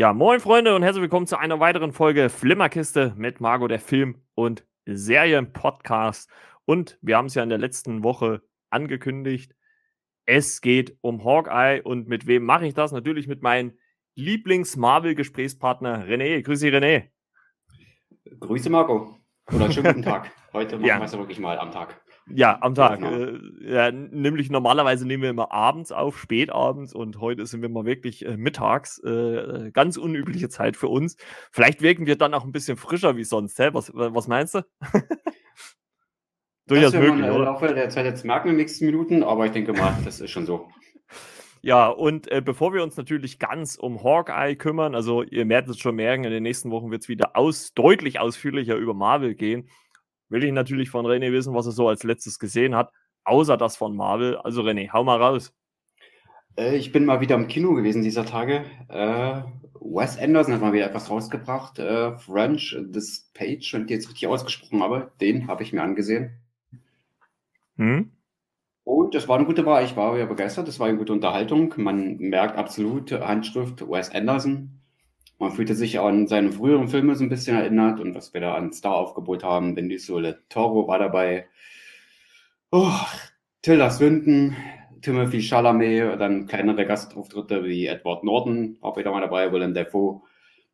Ja, moin Freunde und herzlich willkommen zu einer weiteren Folge Flimmerkiste mit Margot, der Film- und Serien-Podcast. Und wir haben es ja in der letzten Woche angekündigt. Es geht um Hawkeye und mit wem mache ich das? Natürlich mit meinem Lieblings-Marvel-Gesprächspartner René. Grüße René. Grüße Marco. Oder schönen guten Tag. Heute machen ja. wir es wirklich mal am Tag. Ja, am Tag. Äh, ja, nämlich normalerweise nehmen wir immer abends auf, spätabends und heute sind wir mal wirklich äh, mittags. Äh, ganz unübliche Zeit für uns. Vielleicht wirken wir dann auch ein bisschen frischer wie sonst. Hä? Was, was meinst du? Durchaus möglich, man, oder? Im Laufe der Zeit jetzt merken in den nächsten Minuten, aber ich denke mal, das ist schon so. Ja, und äh, bevor wir uns natürlich ganz um Hawkeye kümmern, also ihr werdet es schon merken, in den nächsten Wochen wird es wieder aus, deutlich ausführlicher über Marvel gehen, will ich natürlich von René wissen, was er so als letztes gesehen hat, außer das von Marvel. Also René, hau mal raus. Äh, ich bin mal wieder im Kino gewesen dieser Tage. Äh, Wes Anderson hat mal wieder etwas rausgebracht. Äh, French, This Page, wenn ich jetzt richtig ausgesprochen habe, den habe ich mir angesehen. Hm? Und das war eine gute Wahl. Ich war ja begeistert. Das war eine gute Unterhaltung. Man merkt absolut Handschrift Wes Anderson. Man fühlte sich an seine früheren Filme so ein bisschen erinnert und was wir da an Star-Aufgebot haben. Benny Sole Toro war dabei. Oh, Tilda Swinton, Timothy Chalamet, dann kleinere Gastauftritte wie Edward Norton war wieder mal dabei, Willem Dafoe.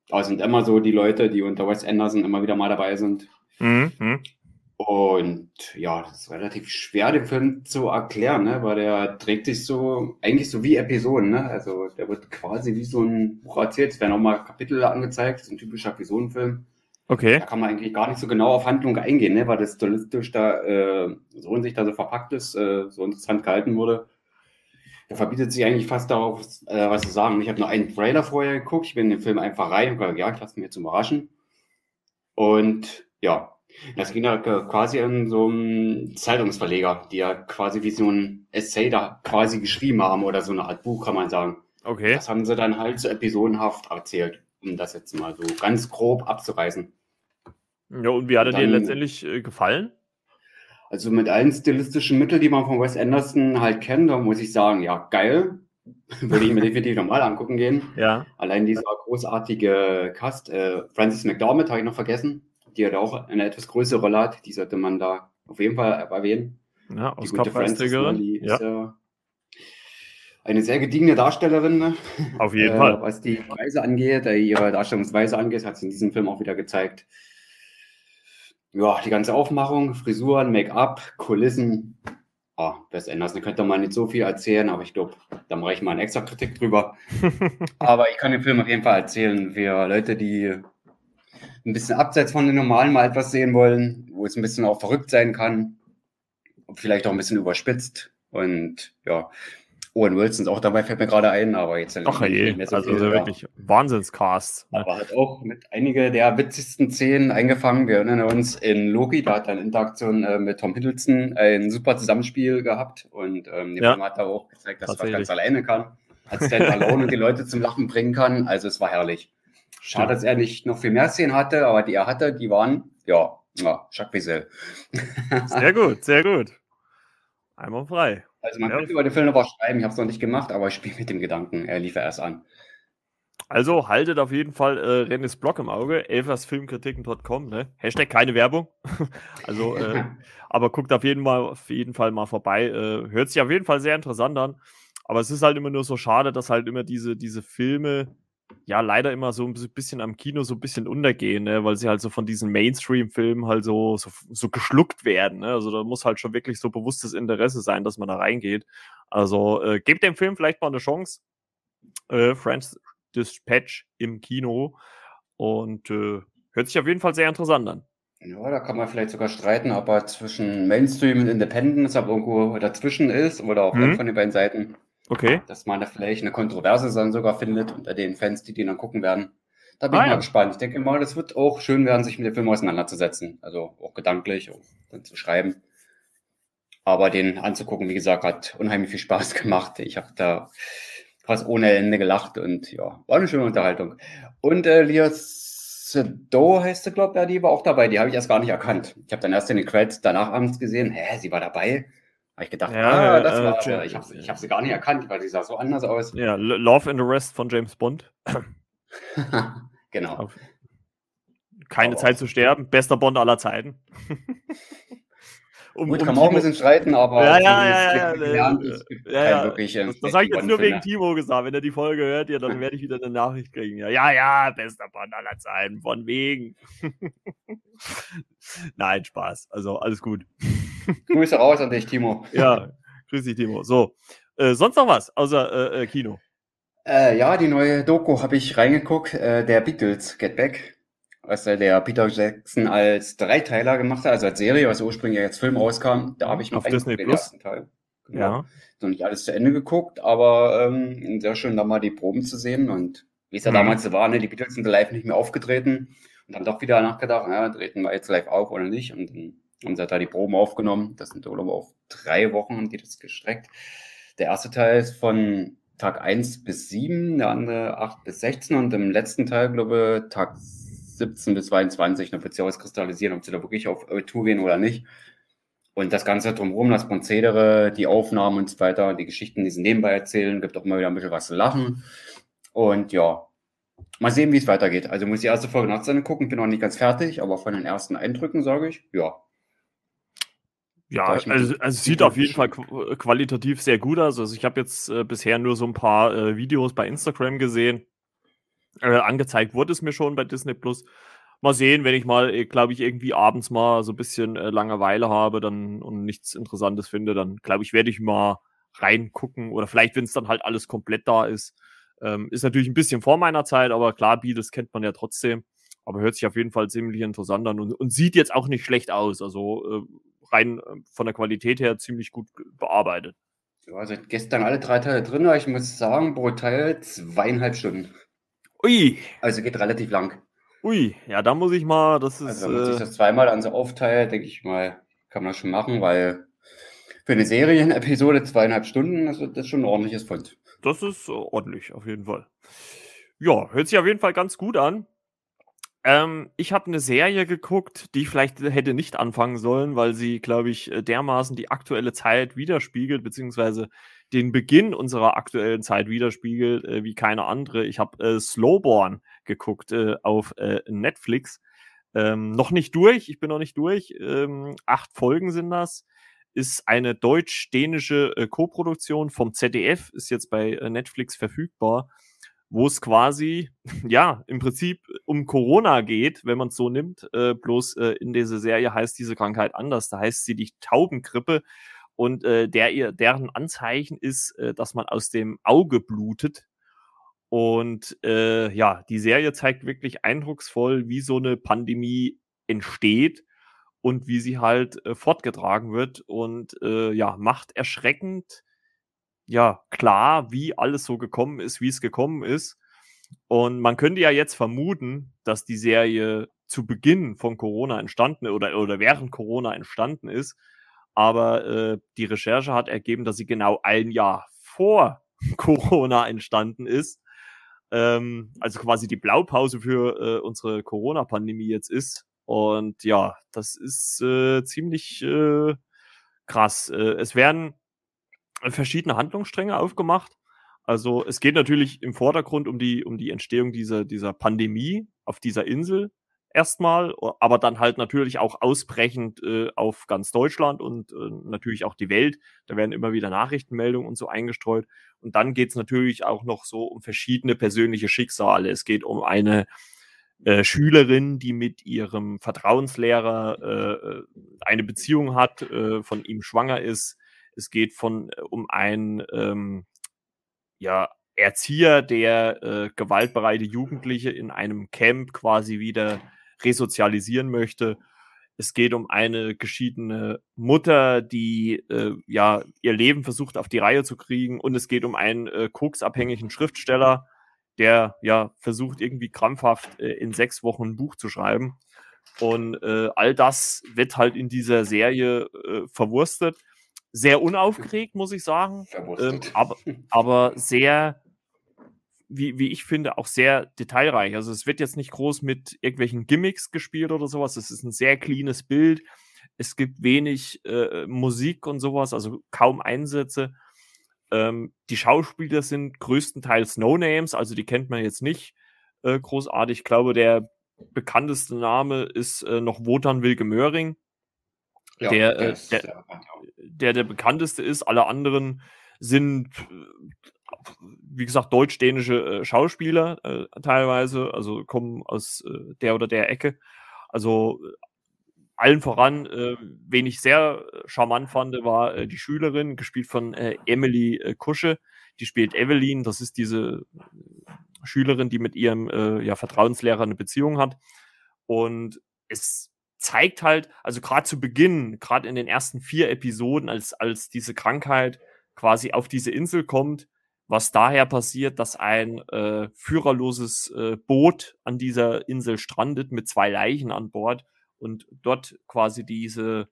Da sind immer so die Leute, die unter Wes Anderson immer wieder mal dabei sind. Mhm. Und ja, das ist relativ schwer, den Film zu erklären, ne? weil der trägt sich so, eigentlich so wie Episoden. Ne? Also der wird quasi wie so ein Buch erzählt. Es werden auch mal Kapitel angezeigt, das ist ein typischer Episodenfilm. Okay. Da kann man eigentlich gar nicht so genau auf Handlung eingehen, ne? weil das stilistisch da äh, so in sich da so verpackt ist, äh, so interessant gehalten wurde. Da verbietet sich eigentlich fast darauf, äh, was zu sagen. Ich habe nur einen Trailer vorher geguckt, ich bin in den Film einfach rein und gesagt, ja, ich lasse mich jetzt überraschen. Und ja, das ging ja quasi an so einem Zeitungsverleger, die ja quasi wie so ein Essay da quasi geschrieben haben oder so eine Art Buch, kann man sagen. Okay. Das haben sie dann halt so episodenhaft erzählt, um das jetzt mal so ganz grob abzureißen. Ja, und wie hat er dir letztendlich äh, gefallen? Also mit allen stilistischen Mitteln, die man von Wes Anderson halt kennt, da muss ich sagen, ja, geil. Würde ich mir definitiv nochmal angucken gehen. Ja. Allein dieser großartige Cast, äh, Francis McDormand habe ich noch vergessen die hat auch eine etwas größere Rolle hat. Die sollte man da auf jeden Fall erwähnen. Ja, die Francis, ne, die ja. ist ja eine sehr gediegene Darstellerin. Ne? Auf jeden äh, Fall. Was die Weise angeht, äh, ihre Darstellungsweise angeht, hat sie in diesem Film auch wieder gezeigt. Ja, die ganze Aufmachung, Frisuren, Make-up, Kulissen. Oh, Wes Anderson könnte man nicht so viel erzählen, aber ich glaube, da mache ich mal eine extra Kritik drüber. aber ich kann den Film auf jeden Fall erzählen für Leute, die ein bisschen abseits von den normalen mal etwas sehen wollen, wo es ein bisschen auch verrückt sein kann, vielleicht auch ein bisschen überspitzt und ja, Owen Wilson ist auch dabei, fällt mir gerade ein, aber jetzt Ach je, so also, also wirklich Wahnsinnscast. Ne? Aber hat auch mit einige der witzigsten Szenen eingefangen. Wir erinnern uns in Loki, da hat er in Interaktion äh, mit Tom Hiddleston ein super Zusammenspiel gehabt und ähm, ja. Hat da auch gezeigt, dass er ganz alleine kann, als Stand alone und die Leute zum Lachen bringen kann. Also es war herrlich. Schade, dass er nicht noch viel mehr Szenen hatte, aber die er hatte, die waren, ja, ja Jacques Wiesel. sehr gut, sehr gut. Einmal frei. Also man ja. könnte über den Film noch was schreiben, ich habe es noch nicht gemacht, aber ich spiele mit dem Gedanken, er lief ja erst an. Also haltet auf jeden Fall äh, Rennes Blog im Auge, elfersfilmkritiken.com, ne? Hashtag keine Werbung. also, äh, aber guckt auf jeden, mal, auf jeden Fall mal vorbei. Äh, hört sich auf jeden Fall sehr interessant an. Aber es ist halt immer nur so schade, dass halt immer diese, diese Filme ja leider immer so ein bisschen am Kino so ein bisschen untergehen, ne? weil sie halt so von diesen Mainstream-Filmen halt so, so, so, geschluckt werden. Ne? Also da muss halt schon wirklich so bewusstes Interesse sein, dass man da reingeht. Also äh, gebt dem Film vielleicht mal eine Chance. Äh, Friends Dispatch im Kino. Und äh, hört sich auf jeden Fall sehr interessant an. Ja, da kann man vielleicht sogar streiten, ob er zwischen Mainstream und Independence aber irgendwo dazwischen ist oder auf hm. von den beiden Seiten. Okay. Dass man da vielleicht eine Kontroverse dann sogar findet unter den Fans, die den dann gucken werden. Da bin ah, ich mal ja. gespannt. Ich denke mal, das wird auch schön werden, sich mit dem Film auseinanderzusetzen. Also auch gedanklich und dann zu schreiben. Aber den anzugucken, wie gesagt, hat unheimlich viel Spaß gemacht. Ich habe da fast ohne Ende gelacht und ja, war eine schöne Unterhaltung. Und äh, Lias Do heißt sie, glaube ich, die war auch dabei. Die habe ich erst gar nicht erkannt. Ich habe dann erst in den Credits danach abends gesehen, hä, sie war dabei. Habe ich gedacht, ja, ah, das äh, war, ich habe ich sie gar nicht erkannt, weil sie sah so anders aus. Ja, Love and the Rest von James Bond. genau. Auf keine aber Zeit zu sterben, bester Bond aller Zeiten. um, Gut, um kann man auch ein bisschen streiten, aber ja, ja, ja, ja, gelernt, ja, ja. Wirklich, das, das habe ich jetzt nur wegen Timo gesagt. Wenn er die Folge hört, ja, dann werde ich wieder eine Nachricht kriegen. Ja, ja, ja, bester Bond aller Zeiten, von wegen. Nein, Spaß. Also alles gut. Grüße raus an dich, Timo. Ja, grüß dich, Timo. So, äh, sonst noch was außer äh, äh Kino? Äh, ja, die neue Doku habe ich reingeguckt, äh, der Beatles Get Back was der Peter Jackson als Dreiteiler gemacht hat, also als Serie, was ursprünglich als Film rauskam. Da habe ich Disney den ersten Teil. Genau. Ja. Noch nicht alles zu Ende geguckt, aber ähm, sehr schön, da mal die Proben zu sehen und wie es ja mhm. damals so war, ne, die Beatles sind live nicht mehr aufgetreten und haben doch wieder nachgedacht, ja, treten wir jetzt live auf oder nicht und dann haben sie da die Proben aufgenommen. Das sind glaube auf drei Wochen haben die das gestreckt. Der erste Teil ist von Tag 1 bis 7, der andere 8 bis 16 und im letzten Teil, glaube ich, Tag 17 bis 22, dann wird sie auskristallisieren, ob sie da wirklich auf Tour gehen oder nicht. Und das Ganze drumherum, das Prozedere, die Aufnahmen und so weiter, die Geschichten, die sie nebenbei erzählen, gibt auch mal wieder ein bisschen was zu lachen. Und ja, mal sehen, wie es weitergeht. Also muss ich die erste Folge nach zu gucken, bin noch nicht ganz fertig, aber von den ersten Eindrücken sage ich, ja. Ja, also, also es sieht auf jeden Fall qualitativ sehr gut aus. Also ich habe jetzt äh, bisher nur so ein paar äh, Videos bei Instagram gesehen äh, angezeigt wurde es mir schon bei Disney Plus. Mal sehen, wenn ich mal, äh, glaube ich, irgendwie abends mal so ein bisschen äh, Langeweile habe dann und nichts Interessantes finde, dann glaube ich, werde ich mal reingucken oder vielleicht, wenn es dann halt alles komplett da ist. Ähm, ist natürlich ein bisschen vor meiner Zeit, aber klar, Beatles kennt man ja trotzdem. Aber hört sich auf jeden Fall ziemlich interessant an und, und sieht jetzt auch nicht schlecht aus. Also äh, rein äh, von der Qualität her ziemlich gut bearbeitet. Ja, also gestern alle drei Teile drin, aber ich muss sagen, pro Teil zweieinhalb Stunden. Ui. Also geht relativ lang. Ui, ja, da muss ich mal, das ist. Also wenn man sich äh, das zweimal an so aufteilt, denke ich mal, kann man das schon machen, weil für eine Serienepisode zweieinhalb Stunden, also das ist schon ein ordentliches Fund. Das ist ordentlich, auf jeden Fall. Ja, hört sich auf jeden Fall ganz gut an. Ähm, ich habe eine Serie geguckt, die ich vielleicht hätte nicht anfangen sollen, weil sie, glaube ich, dermaßen die aktuelle Zeit widerspiegelt, beziehungsweise den Beginn unserer aktuellen Zeit widerspiegelt äh, wie keine andere. Ich habe äh, Slowborn geguckt äh, auf äh, Netflix. Ähm, noch nicht durch, ich bin noch nicht durch. Ähm, acht Folgen sind das. Ist eine deutsch-dänische äh, Koproduktion vom ZDF, ist jetzt bei äh, Netflix verfügbar, wo es quasi, ja, im Prinzip um Corona geht, wenn man es so nimmt. bloß in dieser Serie heißt diese Krankheit anders. Da heißt sie die Taubengrippe und äh, der, deren Anzeichen ist, äh, dass man aus dem Auge blutet. Und äh, ja, die Serie zeigt wirklich eindrucksvoll, wie so eine Pandemie entsteht und wie sie halt äh, fortgetragen wird. Und äh, ja, macht erschreckend ja klar, wie alles so gekommen ist, wie es gekommen ist. Und man könnte ja jetzt vermuten, dass die Serie zu Beginn von Corona entstanden oder, oder während Corona entstanden ist aber äh, die Recherche hat ergeben, dass sie genau ein Jahr vor Corona entstanden ist. Ähm, also quasi die Blaupause für äh, unsere Corona-Pandemie jetzt ist. Und ja, das ist äh, ziemlich äh, krass. Äh, es werden verschiedene Handlungsstränge aufgemacht. Also es geht natürlich im Vordergrund um die, um die Entstehung dieser, dieser Pandemie auf dieser Insel, erstmal, aber dann halt natürlich auch ausbrechend äh, auf ganz Deutschland und äh, natürlich auch die Welt. Da werden immer wieder Nachrichtenmeldungen und so eingestreut. Und dann geht es natürlich auch noch so um verschiedene persönliche Schicksale. Es geht um eine äh, Schülerin, die mit ihrem Vertrauenslehrer äh, äh eine Beziehung hat, äh, von ihm schwanger ist. Es geht von äh, um ein ähm, ja, Erzieher, der äh, gewaltbereite Jugendliche in einem Camp quasi wieder resozialisieren möchte. Es geht um eine geschiedene Mutter, die äh, ja ihr Leben versucht auf die Reihe zu kriegen. Und es geht um einen äh, koksabhängigen Schriftsteller, der ja versucht, irgendwie krampfhaft äh, in sechs Wochen ein Buch zu schreiben. Und äh, all das wird halt in dieser Serie äh, verwurstet. Sehr unaufgeregt, muss ich sagen. Ähm, aber, aber sehr wie, wie ich finde, auch sehr detailreich. Also es wird jetzt nicht groß mit irgendwelchen Gimmicks gespielt oder sowas. Es ist ein sehr cleanes Bild. Es gibt wenig äh, Musik und sowas, also kaum Einsätze. Ähm, die Schauspieler sind größtenteils No-Names, also die kennt man jetzt nicht. äh, großartig. Ich glaube, der bekannteste Name ist äh, noch Wotan Wilke Möhring. Ja, der, der, ist, der, der, der bekannteste ist. Alle anderen sind, wie gesagt, deutsch-dänische Schauspieler teilweise, also kommen aus der oder der Ecke. Also allen voran, äh, wen ich sehr charmant fand, war äh, die Schülerin, gespielt von äh, Emily äh, Kusche. Die spielt Evelyn, das ist diese Schülerin, die mit ihrem äh, ja, Vertrauenslehrer eine Beziehung hat. Und es zeigt halt, also gerade zu Beginn, gerade in den ersten vier Episoden, als, als diese Krankheit quasi auf diese Insel kommt, was daher passiert, dass ein äh, führerloses äh, Boot an dieser Insel strandet mit zwei Leichen an Bord und dort quasi diese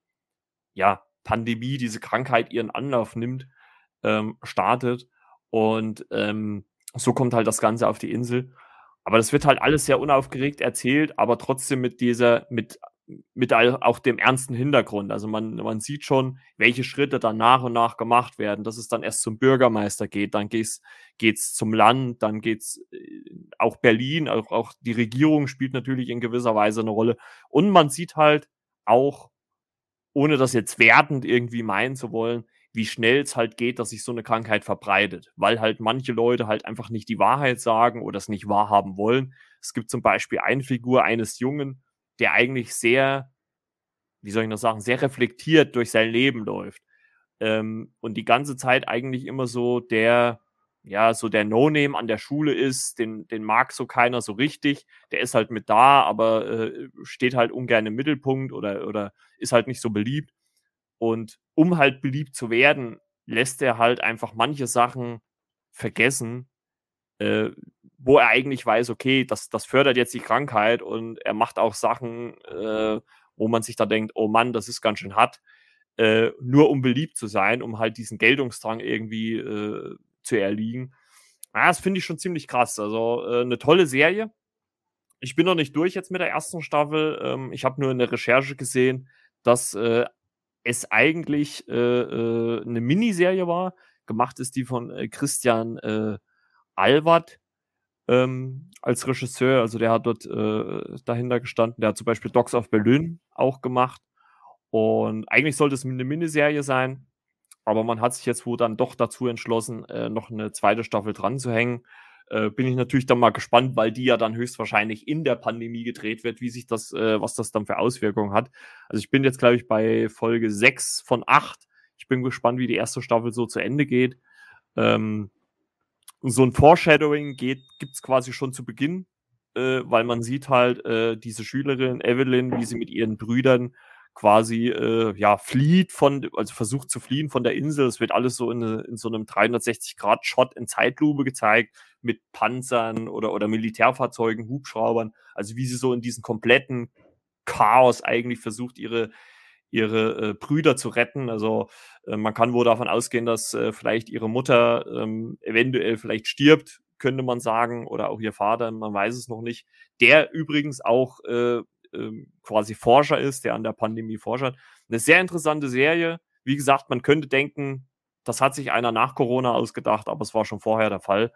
ja, Pandemie, diese Krankheit ihren Anlauf nimmt, ähm, startet. Und ähm, so kommt halt das Ganze auf die Insel. Aber das wird halt alles sehr unaufgeregt erzählt, aber trotzdem mit dieser, mit, mit auch dem ernsten Hintergrund. Also man, man sieht schon, welche Schritte dann nach und nach gemacht werden, dass es dann erst zum Bürgermeister geht, dann geht es zum Land, dann geht's äh, auch Berlin, auch, auch die Regierung spielt natürlich in gewisser Weise eine Rolle. Und man sieht halt auch, ohne das jetzt wertend irgendwie meinen zu wollen, wie schnell es halt geht, dass sich so eine Krankheit verbreitet, weil halt manche Leute halt einfach nicht die Wahrheit sagen oder es nicht wahrhaben wollen. Es gibt zum Beispiel eine Figur eines Jungen, der eigentlich sehr, wie soll ich noch sagen, sehr reflektiert durch sein Leben läuft. Ähm, und die ganze Zeit eigentlich immer so der, ja, so der No-Name an der Schule ist, den, den mag so keiner so richtig. Der ist halt mit da, aber äh, steht halt ungern im Mittelpunkt oder, oder ist halt nicht so beliebt. Und um halt beliebt zu werden, lässt er halt einfach manche Sachen vergessen, äh, wo er eigentlich weiß, okay, das, das fördert jetzt die Krankheit und er macht auch Sachen, äh, wo man sich da denkt, oh Mann, das ist ganz schön hart, äh, nur um beliebt zu sein, um halt diesen Geltungsdrang irgendwie äh, zu erliegen. Ja, das finde ich schon ziemlich krass. Also äh, eine tolle Serie. Ich bin noch nicht durch jetzt mit der ersten Staffel. Ähm, ich habe nur in der Recherche gesehen, dass äh, es eigentlich äh, äh, eine Miniserie war. Gemacht ist die von äh, Christian äh, Albert ähm, als Regisseur. Also der hat dort äh, dahinter gestanden. Der hat zum Beispiel Dogs of Berlin auch gemacht. Und eigentlich sollte es eine Miniserie sein. Aber man hat sich jetzt wohl dann doch dazu entschlossen, äh, noch eine zweite Staffel dran zu hängen. Äh, bin ich natürlich dann mal gespannt, weil die ja dann höchstwahrscheinlich in der Pandemie gedreht wird, wie sich das, äh, was das dann für Auswirkungen hat. Also ich bin jetzt, glaube ich, bei Folge 6 von 8. Ich bin gespannt, wie die erste Staffel so zu Ende geht. Ähm, so ein Foreshadowing gibt es quasi schon zu Beginn, äh, weil man sieht halt äh, diese Schülerin Evelyn, wie sie mit ihren Brüdern quasi äh, ja flieht von, also versucht zu fliehen von der Insel. Es wird alles so in, in so einem 360-Grad-Shot in Zeitlupe gezeigt mit Panzern oder, oder Militärfahrzeugen, Hubschraubern. Also wie sie so in diesem kompletten Chaos eigentlich versucht, ihre, ihre äh, Brüder zu retten. Also äh, man kann wohl davon ausgehen, dass äh, vielleicht ihre Mutter ähm, eventuell vielleicht stirbt, könnte man sagen, oder auch ihr Vater, man weiß es noch nicht. Der übrigens auch äh, ähm, quasi Forscher ist, der an der Pandemie forscht. Eine sehr interessante Serie. Wie gesagt, man könnte denken, das hat sich einer nach Corona ausgedacht, aber es war schon vorher der Fall.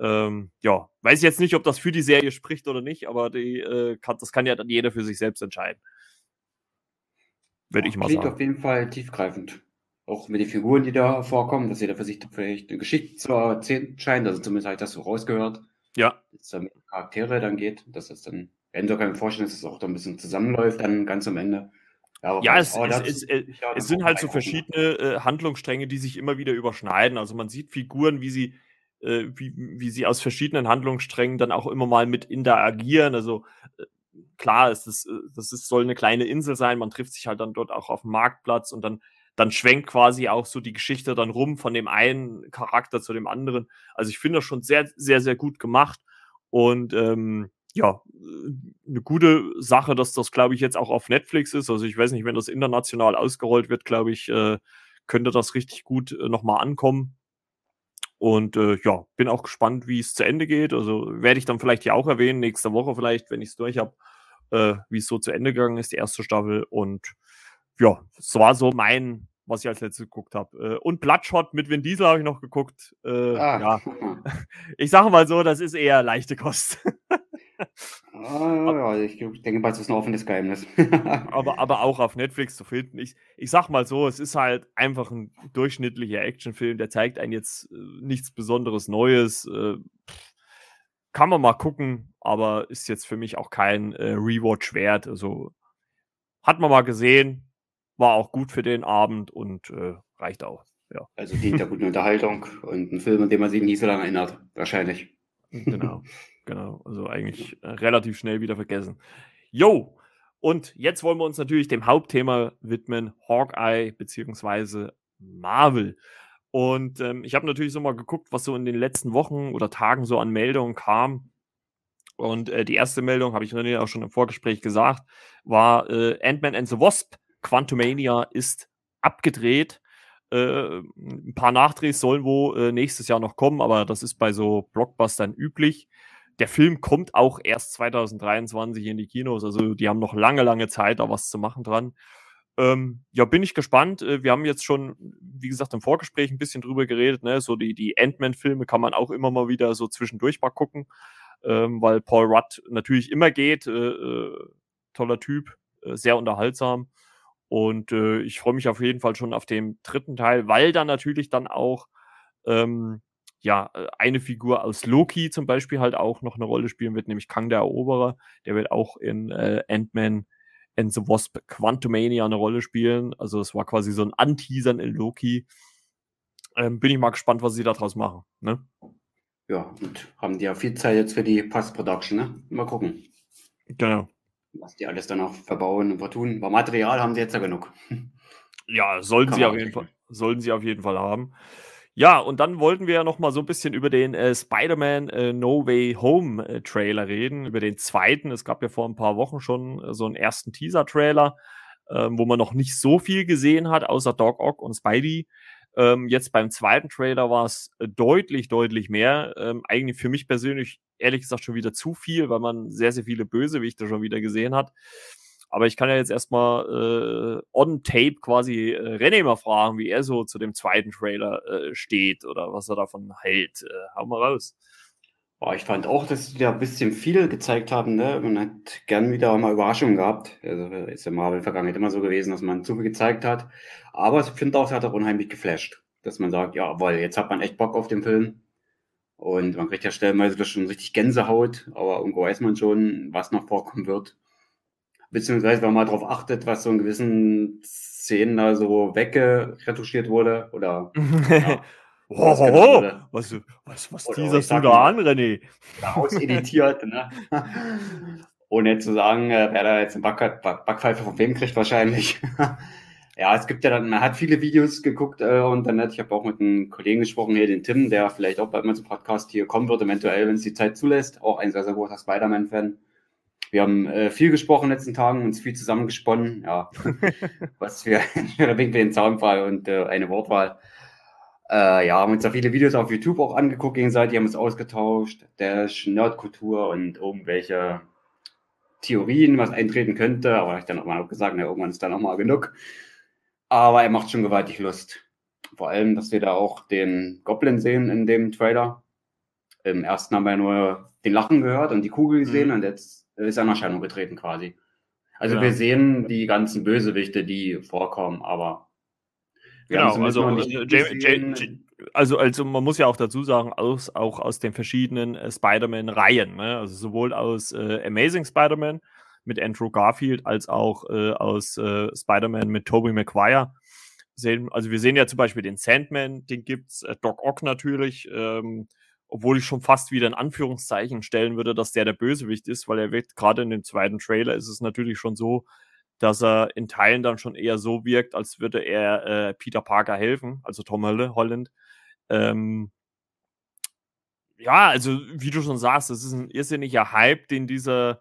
Ähm, ja, weiß jetzt nicht, ob das für die Serie spricht oder nicht, aber die, äh, kann, das kann ja dann jeder für sich selbst entscheiden. Würde ich mal Klingt sagen. auf jeden Fall tiefgreifend. Auch mit den Figuren, die da vorkommen, dass jeder für sich vielleicht eine Geschichte zu erzählen scheint. Also zumindest habe ich das so rausgehört. Ja. Dass es dann mit Charaktere dann geht, dass das dann eventuell kann ich mir vorstellen, dass es auch da ein bisschen zusammenläuft dann ganz am Ende. Ja, ja es, es, es, es, es sind halt so verschiedene äh, Handlungsstränge, die sich immer wieder überschneiden. Also man sieht Figuren, wie sie, äh, wie, wie sie aus verschiedenen Handlungssträngen dann auch immer mal mit interagieren. Also äh, klar, es ist, äh, das ist, soll eine kleine Insel sein, man trifft sich halt dann dort auch auf dem Marktplatz und dann, dann schwenkt quasi auch so die Geschichte dann rum von dem einen Charakter zu dem anderen. Also ich finde das schon sehr, sehr, sehr gut gemacht. Und ähm, ja, eine gute Sache, dass das, glaube ich, jetzt auch auf Netflix ist. Also ich weiß nicht, wenn das international ausgerollt wird, glaube ich, äh, könnte das richtig gut äh, nochmal ankommen. Und äh, ja, bin auch gespannt, wie es zu Ende geht. Also werde ich dann vielleicht hier auch erwähnen, nächste Woche vielleicht, wenn ich es durch habe, äh, wie es so zu Ende gegangen ist, die erste Staffel. Und ja, es war so mein, was ich als letztes geguckt habe. Äh, und Bloodshot mit Vin Diesel habe ich noch geguckt. Äh, ah. Ja, ich sage mal so, das ist eher leichte Kost. ah, ja, ich denke mal, es ist ein offenes Geheimnis. aber, aber auch auf Netflix zu finden. Ich, ich sag mal so, es ist halt einfach ein durchschnittlicher Actionfilm, der zeigt einen jetzt äh, nichts Besonderes Neues. Äh, kann man mal gucken, aber ist jetzt für mich auch kein äh, Rewatch wert. Also hat man mal gesehen, war auch gut für den Abend und äh, reicht auch. Ja. Also dient der guten Unterhaltung und ein Film, an den man sich nie so lange erinnert, wahrscheinlich. Genau, genau. Also eigentlich äh, relativ schnell wieder vergessen. Jo, und jetzt wollen wir uns natürlich dem Hauptthema widmen, Hawkeye beziehungsweise Marvel. Und ähm, ich habe natürlich so mal geguckt, was so in den letzten Wochen oder Tagen so an Meldungen kam. Und äh, die erste Meldung, habe ich René auch schon im Vorgespräch gesagt, war äh, Ant-Man and the Wasp. Quantumania ist abgedreht. Äh, ein paar Nachdrehs sollen wohl äh, nächstes Jahr noch kommen, aber das ist bei so Blockbustern üblich. Der Film kommt auch erst 2023 in die Kinos, also die haben noch lange, lange Zeit, da was zu machen dran. Ähm, ja, bin ich gespannt. Äh, wir haben jetzt schon, wie gesagt, im Vorgespräch ein bisschen drüber geredet. Ne? So die, die Ant-Man-Filme kann man auch immer mal wieder so zwischendurch mal gucken, ähm, weil Paul Rudd natürlich immer geht. Äh, äh, toller Typ, äh, sehr unterhaltsam. Und äh, ich freue mich auf jeden Fall schon auf den dritten Teil, weil dann natürlich dann auch ähm, ja, äh, eine Figur aus Loki zum Beispiel halt auch noch eine Rolle spielen wird, nämlich Kang der Eroberer. Der wird auch in Ant-Man and the Wasp Quantumania eine Rolle spielen. Also es war quasi so ein Anteasern in Loki. Ähm, bin ich mal gespannt, was sie daraus machen. Ne? Ja, und haben die ja viel Zeit jetzt für die Post-Production, ne? Mal gucken. Genau. Was die alles dann auch verbauen und vertun. Aber Material haben sie jetzt ja genug. Ja, sollten sie auf jeden Fall, sollten sie auf jeden Fall haben. Ja, und dann wollten wir ja noch mal so ein bisschen über den äh, Spider-Man äh, No Way Home äh, Trailer reden, über den zweiten. Es gab ja vor ein paar Wochen schon äh, so einen ersten Teaser-Trailer, ähm, wo man noch nicht so viel gesehen hat, außer Doc Ock und Spidey. Ähm, jetzt beim zweiten Trailer war es äh, deutlich, deutlich mehr. Ähm, eigentlich für mich persönlich, ehrlich gesagt, schon wieder zu viel, weil man sehr, sehr viele Bösewichte schon wieder gesehen hat. Aber ich kann ja jetzt erstmal äh, on tape quasi äh, René mal fragen, wie er so zu dem zweiten Trailer äh, steht oder was er davon hält. Äh, hau mal raus. Boah, ich fand auch, dass sie da ein bisschen viel gezeigt haben. Ne? Man hat gern wieder mal Überraschungen gehabt. Also ist ja Marvel-Vergangenheit immer so gewesen, dass man zu viel gezeigt hat. Aber ich finde auch, es hat auch unheimlich geflasht. Dass man sagt, ja, weil jetzt hat man echt Bock auf den Film. Und man kriegt ja stellenweise schon richtig Gänsehaut, aber irgendwo weiß man schon, was noch vorkommen wird beziehungsweise wenn man darauf achtet, was so in gewissen Szenen da so weggeretuschiert wurde oder ja, oh, oh, oh. was, was, was teaserst du da an, René? Auseditiert, ne? Ohne zu sagen, äh, wer da jetzt eine Back Backpfeife von wem kriegt wahrscheinlich. ja, es gibt ja dann, man hat viele Videos geguckt äh, und dann ich habe auch mit einem Kollegen gesprochen, hier den Tim, der vielleicht auch bald mal zum Podcast hier kommen wird, eventuell, wenn es die Zeit zulässt, auch ein sehr, sehr großer Spider-Man-Fan. Wir haben äh, viel gesprochen in den letzten Tagen, uns viel zusammengesponnen. Ja, was für ein den Zaunfall und äh, eine Wortwahl. Äh, ja, haben uns da viele Videos auf YouTube auch angeguckt gegenseitig, haben uns ausgetauscht, Dash, Nerdkultur und irgendwelche Theorien, was eintreten könnte. Aber ich dann auch mal gesagt, na, irgendwann ist dann auch mal genug. Aber er macht schon gewaltig Lust. Vor allem, dass wir da auch den Goblin sehen in dem Trailer. Im ersten haben wir nur den Lachen gehört und die Kugel gesehen mhm. und jetzt ist in Erscheinung getreten quasi. Also ja. wir sehen die ganzen Bösewichte, die vorkommen, aber genau, also, äh, also, also man muss ja auch dazu sagen, aus, auch aus den verschiedenen äh, Spider-Man-Reihen, ne? also sowohl aus äh, Amazing Spider-Man mit Andrew Garfield als auch äh, aus äh, Spider-Man mit Tobey Maguire. Sehen, also wir sehen ja zum Beispiel den Sandman, den gibt's, äh, Doc Ock natürlich, ähm, obwohl ich schon fast wieder in Anführungszeichen stellen würde, dass der der Bösewicht ist, weil er wirkt, gerade in dem zweiten Trailer ist es natürlich schon so, dass er in Teilen dann schon eher so wirkt, als würde er äh, Peter Parker helfen, also Tom Holland. Ähm, ja, also wie du schon sagst, das ist ein irrsinniger Hype, den dieser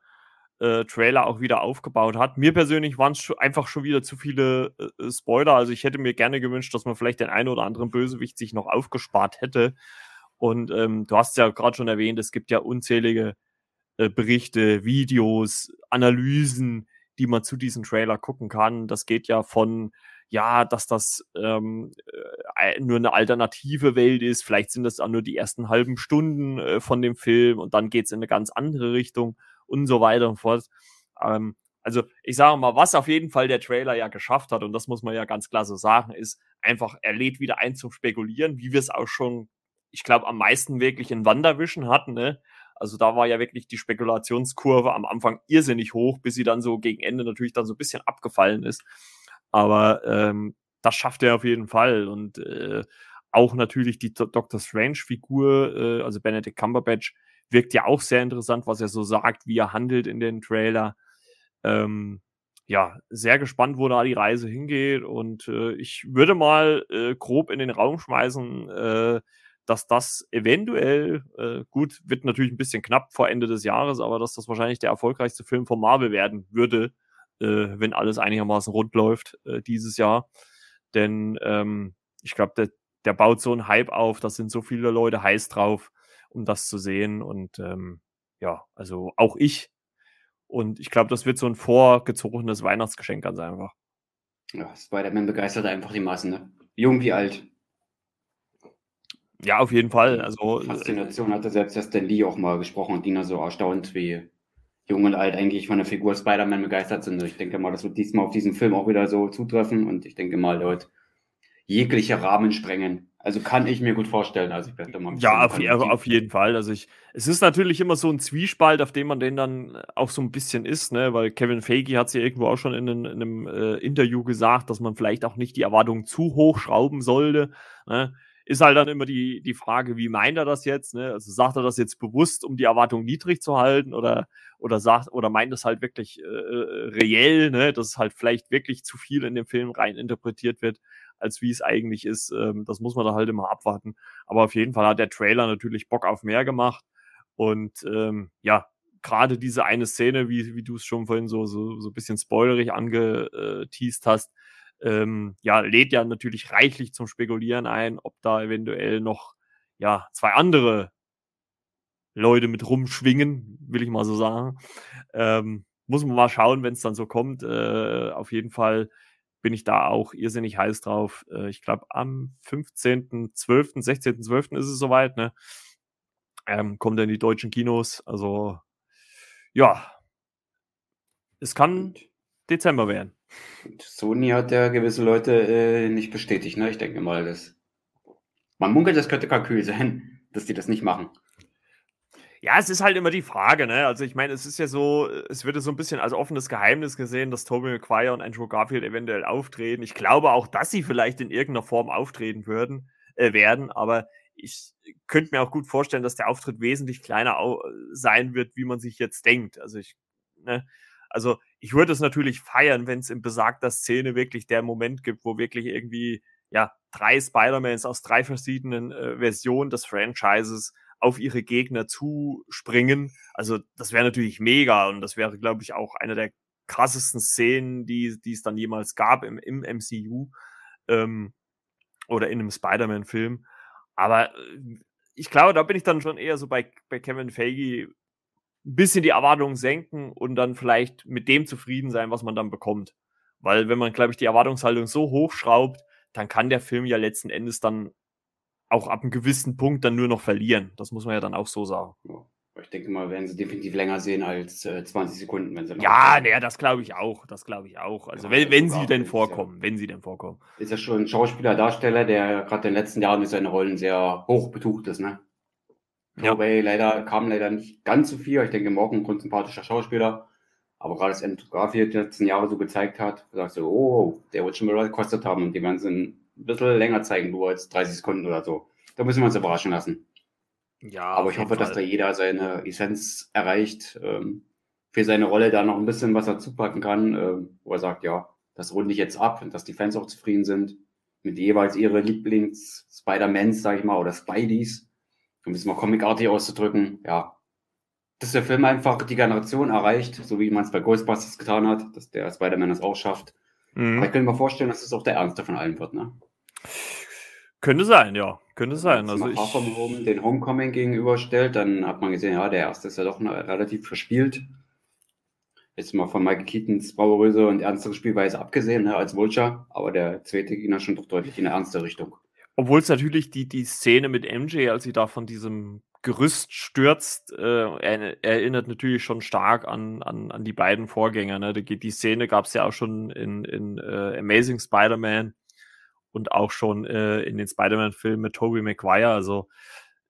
äh, Trailer auch wieder aufgebaut hat. Mir persönlich waren es einfach schon wieder zu viele äh, Spoiler. Also ich hätte mir gerne gewünscht, dass man vielleicht den einen oder anderen Bösewicht sich noch aufgespart hätte. Und ähm, du hast ja gerade schon erwähnt, es gibt ja unzählige äh, Berichte, Videos, Analysen, die man zu diesem Trailer gucken kann. Das geht ja von, ja, dass das ähm, äh, nur eine alternative Welt ist. Vielleicht sind das auch nur die ersten halben Stunden äh, von dem Film und dann geht es in eine ganz andere Richtung und so weiter und fort. Ähm, also ich sage mal, was auf jeden Fall der Trailer ja geschafft hat, und das muss man ja ganz klar so sagen, ist einfach, er lädt wieder ein zum Spekulieren, wie wir es auch schon, ich glaube, am meisten wirklich in Wandervision hatten. Ne? Also da war ja wirklich die Spekulationskurve am Anfang irrsinnig hoch, bis sie dann so gegen Ende natürlich dann so ein bisschen abgefallen ist. Aber ähm, das schafft er auf jeden Fall. Und äh, auch natürlich die Dr. Strange-Figur, äh, also Benedict Cumberbatch, wirkt ja auch sehr interessant, was er so sagt, wie er handelt in den Trailer. Ähm, ja, sehr gespannt, wo da die Reise hingeht. Und äh, ich würde mal äh, grob in den Raum schmeißen, äh, dass das eventuell, äh, gut, wird natürlich ein bisschen knapp vor Ende des Jahres, aber dass das wahrscheinlich der erfolgreichste Film von Marvel werden würde, äh, wenn alles einigermaßen rund läuft äh, dieses Jahr. Denn ähm, ich glaube, der, der baut so einen Hype auf, da sind so viele Leute heiß drauf, um das zu sehen. Und ähm, ja, also auch ich und ich glaube, das wird so ein vorgezogenes Weihnachtsgeschenk ganz einfach. Ja, Spider-Man begeistert einfach die Massen, ne? Jung wie alt. Ja, auf jeden Fall. Also, äh, Faszination hatte selbst der Stan Lee auch mal gesprochen und Dina so erstaunt, wie jung und alt eigentlich von der Figur Spider-Man begeistert sind. Ich denke mal, das wird diesmal auf diesen Film auch wieder so zutreffen und ich denke mal, wird jegliche Rahmen sprengen. Also kann ich mir gut vorstellen. Also ich werde mal ja, auf, auf, jeden Fall. Also ich, es ist natürlich immer so ein Zwiespalt, auf dem man den dann auch so ein bisschen ist, ne? Weil Kevin Feige hat es ja irgendwo auch schon in, in einem äh, Interview gesagt, dass man vielleicht auch nicht die Erwartungen zu hoch schrauben sollte. Ne? Ist halt dann immer die, die Frage, wie meint er das jetzt? Ne? Also sagt er das jetzt bewusst, um die Erwartungen niedrig zu halten, oder, oder sagt, oder meint es halt wirklich äh, äh reell, ne? dass es halt vielleicht wirklich zu viel in den Film rein interpretiert wird als wie es eigentlich ist. Ähm, das muss man da halt immer abwarten. Aber auf jeden Fall hat der Trailer natürlich Bock auf mehr gemacht. Und ähm, ja, gerade diese eine Szene, wie, wie du es schon vorhin so, so, so ein bisschen spoilerig angeteased hast, ähm, ja, lädt ja natürlich reichlich zum Spekulieren ein, ob da eventuell noch ja, zwei andere Leute mit rumschwingen, will ich mal so sagen. Ähm, muss man mal schauen, wenn es dann so kommt. Äh, auf jeden Fall bin ich da auch irrsinnig heiß drauf. Äh, ich glaube, am 15.12., 16.12. ist es soweit, ne? Ähm, kommt dann die deutschen Kinos. Also, ja, es kann Dezember werden. Sony hat ja gewisse Leute äh, nicht bestätigt, ne? Ich denke mal, das. Man munkelt, das könnte Kalkül sein, dass die das nicht machen. Ja, es ist halt immer die Frage, ne? Also ich meine, es ist ja so, es wird so ein bisschen als offenes Geheimnis gesehen, dass Tobey Maguire und Andrew Garfield eventuell auftreten. Ich glaube auch, dass sie vielleicht in irgendeiner Form auftreten würden, äh, werden, aber ich könnte mir auch gut vorstellen, dass der Auftritt wesentlich kleiner sein wird, wie man sich jetzt denkt. Also ich, ne? Also ich würde es natürlich feiern, wenn es in besagter Szene wirklich der Moment gibt, wo wirklich irgendwie ja drei Spider-Mans aus drei verschiedenen äh, Versionen des Franchises auf ihre Gegner zuspringen. Also das wäre natürlich mega und das wäre, glaube ich, auch eine der krassesten Szenen, die, die es dann jemals gab im, im MCU ähm, oder in einem Spider-Man-Film. Aber äh, ich glaube, da bin ich dann schon eher so bei, bei Kevin Feige ein bisschen die Erwartungen senken und dann vielleicht mit dem zufrieden sein, was man dann bekommt. Weil wenn man, glaube ich, die Erwartungshaltung so hochschraubt, dann kann der Film ja letzten Endes dann auch ab einem gewissen Punkt dann nur noch verlieren. Das muss man ja dann auch so sagen. Ich denke mal, werden sie definitiv länger sehen als äh, 20 Sekunden, wenn sie Ja, naja, das glaube ich auch. Das glaube ich auch. Also, ja, wenn, wenn sie denn vorkommen, ja, wenn sie denn vorkommen. Ist ja schon ein Schauspieler, Darsteller, der gerade in den letzten Jahren mit seinen Rollen sehr hoch betucht ist, ne? Ja. Wobei leider kam leider nicht ganz so viel. Ich denke, morgen ein grundsympathischer Schauspieler. Aber gerade das Andrew Garfield die letzten Jahre so gezeigt hat, sagst du, oh, der wird schon mal gekostet haben und die werden sie ein bisschen länger zeigen, nur als 30 Sekunden oder so. Da müssen wir uns überraschen lassen. Ja, aber ich hoffe, Fall. dass da jeder seine Essenz erreicht, ähm, für seine Rolle da noch ein bisschen was dazu packen kann, ähm, wo er sagt, ja, das runde ich jetzt ab und dass die Fans auch zufrieden sind mit jeweils ihre Lieblings-Spider-Mans, sag ich mal, oder Spideys, um es mal comicartig auszudrücken, ja, dass der Film einfach die Generation erreicht, so wie man es bei Ghostbusters getan hat, dass der Spider-Man das auch schafft. Mhm. Aber ich kann mir vorstellen, dass es auch der ernste von allen wird, ne? Könnte sein, ja. Könnte sein. Also Wenn man ich... Home den Homecoming gegenüberstellt, dann hat man gesehen, ja, der erste ist ja doch relativ verspielt. Jetzt mal von Michael Keatons bravouröse und ernstere Spielweise abgesehen, ne, als Vulture, aber der zweite ging ja schon doch deutlich in eine ernste Richtung. Obwohl es natürlich die, die Szene mit MJ, als sie da von diesem Gerüst stürzt, äh, erinnert natürlich schon stark an, an, an die beiden Vorgänger. Ne? Die, die Szene gab es ja auch schon in, in äh, Amazing Spider-Man und auch schon äh, in den Spider-Man-Filmen mit Tobey Maguire. Also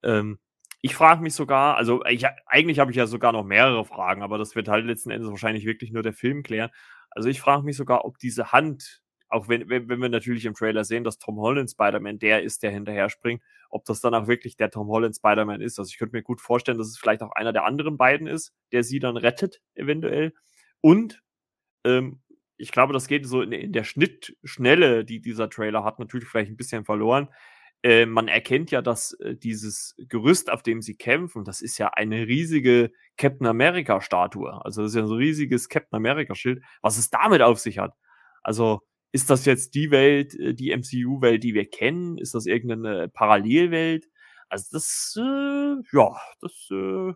ähm, ich frage mich sogar, also ich, eigentlich habe ich ja sogar noch mehrere Fragen, aber das wird halt letzten Endes wahrscheinlich wirklich nur der Film klären. Also ich frage mich sogar, ob diese Hand, auch wenn, wenn, wenn wir natürlich im Trailer sehen, dass Tom Holland Spider-Man der ist, der hinterher springt, ob das dann auch wirklich der Tom Holland Spider-Man ist. Also ich könnte mir gut vorstellen, dass es vielleicht auch einer der anderen beiden ist, der sie dann rettet, eventuell. Und ähm, ich glaube, das geht so in, in der Schnittschnelle, die dieser Trailer hat, natürlich vielleicht ein bisschen verloren. Äh, man erkennt ja, dass äh, dieses Gerüst, auf dem sie kämpfen, das ist ja eine riesige Captain America-Statue. Also das ist ja so ein riesiges Captain America-Schild, was es damit auf sich hat. Also ist das jetzt die Welt, äh, die MCU-Welt, die wir kennen? Ist das irgendeine Parallelwelt? Also das, äh, ja, das äh,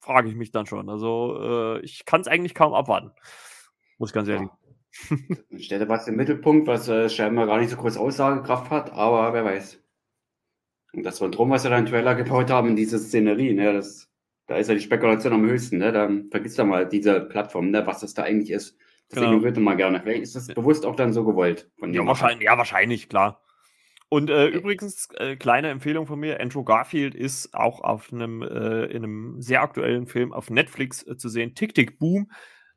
frage ich mich dann schon. Also äh, ich kann es eigentlich kaum abwarten. Muss ich ganz ehrlich. Ja. Stellt was im Mittelpunkt, was äh, scheinbar gar nicht so groß Aussagekraft hat, aber wer weiß. Und das war drum, was wir da in Trailer gebaut haben, in diese Szenerie, ne, das, da ist ja die Spekulation am höchsten, ne, dann vergisst du mal diese Plattform, ne, was das da eigentlich ist. Das genau. ignoriert man gerne. Vielleicht ist das bewusst auch dann so gewollt. Von ja, wahrscheinlich, ja, wahrscheinlich, klar. Und äh, übrigens, äh, kleine Empfehlung von mir, Andrew Garfield ist auch auf einem, äh, in einem sehr aktuellen Film auf Netflix äh, zu sehen, Tick Tick Boom.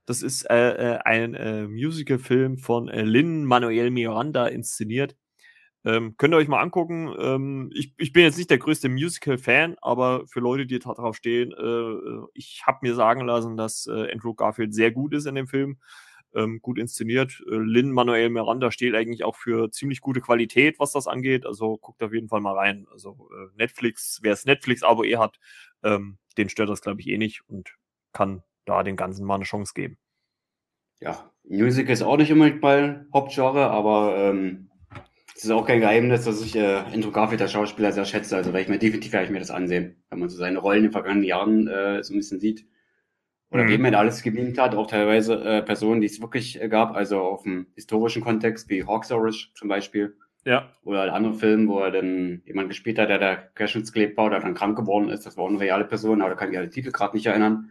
Das ist äh, äh, ein äh, Musical-Film von äh, Lin Manuel Miranda inszeniert. Ähm, könnt ihr euch mal angucken. Ähm, ich, ich bin jetzt nicht der größte Musical-Fan, aber für Leute, die darauf stehen, äh, äh ich habe mir sagen lassen, dass äh, Andrew Garfield sehr gut ist in dem Film. Ähm, gut inszeniert. Äh, Lin Manuel Miranda steht eigentlich auch für ziemlich gute Qualität, was das angeht. Also guckt auf jeden Fall mal rein. Also äh, Netflix, wer es Netflix-Abo eh hat, ähm, den stört das, glaube ich, eh nicht und kann da den Ganzen mal eine Chance geben. Ja, Music ist auch nicht unbedingt mein Hauptgenre, aber ähm, es ist auch kein Geheimnis, dass ich äh, Andrew der Schauspieler, sehr schätze. Also werde ich mir definitiv werde ich mir das ansehen, wenn man so seine Rollen in den vergangenen Jahren äh, so ein bisschen sieht. Oder mhm. wem er alles gebeamt hat, auch teilweise äh, Personen, die es wirklich äh, gab, also auf dem historischen Kontext, wie Hawksorish zum Beispiel. Ja. Oder andere Filme, wo er dann jemand gespielt hat, der der Querschnittsklebt war oder dann krank geworden ist. Das war auch eine reale Person, aber da kann ich alle Titel gerade nicht erinnern.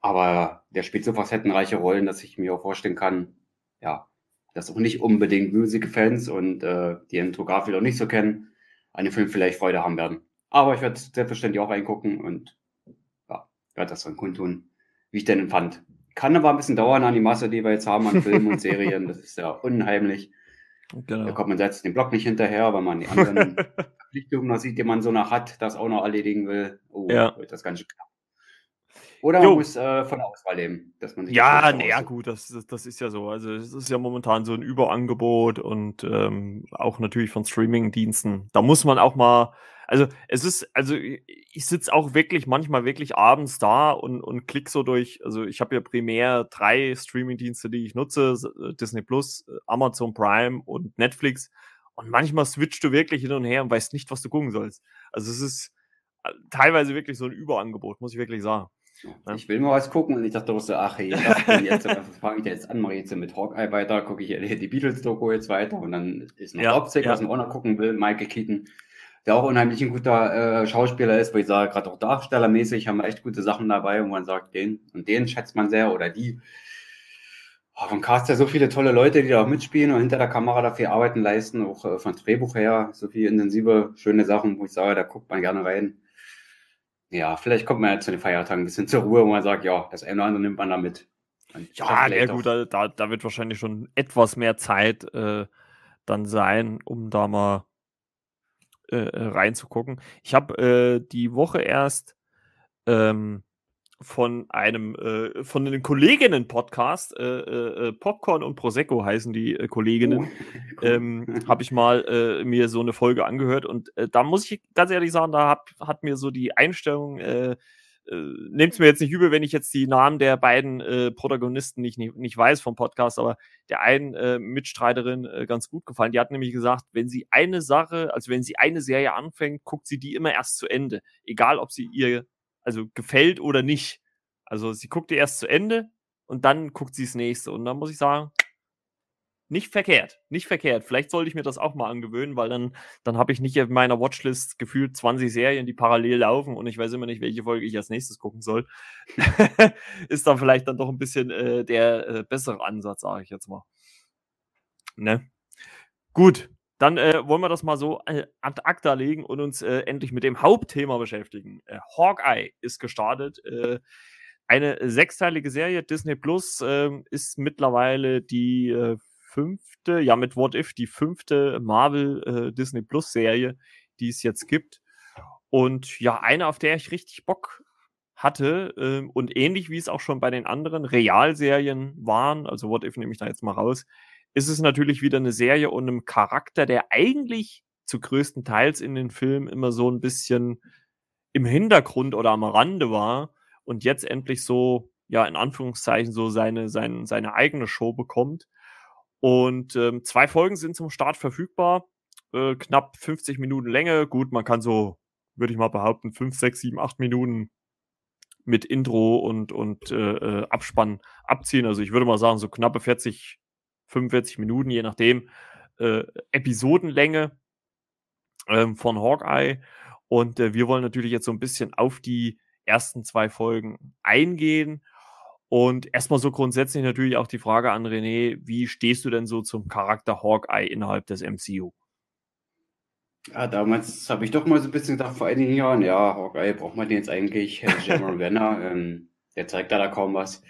Aber der spielt so facettenreiche Rollen, dass ich mir auch vorstellen kann, ja, dass auch nicht unbedingt Musical-Fans und äh, die Andrew Garfield auch nicht so kennen, an dem Film vielleicht Freude haben werden. Aber ich werde selbstverständlich auch reingucken und ja, werde das dann kundtun, wie ich den empfand. Kann aber ein bisschen dauern an die Masse, die wir jetzt haben an Filmen und Serien. Das ist ja unheimlich. Genau. Da kommt man selbst den Blog nicht hinterher, weil man die anderen Verpflichtungen noch sieht, die man so noch hat, das auch noch erledigen will. Oh, ja. wird das ganz schön knapp. Oder man jo. muss äh, von der Auswahl leben, dass man sich Ja, naja, gut, das, das, das, ist ja so. Also es ist ja momentan so ein Überangebot und ähm, auch natürlich von Streaming-Diensten. Da muss man auch mal, also es ist, also ich sitze auch wirklich manchmal wirklich abends da und, und klick so durch, also ich habe ja primär drei Streaming-Dienste, die ich nutze, äh, Disney Plus, äh, Amazon Prime und Netflix. Und manchmal switcht du wirklich hin und her und weißt nicht, was du gucken sollst. Also es ist äh, teilweise wirklich so ein Überangebot, muss ich wirklich sagen. Ja. Ich will mal was gucken und ich dachte so, ach, hey, jetzt, fange ich jetzt an, mache ich jetzt mit Hawkeye weiter, gucke ich die Beatles-Doku jetzt weiter und dann ist noch ja, Optik, ja. was man auch noch gucken will, Michael Keaton, der auch unheimlich ein guter äh, Schauspieler ist, wo ich sage, gerade auch darstellermäßig haben wir echt gute Sachen dabei und man sagt, den und den schätzt man sehr oder die. Oh, von Cast ja so viele tolle Leute, die da auch mitspielen und hinter der Kamera dafür Arbeiten leisten, auch äh, von Drehbuch her, so viele intensive, schöne Sachen, wo ich sage, da guckt man gerne rein ja, vielleicht kommt man ja zu den Feiertagen ein bisschen zur Ruhe, wo man sagt, ja, das eine oder andere nimmt man da mit. Ja, ja gut, da, da wird wahrscheinlich schon etwas mehr Zeit äh, dann sein, um da mal äh, äh reinzugucken. Ich habe äh, die Woche erst ähm, von einem, äh, von den Kolleginnen-Podcast, äh, äh, äh, Popcorn und Prosecco heißen die Kolleginnen, oh, ähm, habe ich mal mir so eine Folge angehört und da muss ich ganz ehrlich sagen, da hab, hat mir so die Einstellung, äh, nehmt es mir jetzt nicht übel, wenn ich jetzt die Namen der beiden Protagonisten nicht, nicht, nicht weiß vom Podcast, aber der einen Mitstreiterin ganz gut gefallen. Die hat nämlich gesagt, wenn sie eine Sache, also wenn sie eine Serie anfängt, guckt sie die immer erst zu Ende. Egal, ob sie ihr also gefällt oder nicht. Also sie guckte erst zu Ende und dann guckt sie das nächste. Und dann muss ich sagen, nicht verkehrt, nicht verkehrt. Vielleicht sollte ich mir das auch mal angewöhnen, weil dann, dann habe ich nicht in meiner Watchlist gefühlt 20 Serien, die parallel laufen und ich weiß immer nicht, welche Folge ich als nächstes gucken soll. Ist dann vielleicht dann doch ein bisschen äh, der äh, bessere Ansatz, sage ich jetzt mal. Ne? Gut, dann äh, wollen wir das mal so äh, ad acta legen und uns äh, endlich mit dem Hauptthema beschäftigen. Äh, Hawkeye ist gestartet. Äh, eine sechsteilige Serie, Disney Plus, ähm, ist mittlerweile die äh, fünfte, ja mit What If, die fünfte Marvel Disney Plus Serie, die es jetzt gibt. Und ja, eine, auf der ich richtig Bock hatte ähm, und ähnlich wie es auch schon bei den anderen Realserien waren, also What If nehme ich da jetzt mal raus, ist es natürlich wieder eine Serie und einem Charakter, der eigentlich zu größten Teils in den Filmen immer so ein bisschen im Hintergrund oder am Rande war und jetzt endlich so, ja, in Anführungszeichen, so seine, seine, seine eigene Show bekommt. Und ähm, zwei Folgen sind zum Start verfügbar. Äh, knapp 50 Minuten Länge. Gut, man kann so, würde ich mal behaupten, 5, 6, 7, 8 Minuten mit Intro und, und äh, äh, Abspann abziehen. Also ich würde mal sagen, so knappe 40 45 Minuten, je nachdem, äh, Episodenlänge ähm, von Hawkeye. Und äh, wir wollen natürlich jetzt so ein bisschen auf die ersten zwei Folgen eingehen. Und erstmal so grundsätzlich natürlich auch die Frage an René, wie stehst du denn so zum Charakter Hawkeye innerhalb des MCU? Ja, damals habe ich doch mal so ein bisschen gedacht, vor einigen Jahren, ja, Hawkeye braucht man den jetzt eigentlich, Jeremy Renner, ähm, der zeigt da, da kaum was.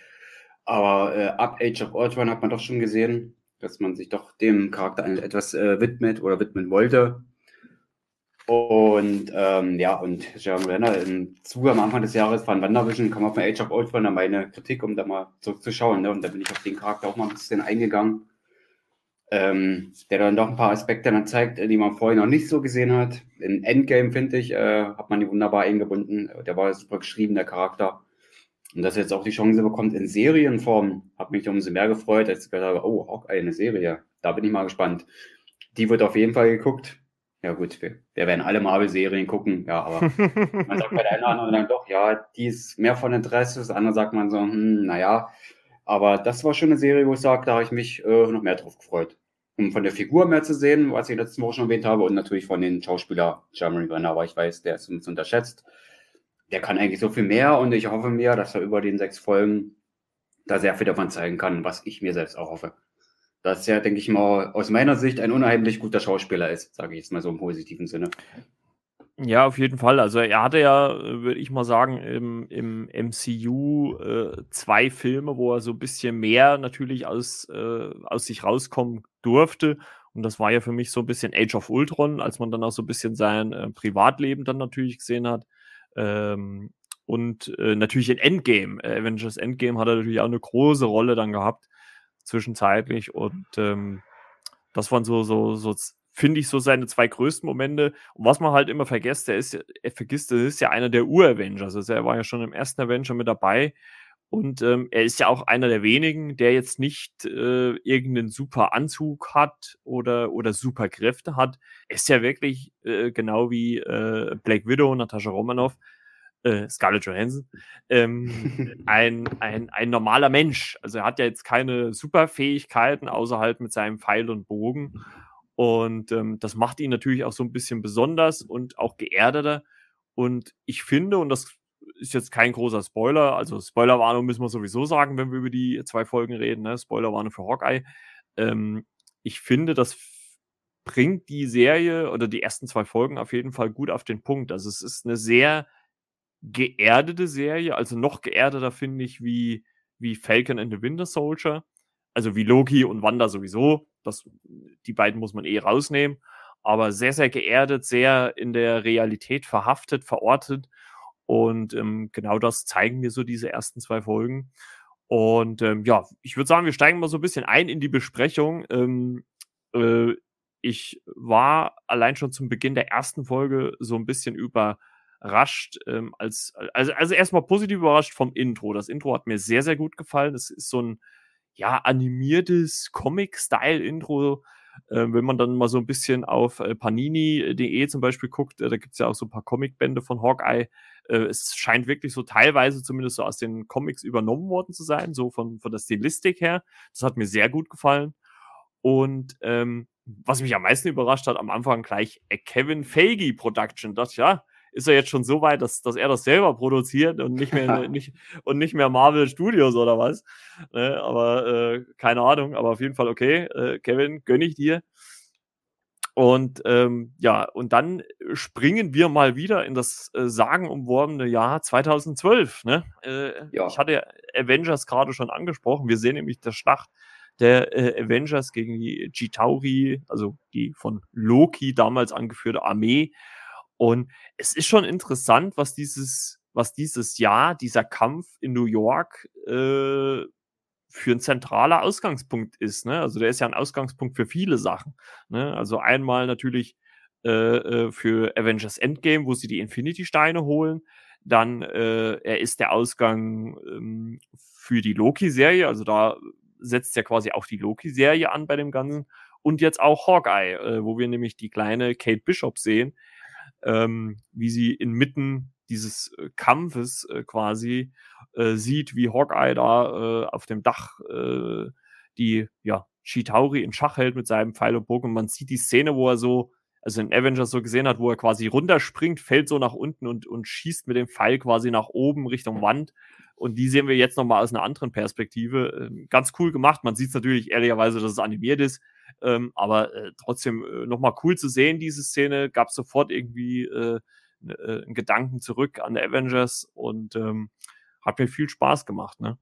Aber äh, ab Age of Ultron hat man doch schon gesehen, dass man sich doch dem Charakter etwas äh, widmet oder widmen wollte. Und ähm, ja, und Jeremy Renner im Zuge am Anfang des Jahres von WandaVision kam auf Age of Ultron meine Kritik, um da mal zurückzuschauen. Ne? Und da bin ich auf den Charakter auch mal ein bisschen eingegangen, ähm, der dann doch ein paar Aspekte dann zeigt, die man vorher noch nicht so gesehen hat. In Endgame, finde ich, äh, hat man die wunderbar eingebunden. Der war super geschrieben, der Charakter. Und dass er jetzt auch die Chance bekommt in Serienform, hat mich umso mehr gefreut, als ich gesagt habe, oh, auch eine Serie. Da bin ich mal gespannt. Die wird auf jeden Fall geguckt. Ja gut, wir, wir werden alle Marvel-Serien gucken, ja, aber man sagt bei der einen oder anderen dann doch, ja, die ist mehr von Interesse, das andere sagt man so, hm, naja, aber das war schon eine Serie, wo ich sage, da habe ich mich äh, noch mehr drauf gefreut. Um von der Figur mehr zu sehen, was ich letzten Woche schon erwähnt habe, und natürlich von den Schauspieler Jeremy Renner, weil ich weiß, der ist uns unterschätzt der kann eigentlich so viel mehr und ich hoffe mir, dass er über den sechs Folgen da sehr viel davon zeigen kann, was ich mir selbst auch hoffe. Dass er, denke ich mal, aus meiner Sicht ein unheimlich guter Schauspieler ist, sage ich jetzt mal so im positiven Sinne. Ja, auf jeden Fall. Also er hatte ja, würde ich mal sagen, im, im MCU äh, zwei Filme, wo er so ein bisschen mehr natürlich aus, äh, aus sich rauskommen durfte. Und das war ja für mich so ein bisschen Age of Ultron, als man dann auch so ein bisschen sein äh, Privatleben dann natürlich gesehen hat. Ähm, und äh, natürlich in Endgame, äh, Avengers Endgame hat er natürlich auch eine große Rolle dann gehabt, zwischenzeitlich. Und ähm, das waren so, so, so finde ich, so seine zwei größten Momente. Und was man halt immer vergisst, er ist, er vergisst, das ist ja einer der Ur-Avengers. Also er war ja schon im ersten Avenger mit dabei. Und ähm, er ist ja auch einer der wenigen, der jetzt nicht äh, irgendeinen super Anzug hat oder, oder super Kräfte hat. Er ist ja wirklich äh, genau wie äh, Black Widow, Natascha Romanoff, äh, Scarlett Johansson, ähm, ein, ein, ein normaler Mensch. Also er hat ja jetzt keine Superfähigkeiten, außer halt mit seinem Pfeil und Bogen. Und ähm, das macht ihn natürlich auch so ein bisschen besonders und auch geerdeter. Und ich finde, und das ist jetzt kein großer Spoiler. Also Spoilerwarnung müssen wir sowieso sagen, wenn wir über die zwei Folgen reden. Ne? Spoilerwarnung für Hawkeye. Ähm, ich finde, das bringt die Serie oder die ersten zwei Folgen auf jeden Fall gut auf den Punkt. Also es ist eine sehr geerdete Serie, also noch geerdeter finde ich wie, wie Falcon and the Winter Soldier. Also wie Loki und Wanda sowieso. Das, die beiden muss man eh rausnehmen. Aber sehr, sehr geerdet, sehr in der Realität verhaftet, verortet und ähm, genau das zeigen mir so diese ersten zwei Folgen. Und ähm, ja, ich würde sagen, wir steigen mal so ein bisschen ein in die Besprechung. Ähm, äh, ich war allein schon zum Beginn der ersten Folge so ein bisschen überrascht, ähm, als, also, also erstmal positiv überrascht vom Intro. Das Intro hat mir sehr, sehr gut gefallen. Es ist so ein, ja, animiertes Comic-Style-Intro. Äh, wenn man dann mal so ein bisschen auf äh, panini.de zum Beispiel guckt, äh, da gibt es ja auch so ein paar Comicbände von Hawkeye Äh, es scheint wirklich so teilweise zumindest so aus den Comics übernommen worden zu sein, so von, von der Stilistik her. Das hat mir sehr gut gefallen. Und ähm, was mich am meisten überrascht hat, am Anfang gleich a Kevin Feige Production. Das ja, ist er jetzt schon so weit, dass, dass er das selber produziert und nicht mehr nicht und nicht mehr Marvel Studios oder was. Ne? Aber äh, keine Ahnung, aber auf jeden Fall okay, äh, Kevin, gönne ich dir. Und ähm, ja, und dann springen wir mal wieder in das äh, sagenumworbene Jahr 2012. Ne? Äh, ja. Ich hatte Avengers gerade schon angesprochen. Wir sehen nämlich das Schlacht der äh, Avengers gegen die Chitauri, also die von Loki damals angeführte Armee. Und es ist schon interessant, was dieses, was dieses Jahr, dieser Kampf in New York äh, für ein zentraler Ausgangspunkt ist. Ne? Also der ist ja ein Ausgangspunkt für viele Sachen. Ne? Also einmal natürlich äh, äh für Avengers Endgame, wo sie die Infinity-Steine holen. Dann äh, er ist der Ausgang ähm, für die Loki-Serie. Also da setzt ja quasi auch die Loki-Serie an bei dem Ganzen. Und jetzt auch Hawkeye, äh, wo wir nämlich die kleine Kate Bishop sehen, ähm, wie sie inmitten dieses äh, Kampfes äh, quasi äh, sieht, wie Hawkeye da äh, auf dem Dach äh, die ja, Chitauri in Schach hält mit seinem Pfeil und Bogen. Und man sieht die Szene, wo er so, also in Avengers so gesehen hat, wo er quasi runterspringt, fällt so nach unten und, und schießt mit dem Pfeil quasi nach oben Richtung Wand. Und die sehen wir jetzt nochmal aus einer anderen Perspektive. Ähm, ganz cool gemacht. Man sieht es natürlich ehrlicherweise, dass es animiert ist. Ähm, aber äh, trotzdem äh, nochmal cool zu sehen, diese Szene. Gab sofort irgendwie äh, äh, einen Gedanken zurück an Avengers und ähm, hat mir viel Spaß gemacht. Ne?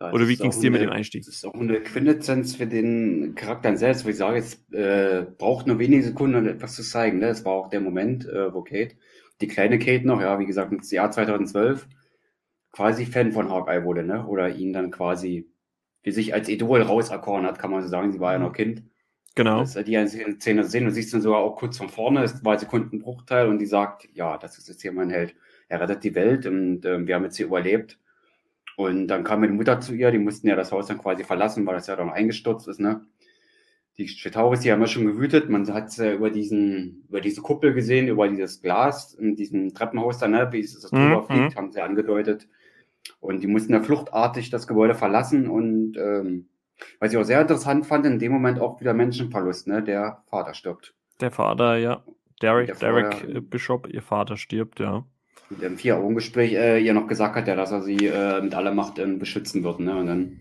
Ja, Oder wie ging es dir mit dem Einstieg? Das ist auch eine Quintessenz für den Charakter selbst, wo ich sage, es äh, braucht nur wenige Sekunden, um etwas zu zeigen. Ne? Das war auch der Moment, äh, wo Kate, die kleine Kate noch, ja, wie gesagt, im Jahr 2012, quasi Fan von Hawkeye wurde, ne? Oder ihn dann quasi für sich als Idol rauserkoren hat, kann man so sagen. Sie war ja noch mhm. Kind. Genau. Das, die einzige Szene sehen, du siehst dann sogar auch kurz von vorne, ist zwei Sekunden Bruchteil und die sagt, ja, das ist jetzt hier mein Held. Er rettet die Welt und äh, wir haben jetzt hier überlebt. Und dann kam meine Mutter zu ihr, die mussten ja das Haus dann quasi verlassen, weil das ja dann eingestürzt ist, ne? Die Chetauris, die haben ja schon gewütet. Man hat äh, über diesen, über diese Kuppel gesehen, über dieses Glas in diesem Treppenhaus da, ne, wie es das drüber mhm. fliegt, haben sie angedeutet. Und die mussten ja fluchtartig das Gebäude verlassen und ähm, was ich auch sehr interessant fand, in dem Moment auch wieder Menschenverlust, ne? Der Vater stirbt. Der Vater, ja. Derek, der Derek Vater, Bishop, ihr Vater stirbt, ja. Und im Vier-Augen-Gespräch äh, ihr noch gesagt hat, ja, dass er sie äh, mit aller Macht äh, beschützen wird, ne? Und dann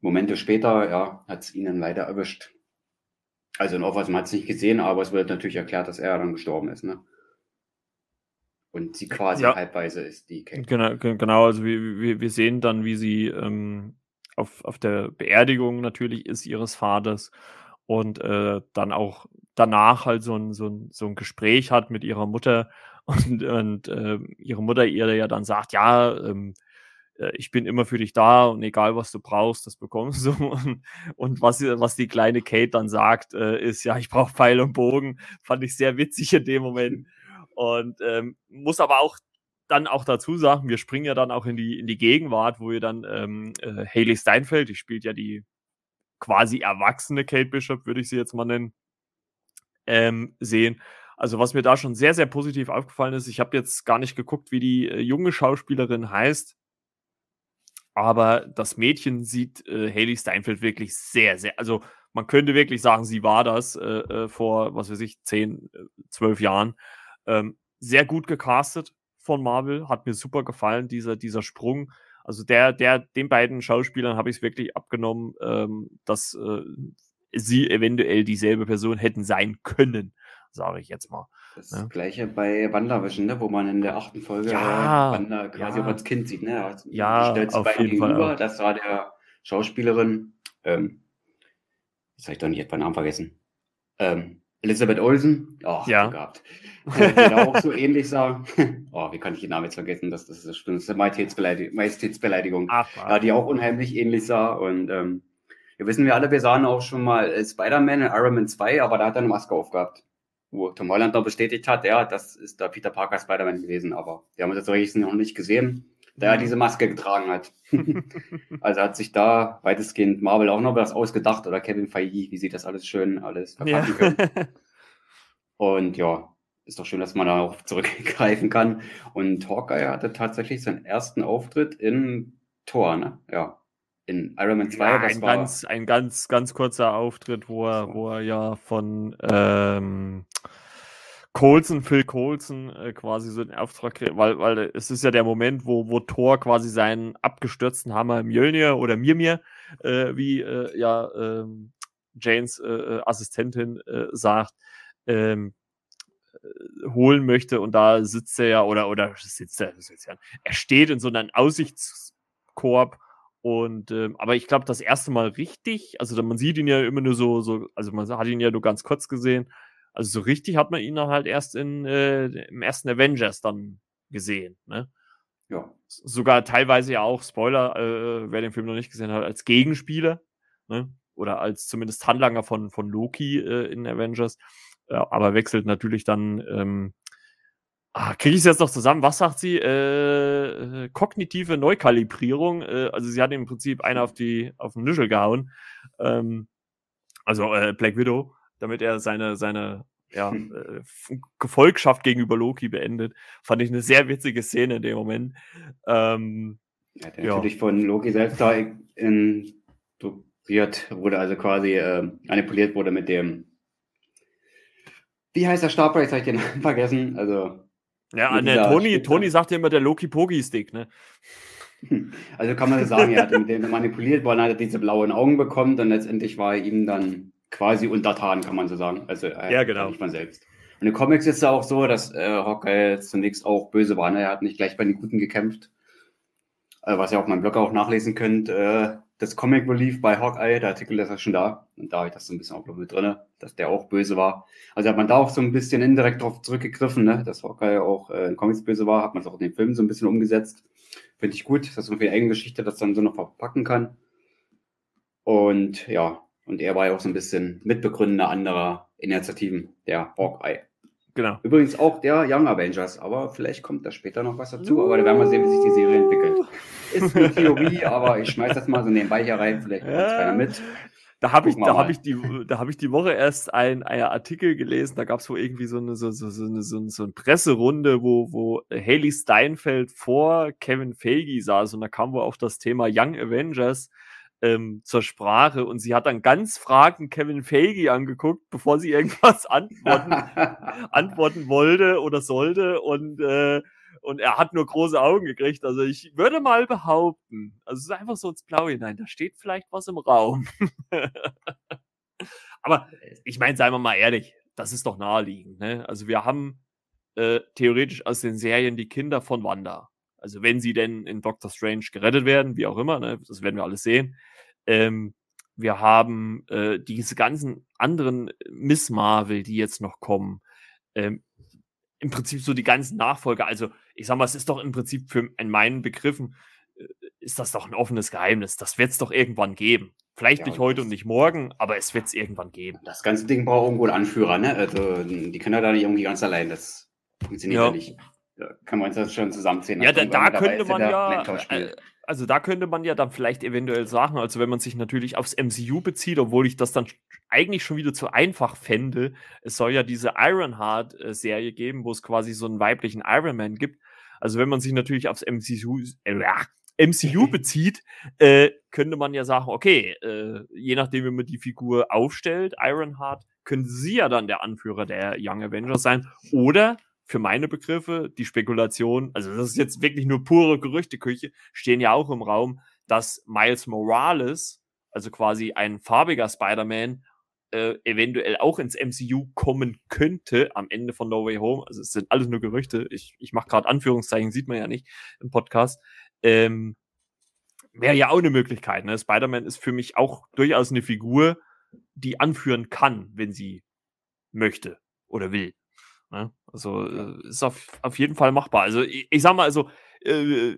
Momente später, ja, hat es ihnen leider erwischt. Also in Offers, man hat es nicht gesehen, aber es wird natürlich erklärt, dass er dann gestorben ist, ne? Und sie quasi ja. halbweise ist, die Kate. Genau, genau also wir, wir, wir sehen dann, wie sie ähm, auf, auf der Beerdigung natürlich ist ihres Vaters und äh, dann auch danach halt so ein, so, ein, so ein Gespräch hat mit ihrer Mutter und, und äh, ihre Mutter ihr ja dann sagt, ja, ähm, äh, ich bin immer für dich da und egal was du brauchst, das bekommst du. Und, und was, was die kleine Kate dann sagt, äh, ist, ja, ich brauche Pfeil und Bogen. Fand ich sehr witzig in dem Moment. Und ähm, muss aber auch dann auch dazu sagen, wir springen ja dann auch in die, in die Gegenwart, wo ihr dann ähm, äh, Haley Steinfeld, die spielt ja die quasi erwachsene Kate Bishop, würde ich sie jetzt mal nennen, ähm, sehen. Also was mir da schon sehr, sehr positiv aufgefallen ist, ich habe jetzt gar nicht geguckt, wie die äh, junge Schauspielerin heißt, aber das Mädchen sieht äh, Haley Steinfeld wirklich sehr, sehr, also man könnte wirklich sagen, sie war das äh, äh vor, was weiß ich, 10, 12 äh, Jahren. Ähm, sehr gut gecastet, von Marvel. Hat mir super gefallen, dieser, dieser Sprung. Also der, der, den beiden Schauspielern habe ich es wirklich abgenommen, ähm, dass äh, sie eventuell dieselbe Person hätten sein können, sage ich jetzt mal. Das ja. gleiche bei WandaVision, ne, wo man in der achten Folge ja, Wanda quasi ja. als Kind sieht. Ne? Also, ja, stellt auf jeden gegenüber, Fall. Das war der Schauspielerin, ähm, jetzt habe ich doch nicht etwa Namen vergessen. Ähm, Elisabeth Olsen, oh, ja. gehabt. Genau auch so ähnlich sagen. Oh, wie kann ich den Namen jetzt vergessen? Das, das, ist, das eine Majestätsbeleidigung. Majestätsbeleidigung. Ach, ja, die auch unheimlich ähnlich sah. Und ähm, wir wissen wir alle, wir sahen auch schon mal äh, Spider-Man in Iron Man 2, aber da hat er eine Maske aufgehabt. Wo Tom Holland noch bestätigt hat, ja, das ist der Peter Parker Spider-Man gewesen. Aber wir haben uns jetzt so noch nicht gesehen, da er diese Maske getragen hat. also hat sich da weitestgehend Marvel auch noch was ausgedacht oder Kevin Feige, wie sie das alles schön alles verpacken ja. können. Und ja, ist doch schön, dass man da auch zurückgreifen kann. Und Hawkeye hatte tatsächlich seinen ersten Auftritt in Thor, ne? Ja. In Iron Man 2. Ja, ein, ganz, ein ganz, ganz kurzer Auftritt, wo er, wo er ja von ähm, Colson, Phil Colson, äh, quasi so den Auftrag kriegt, weil, weil es ist ja der Moment, wo, wo Thor quasi seinen abgestürzten Hammer Mjölnir oder Mirmir, äh, wie äh, ja ähm, Janes äh, äh, Assistentin äh, sagt, ähm, holen möchte. Und da sitzt er ja oder oder sitzt er, er steht in so einem Aussichtskorb und ähm, aber ich glaube das erste Mal richtig, also man sieht ihn ja immer nur so so, also man hat ihn ja nur ganz kurz gesehen, also so richtig hat man ihn halt erst in äh, im ersten Avengers dann gesehen, ne? Ja. Sogar teilweise ja auch Spoiler, äh, wer den Film noch nicht gesehen hat, als Gegenspieler, ne? Oder als zumindest Handlanger von von Loki äh, in Avengers aber wechselt natürlich dann. Ähm, ah, Kriege ich es jetzt noch zusammen? Was sagt sie? Äh, kognitive Neukalibrierung. Äh, also sie hat im Prinzip einen auf die auf den Nischel gehauen. Ähm, also äh, Black Widow, damit er seine seine ja, äh, Gefolgschaft gegenüber Loki beendet. Fand ich eine sehr witzige Szene in dem Moment. Ähm, ja, der ja. natürlich von Loki selbst da in, wurde, also quasi äh, manipuliert wurde mit dem wie heißt der Stab? Jetzt habe ich den vergessen. Also. Ja, ne, Toni, Toni sagt ja immer der Loki-Pogi-Stick, ne? Also kann man so sagen, er hat mit dem manipuliert, weil er diese blauen Augen bekommt und letztendlich war er ihm dann quasi untertan, kann man so sagen. Also er ja, genau. nicht mal selbst. Und in den Comics ist es auch so, dass äh, Hawkeye zunächst auch böse war. Ne? Er hat nicht gleich bei den Guten gekämpft. Äh, was ihr auf meinem Blog auch nachlesen könnt. Äh, das Comic Relief bei Hawkeye, der Artikel ist ja schon da. Und da habe ich das so ein bisschen auch mit drin, dass der auch böse war. Also hat man da auch so ein bisschen indirekt darauf zurückgegriffen, ne? dass Hawkeye auch äh, in Comics böse war, hat man es auch in den Film so ein bisschen umgesetzt. Finde ich gut, dass man für die eigene Geschichte das dann so noch verpacken kann. Und ja, und er war ja auch so ein bisschen Mitbegründer anderer Initiativen, der Hawkeye. Genau. Übrigens auch der Young Avengers, aber vielleicht kommt da später noch was dazu. Aber da werden wir sehen, wie sich die Serie entwickelt. Ist eine Theorie, aber ich schmeiß das mal so nebenbei hier rein, vielleicht kommt ja. keiner mit. Da habe ich, da hab ich, die, da hab ich die Woche erst ein, ein Artikel gelesen, da gab es wohl irgendwie so eine, so, so, so, eine, so, so eine Presserunde, wo, wo Haley Steinfeld vor Kevin Feige saß und da kam wohl auch das Thema Young Avengers ähm, zur Sprache und sie hat dann ganz fragend Kevin Feige angeguckt, bevor sie irgendwas antworten, antworten wollte oder sollte und, äh, und er hat nur große Augen gekriegt. Also ich würde mal behaupten, also es ist einfach so ins Blaue hinein, da steht vielleicht was im Raum. Aber ich meine, seien wir mal ehrlich, das ist doch naheliegend. Ne? Also wir haben äh, theoretisch aus den Serien die Kinder von Wanda. Also wenn sie denn in Doctor Strange gerettet werden, wie auch immer, ne, das werden wir alles sehen. Ähm, wir haben äh, diese ganzen anderen Miss Marvel, die jetzt noch kommen. Ähm, Im Prinzip so die ganzen Nachfolger. Also ich sag mal, es ist doch im Prinzip für in meinen Begriffen äh, ist das doch ein offenes Geheimnis. Das wird es doch irgendwann geben. Vielleicht ja, nicht heute und nicht morgen, aber es wird es irgendwann geben. Das ganze Ding braucht irgendwo einen Anführer, ne? Also die können ja da nicht irgendwie ganz allein. Das funktioniert ja, ja nicht. Kann man das schon zusammenziehen. Ja, da, da könnte man ja, äh, also da könnte man ja dann vielleicht eventuell sagen, also wenn man sich natürlich aufs MCU bezieht, obwohl ich das dann eigentlich schon wieder zu einfach fände, es soll ja diese Ironheart-Serie geben, wo es quasi so einen weiblichen Iron Man gibt. Also wenn man sich natürlich aufs MCU, äh, MCU bezieht, äh, könnte man ja sagen, okay, äh, je nachdem, wie man die Figur aufstellt, Ironheart, könnte sie ja dann der Anführer der Young Avengers sein. Oder für meine Begriffe die Spekulation, also das ist jetzt wirklich nur pure Gerüchteküche, stehen ja auch im Raum, dass Miles Morales, also quasi ein farbiger Spider-Man, äh, eventuell auch ins MCU kommen könnte am Ende von No Way Home. Also es sind alles nur Gerüchte. Ich, ich mache gerade Anführungszeichen, sieht man ja nicht im Podcast. Ähm, Wäre ja auch eine Möglichkeit. Ne? Spider-Man ist für mich auch durchaus eine Figur, die anführen kann, wenn sie möchte oder will. Ne? Also äh, ist auf, auf jeden Fall machbar. Also ich, ich sag mal, also äh,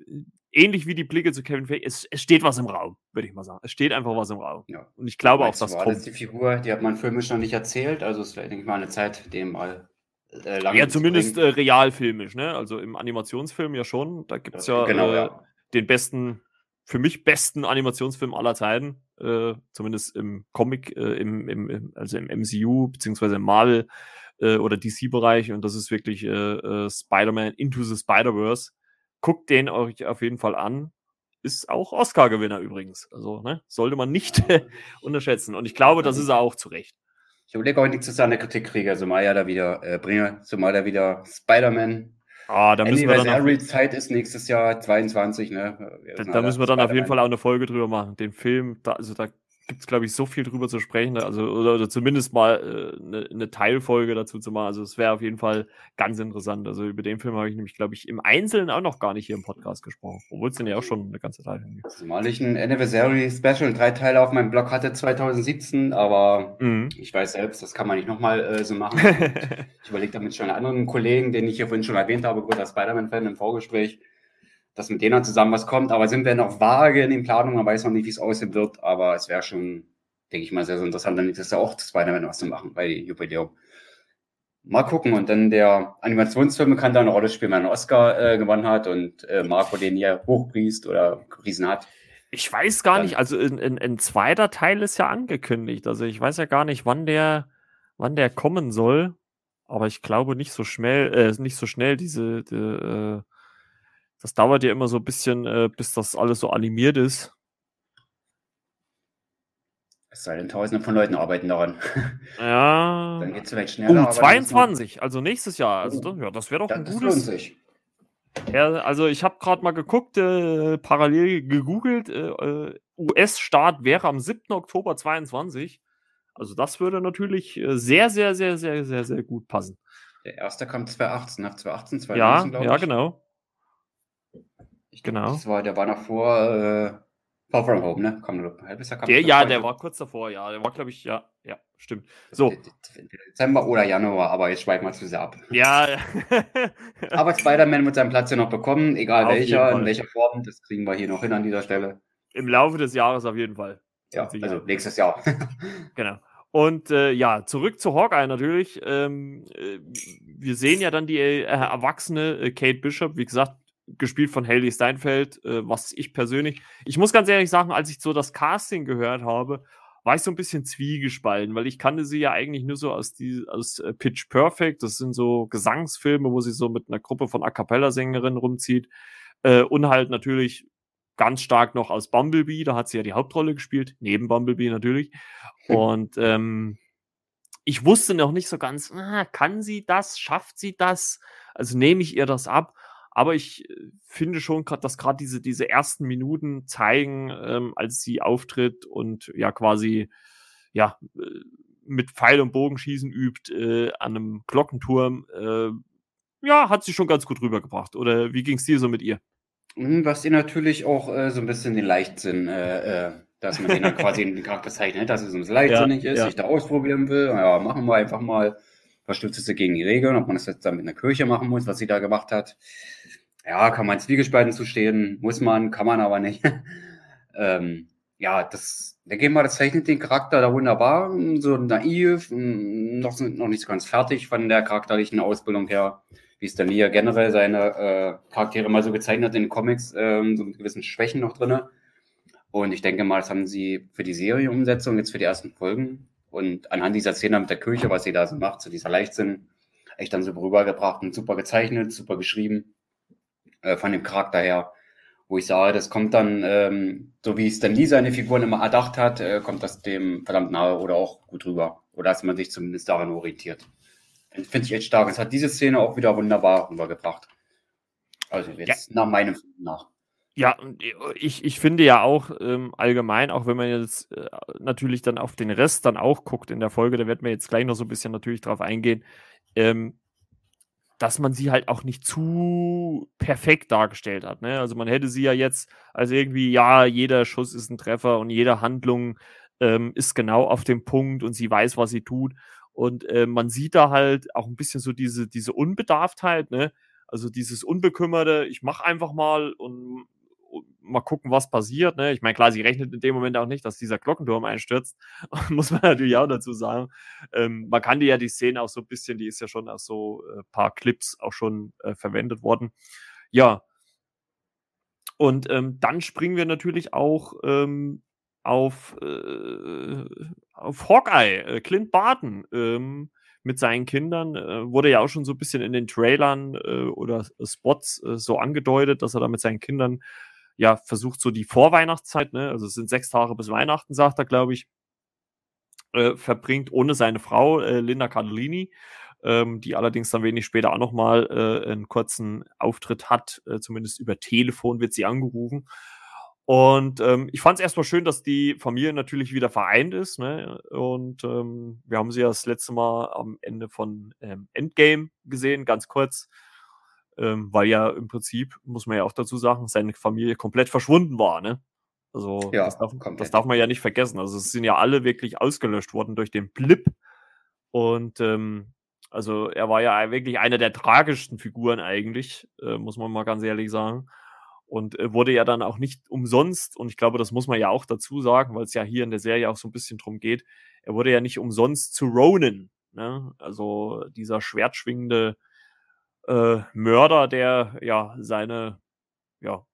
ähnlich wie die Blicke zu Kevin Feige, es, es steht was im Raum, würde ich mal sagen. Es steht einfach was im Raum. Ja. Und ich glaube auch, dass kommt. Das ist die Figur, die hat man filmisch noch nicht erzählt, also es ist, denke ich mal, eine Zeit, dem mal äh, lange Ja, zumindest äh, realfilmisch, ne? Also im Animationsfilm ja schon. Da gibt es ja, genau, äh, ja, den besten, für mich besten Animationsfilm aller Zeiten. Äh, zumindest im Comic, äh, im, im, also im MCU, beziehungsweise im Marvel äh, oder DC-Bereich und das ist wirklich äh, äh, Spider-Man Into the Spider-Verse. Guckt den euch auf jeden Fall an. Ist auch Oscar-Gewinner übrigens. Also ne, sollte man nicht unterschätzen. Und ich glaube, das ist er auch zu Recht. Ich überlege auch nichts zu sagen, der Kritik kriege, zumal ja da wieder äh, bringe, zumal da wieder Spider-Man Ah, da müssen wir dann Zeit ist nächstes Jahr 22, ne? Da, da müssen wir dann auf jeden Fall auch eine Folge drüber machen. Den Film, da, also da gibt es, glaube ich, so viel drüber zu sprechen, also, oder, oder zumindest mal eine äh, ne Teilfolge dazu zu machen. Also es wäre auf jeden Fall ganz interessant. Also über den Film habe ich nämlich, glaube ich, im Einzelnen auch noch gar nicht hier im Podcast gesprochen, obwohl es den ja auch schon eine ganze Zeit gibt. Zumal ich ein Anniversary Special, drei Teile auf meinem Blog hatte 2017, aber mhm. ich weiß selbst, das kann man nicht nochmal äh, so machen. ich überlege damit schon anderen Kollegen, den ich hier vorhin schon erwähnt habe, großer Spider-Man-Fan im Vorgespräch, dass mit denen zusammen was kommt. Aber sind wir noch vage in den Planungen, man weiß noch nicht, wie es aussehen wird, aber es wäre schon, denke ich mal, sehr, sehr interessant, dann nächstes Jahr auch Spider-Man was zu machen bei Jubiläum. Mal gucken. Und dann der Animationsfilm kann da eine Rolle spielen, wenn er einen Oscar äh, gewonnen hat und äh, Marco den hier hochpriest oder gepriesen hat. Ich weiß gar dann, nicht, also ein zweiter Teil ist ja angekündigt. Also ich weiß ja gar nicht, wann der, wann der kommen soll. Aber ich glaube nicht so schnell, äh, nicht so schnell diese, die, äh, das dauert ja immer so ein bisschen, äh, bis das alles so animiert ist. Es sei denn, tausende von Leuten arbeiten daran. Ja. Dann geht es vielleicht schneller. Uh, 22, also nächstes Jahr. Also, das, ja, das wäre doch das, ein gutes. Ja, also ich habe gerade mal geguckt, äh, parallel gegoogelt. Äh, äh US-Start wäre am 7. Oktober 22. Also das würde natürlich äh, sehr, sehr, sehr, sehr, sehr, sehr gut passen. Der erste kommt 2018, nach 2018, 2019, ja, ja, genau. Ich genau. Das war, der war noch vor äh, Far From Home, ne? Komm, ein halbes Jahr kam der, Ja, der war kurz davor, ja. Der war, glaube ich, ja, ja, stimmt. So. Dezember oder Januar, aber jetzt schweifen wir zu sehr ab. Ja, ja. aber Spider-Man wird seinen Platz ja noch bekommen, egal auf welcher, in welcher Form. Das kriegen wir hier noch hin an dieser Stelle. Im Laufe des Jahres auf jeden Fall. Ja, also nächstes Jahr. genau. Und äh, ja, zurück zu Hawkeye natürlich. Ähm, äh, wir sehen ja dann die äh, erwachsene äh, Kate Bishop, wie gesagt, gespielt von Haley Steinfeld, äh, was ich persönlich, ich muss ganz ehrlich sagen, als ich so das Casting gehört habe, war ich so ein bisschen zwiegespalten, weil ich kannte sie ja eigentlich nur so aus, die, aus äh, Pitch Perfect. Das sind so Gesangsfilme, wo sie so mit einer Gruppe von A Cappella-Sängerinnen rumzieht. Äh, und halt natürlich ganz stark noch aus Bumblebee, da hat sie ja die Hauptrolle gespielt, neben Bumblebee natürlich. Und ähm, ich wusste noch nicht so ganz, ah, kann sie das, schafft sie das? Also nehme ich ihr das ab? Aber ich äh, finde schon, dass gerade diese, diese ersten Minuten zeigen, ähm, als sie auftritt und ja quasi ja äh, mit Pfeil und Bogenschießen übt äh, an einem Glockenturm, äh, ja, hat sie schon ganz gut rübergebracht. Oder wie ging es dir so mit ihr? Hm, was ihr natürlich auch äh, so ein bisschen den Leichtsinn, äh, dass man den dann quasi in den Charakter zeichnet, dass es bisschen leichtsinnig ja, ist, ja. sich da ausprobieren will. Ja, machen wir einfach mal verstößt gegen die Regeln, ob man das jetzt dann mit einer Kirche machen muss, was sie da gemacht hat. Ja, kann man Zwiegespalten zustehen, muss man, kann man aber nicht. ähm, ja, das, ich mal, das zeichnet den Charakter da wunderbar, so naiv, noch, noch nicht so ganz fertig von der charakterlichen Ausbildung her, wie es dann hier generell seine äh, Charaktere mal so gezeichnet in den Comics, ähm, so mit gewissen Schwächen noch drinne. Und ich denke mal, das haben sie für die Serienumsetzung, jetzt für die ersten Folgen, und anhand dieser Szene mit der Kirche, was sie da so macht, so dieser Leichtsinn, echt dann so rübergebracht und super gezeichnet, super geschrieben, äh, von dem Charakter her, wo ich sage, das kommt dann, ähm, so wie Stan Lee seine Figuren immer erdacht hat, äh, kommt das dem verdammt nahe oder auch gut rüber. Oder dass man sich zumindest daran orientiert. Finde ich echt stark. Es hat diese Szene auch wieder wunderbar rübergebracht. Also jetzt ja. nach meinem nach. Ja, äh, ich, ich finde ja auch ähm, allgemein, auch wenn man jetzt äh, natürlich dann auf den Rest dann auch guckt in der Folge, da wird man jetzt gleich noch so ein bisschen natürlich drauf eingehen, ähm, dass man sie halt auch nicht zu perfekt dargestellt hat. Ne? Also man hätte sie ja jetzt als irgendwie, ja, jeder Schuss ist ein Treffer und jede Handlung ähm, ist genau auf dem Punkt und sie weiß, was sie tut. Und äh, man sieht da halt auch ein bisschen so diese, diese Unbedarftheit, ne? Also dieses Unbekümmerte, ich mache einfach mal und mal gucken, was passiert. Ne? Ich meine, klar, sie rechnet in dem Moment auch nicht, dass dieser Glockenturm einstürzt. Muss man natürlich auch dazu sagen. Ähm, man kann die ja die Szene auch so ein bisschen, die ist ja schon aus so ein äh, paar Clips auch schon äh, verwendet worden. Ja. Und ähm, dann springen wir natürlich auch ähm, auf, äh, auf Hawkeye, äh, Clint Barton, ähm, mit seinen Kindern. Äh, wurde ja auch schon so ein bisschen in den Trailern äh, oder Spots äh, so angedeutet, dass er da mit seinen Kindern ja versucht, so die Vorweihnachtszeit, ne, also es sind sechs Tage bis Weihnachten, sagt er, glaube ich, äh, verbringt ohne seine Frau, äh, Linda Cardellini, ähm, die allerdings dann wenig später auch nochmal äh, einen kurzen Auftritt hat, äh, zumindest über Telefon wird sie angerufen. Und ähm, ich fand es erstmal schön, dass die Familie natürlich wieder vereint ist. Ne? Und ähm, wir haben sie ja das letzte Mal am Ende von ähm, Endgame gesehen, ganz kurz. Ähm, weil ja im Prinzip, muss man ja auch dazu sagen, seine Familie komplett verschwunden war. Ne? Also ja, das, darf, das darf man ja nicht vergessen. Also es sind ja alle wirklich ausgelöscht worden durch den Blip. Und ähm, also er war ja wirklich einer der tragischsten Figuren eigentlich, äh, muss man mal ganz ehrlich sagen. Und äh, wurde ja dann auch nicht umsonst, und ich glaube, das muss man ja auch dazu sagen, weil es ja hier in der Serie auch so ein bisschen drum geht, er wurde ja nicht umsonst zu Ronin, ne? also dieser schwertschwingende äh, Mörder, der ja seine ja,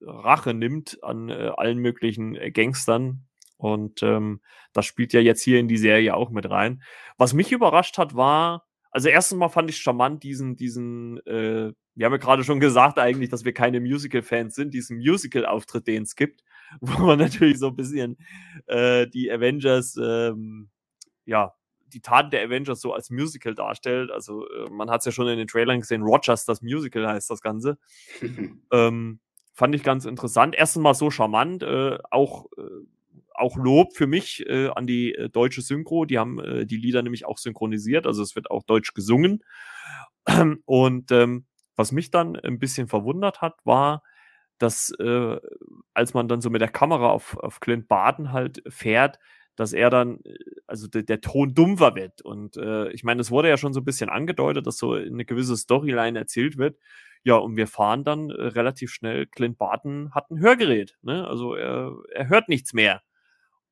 Rache nimmt an äh, allen möglichen äh, Gangstern. Und ähm, das spielt ja jetzt hier in die Serie auch mit rein. Was mich überrascht hat, war, also erstens mal fand ich charmant diesen, diesen, äh, wir haben ja gerade schon gesagt eigentlich, dass wir keine Musical-Fans sind, diesen Musical-Auftritt, den es gibt, wo man natürlich so ein bisschen äh, die Avengers, ähm, ja, die Taten der Avengers so als Musical darstellt. Also äh, man hat es ja schon in den Trailern gesehen, Rogers, das Musical heißt das Ganze. ähm, fand ich ganz interessant. Erstens mal so charmant, äh, auch äh, auch Lob für mich äh, an die deutsche Synchro. Die haben die Lieder nämlich auch synchronisiert, also es wird auch deutsch gesungen. Und ähm, was mich dann ein bisschen verwundert hat, war, dass äh, als man dann so mit der Kamera auf, auf Clint Barton halt fährt, dass er dann, äh, also de, der Ton dumpfer wird. Und äh, ich meine, es wurde ja schon so ein bisschen angedeutet, dass so eine gewisse Storyline erzählt wird. Ja, und wir fahren dann äh, relativ schnell. Clint Barton hat ein Hörgerät. Ne? Also er, er hört nichts mehr.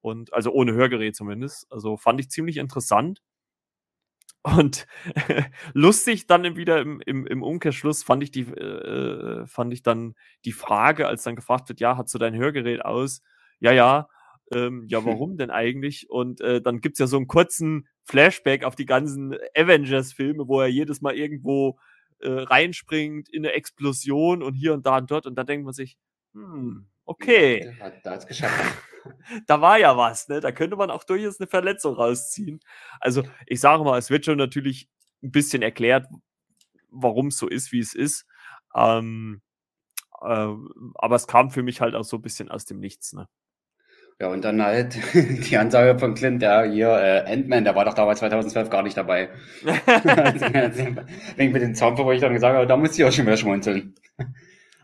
Und also ohne Hörgerät zumindest. Also fand ich ziemlich interessant. Und lustig dann wieder im, im, im Umkehrschluss fand ich die, äh, fand ich dann die Frage, als dann gefragt wird, ja, hast du dein Hörgerät aus? Ja, ja. Ähm, ja, warum denn eigentlich? Und äh, dann es ja so einen kurzen Flashback auf die ganzen Avengers-Filme, wo er jedes Mal irgendwo äh, reinspringt in eine Explosion und hier und da und dort. Und da denkt man sich, hm, okay. Da, da hat es geschafft da war ja was, ne? Da könnte man auch durchaus eine Verletzung rausziehen. Also, ich sage mal, es wird schon natürlich ein bisschen erklärt, warum es so ist, wie es ist. Ähm, äh, aber es kam für mich halt auch so ein bisschen aus dem Nichts, ne? Ja, und dann halt die Ansage von Clint, ja, hier, äh, Ant-Man, der war doch damals 2012 gar nicht dabei. Wegen mit den Zaunfall, wo ich dann gesagt habe, da muss ich auch schon mehr schmunzeln.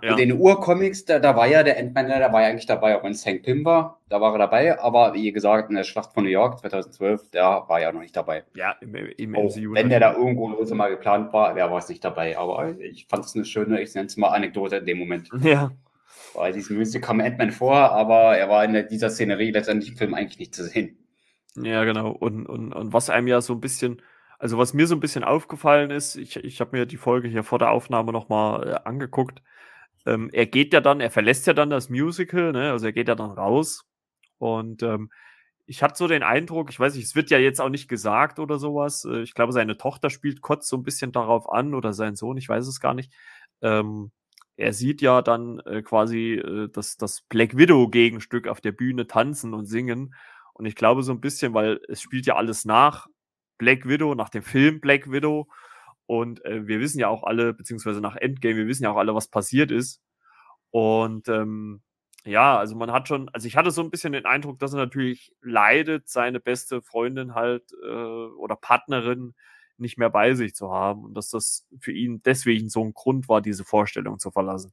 Ja. Und in den Urcomics, da, da war ja der Endman, der war ja eigentlich dabei, auch wenn es Hank Pym war, da war er dabei, aber wie gesagt, in der Schlacht von New York 2012, der war ja noch nicht dabei. Ja, im, im auch MCU. Wenn der da irgendwo lose mal geplant war, der war es nicht dabei, aber ich fand es eine schöne, ich nenne es mal Anekdote in dem Moment. Ja. Weil diesem Mystik kam Ant-Man vor, aber er war in dieser Szenerie letztendlich im Film eigentlich nicht zu sehen. Ja, genau. Und, und, und was einem ja so ein bisschen, also was mir so ein bisschen aufgefallen ist, ich, ich habe mir die Folge hier vor der Aufnahme nochmal äh, angeguckt, ähm, er geht ja dann, er verlässt ja dann das Musical, ne? also er geht ja dann raus. Und ähm, ich hatte so den Eindruck, ich weiß nicht, es wird ja jetzt auch nicht gesagt oder sowas. Äh, ich glaube, seine Tochter spielt kurz so ein bisschen darauf an oder sein Sohn, ich weiß es gar nicht. Ähm, er sieht ja dann äh, quasi äh, das, das Black Widow-Gegenstück auf der Bühne tanzen und singen. Und ich glaube so ein bisschen, weil es spielt ja alles nach Black Widow, nach dem Film Black Widow. Und äh, wir wissen ja auch alle, beziehungsweise nach Endgame, wir wissen ja auch alle, was passiert ist. Und ähm, ja, also man hat schon, also ich hatte so ein bisschen den Eindruck, dass er natürlich leidet, seine beste Freundin halt äh, oder Partnerin nicht mehr bei sich zu haben und dass das für ihn deswegen so ein Grund war, diese Vorstellung zu verlassen.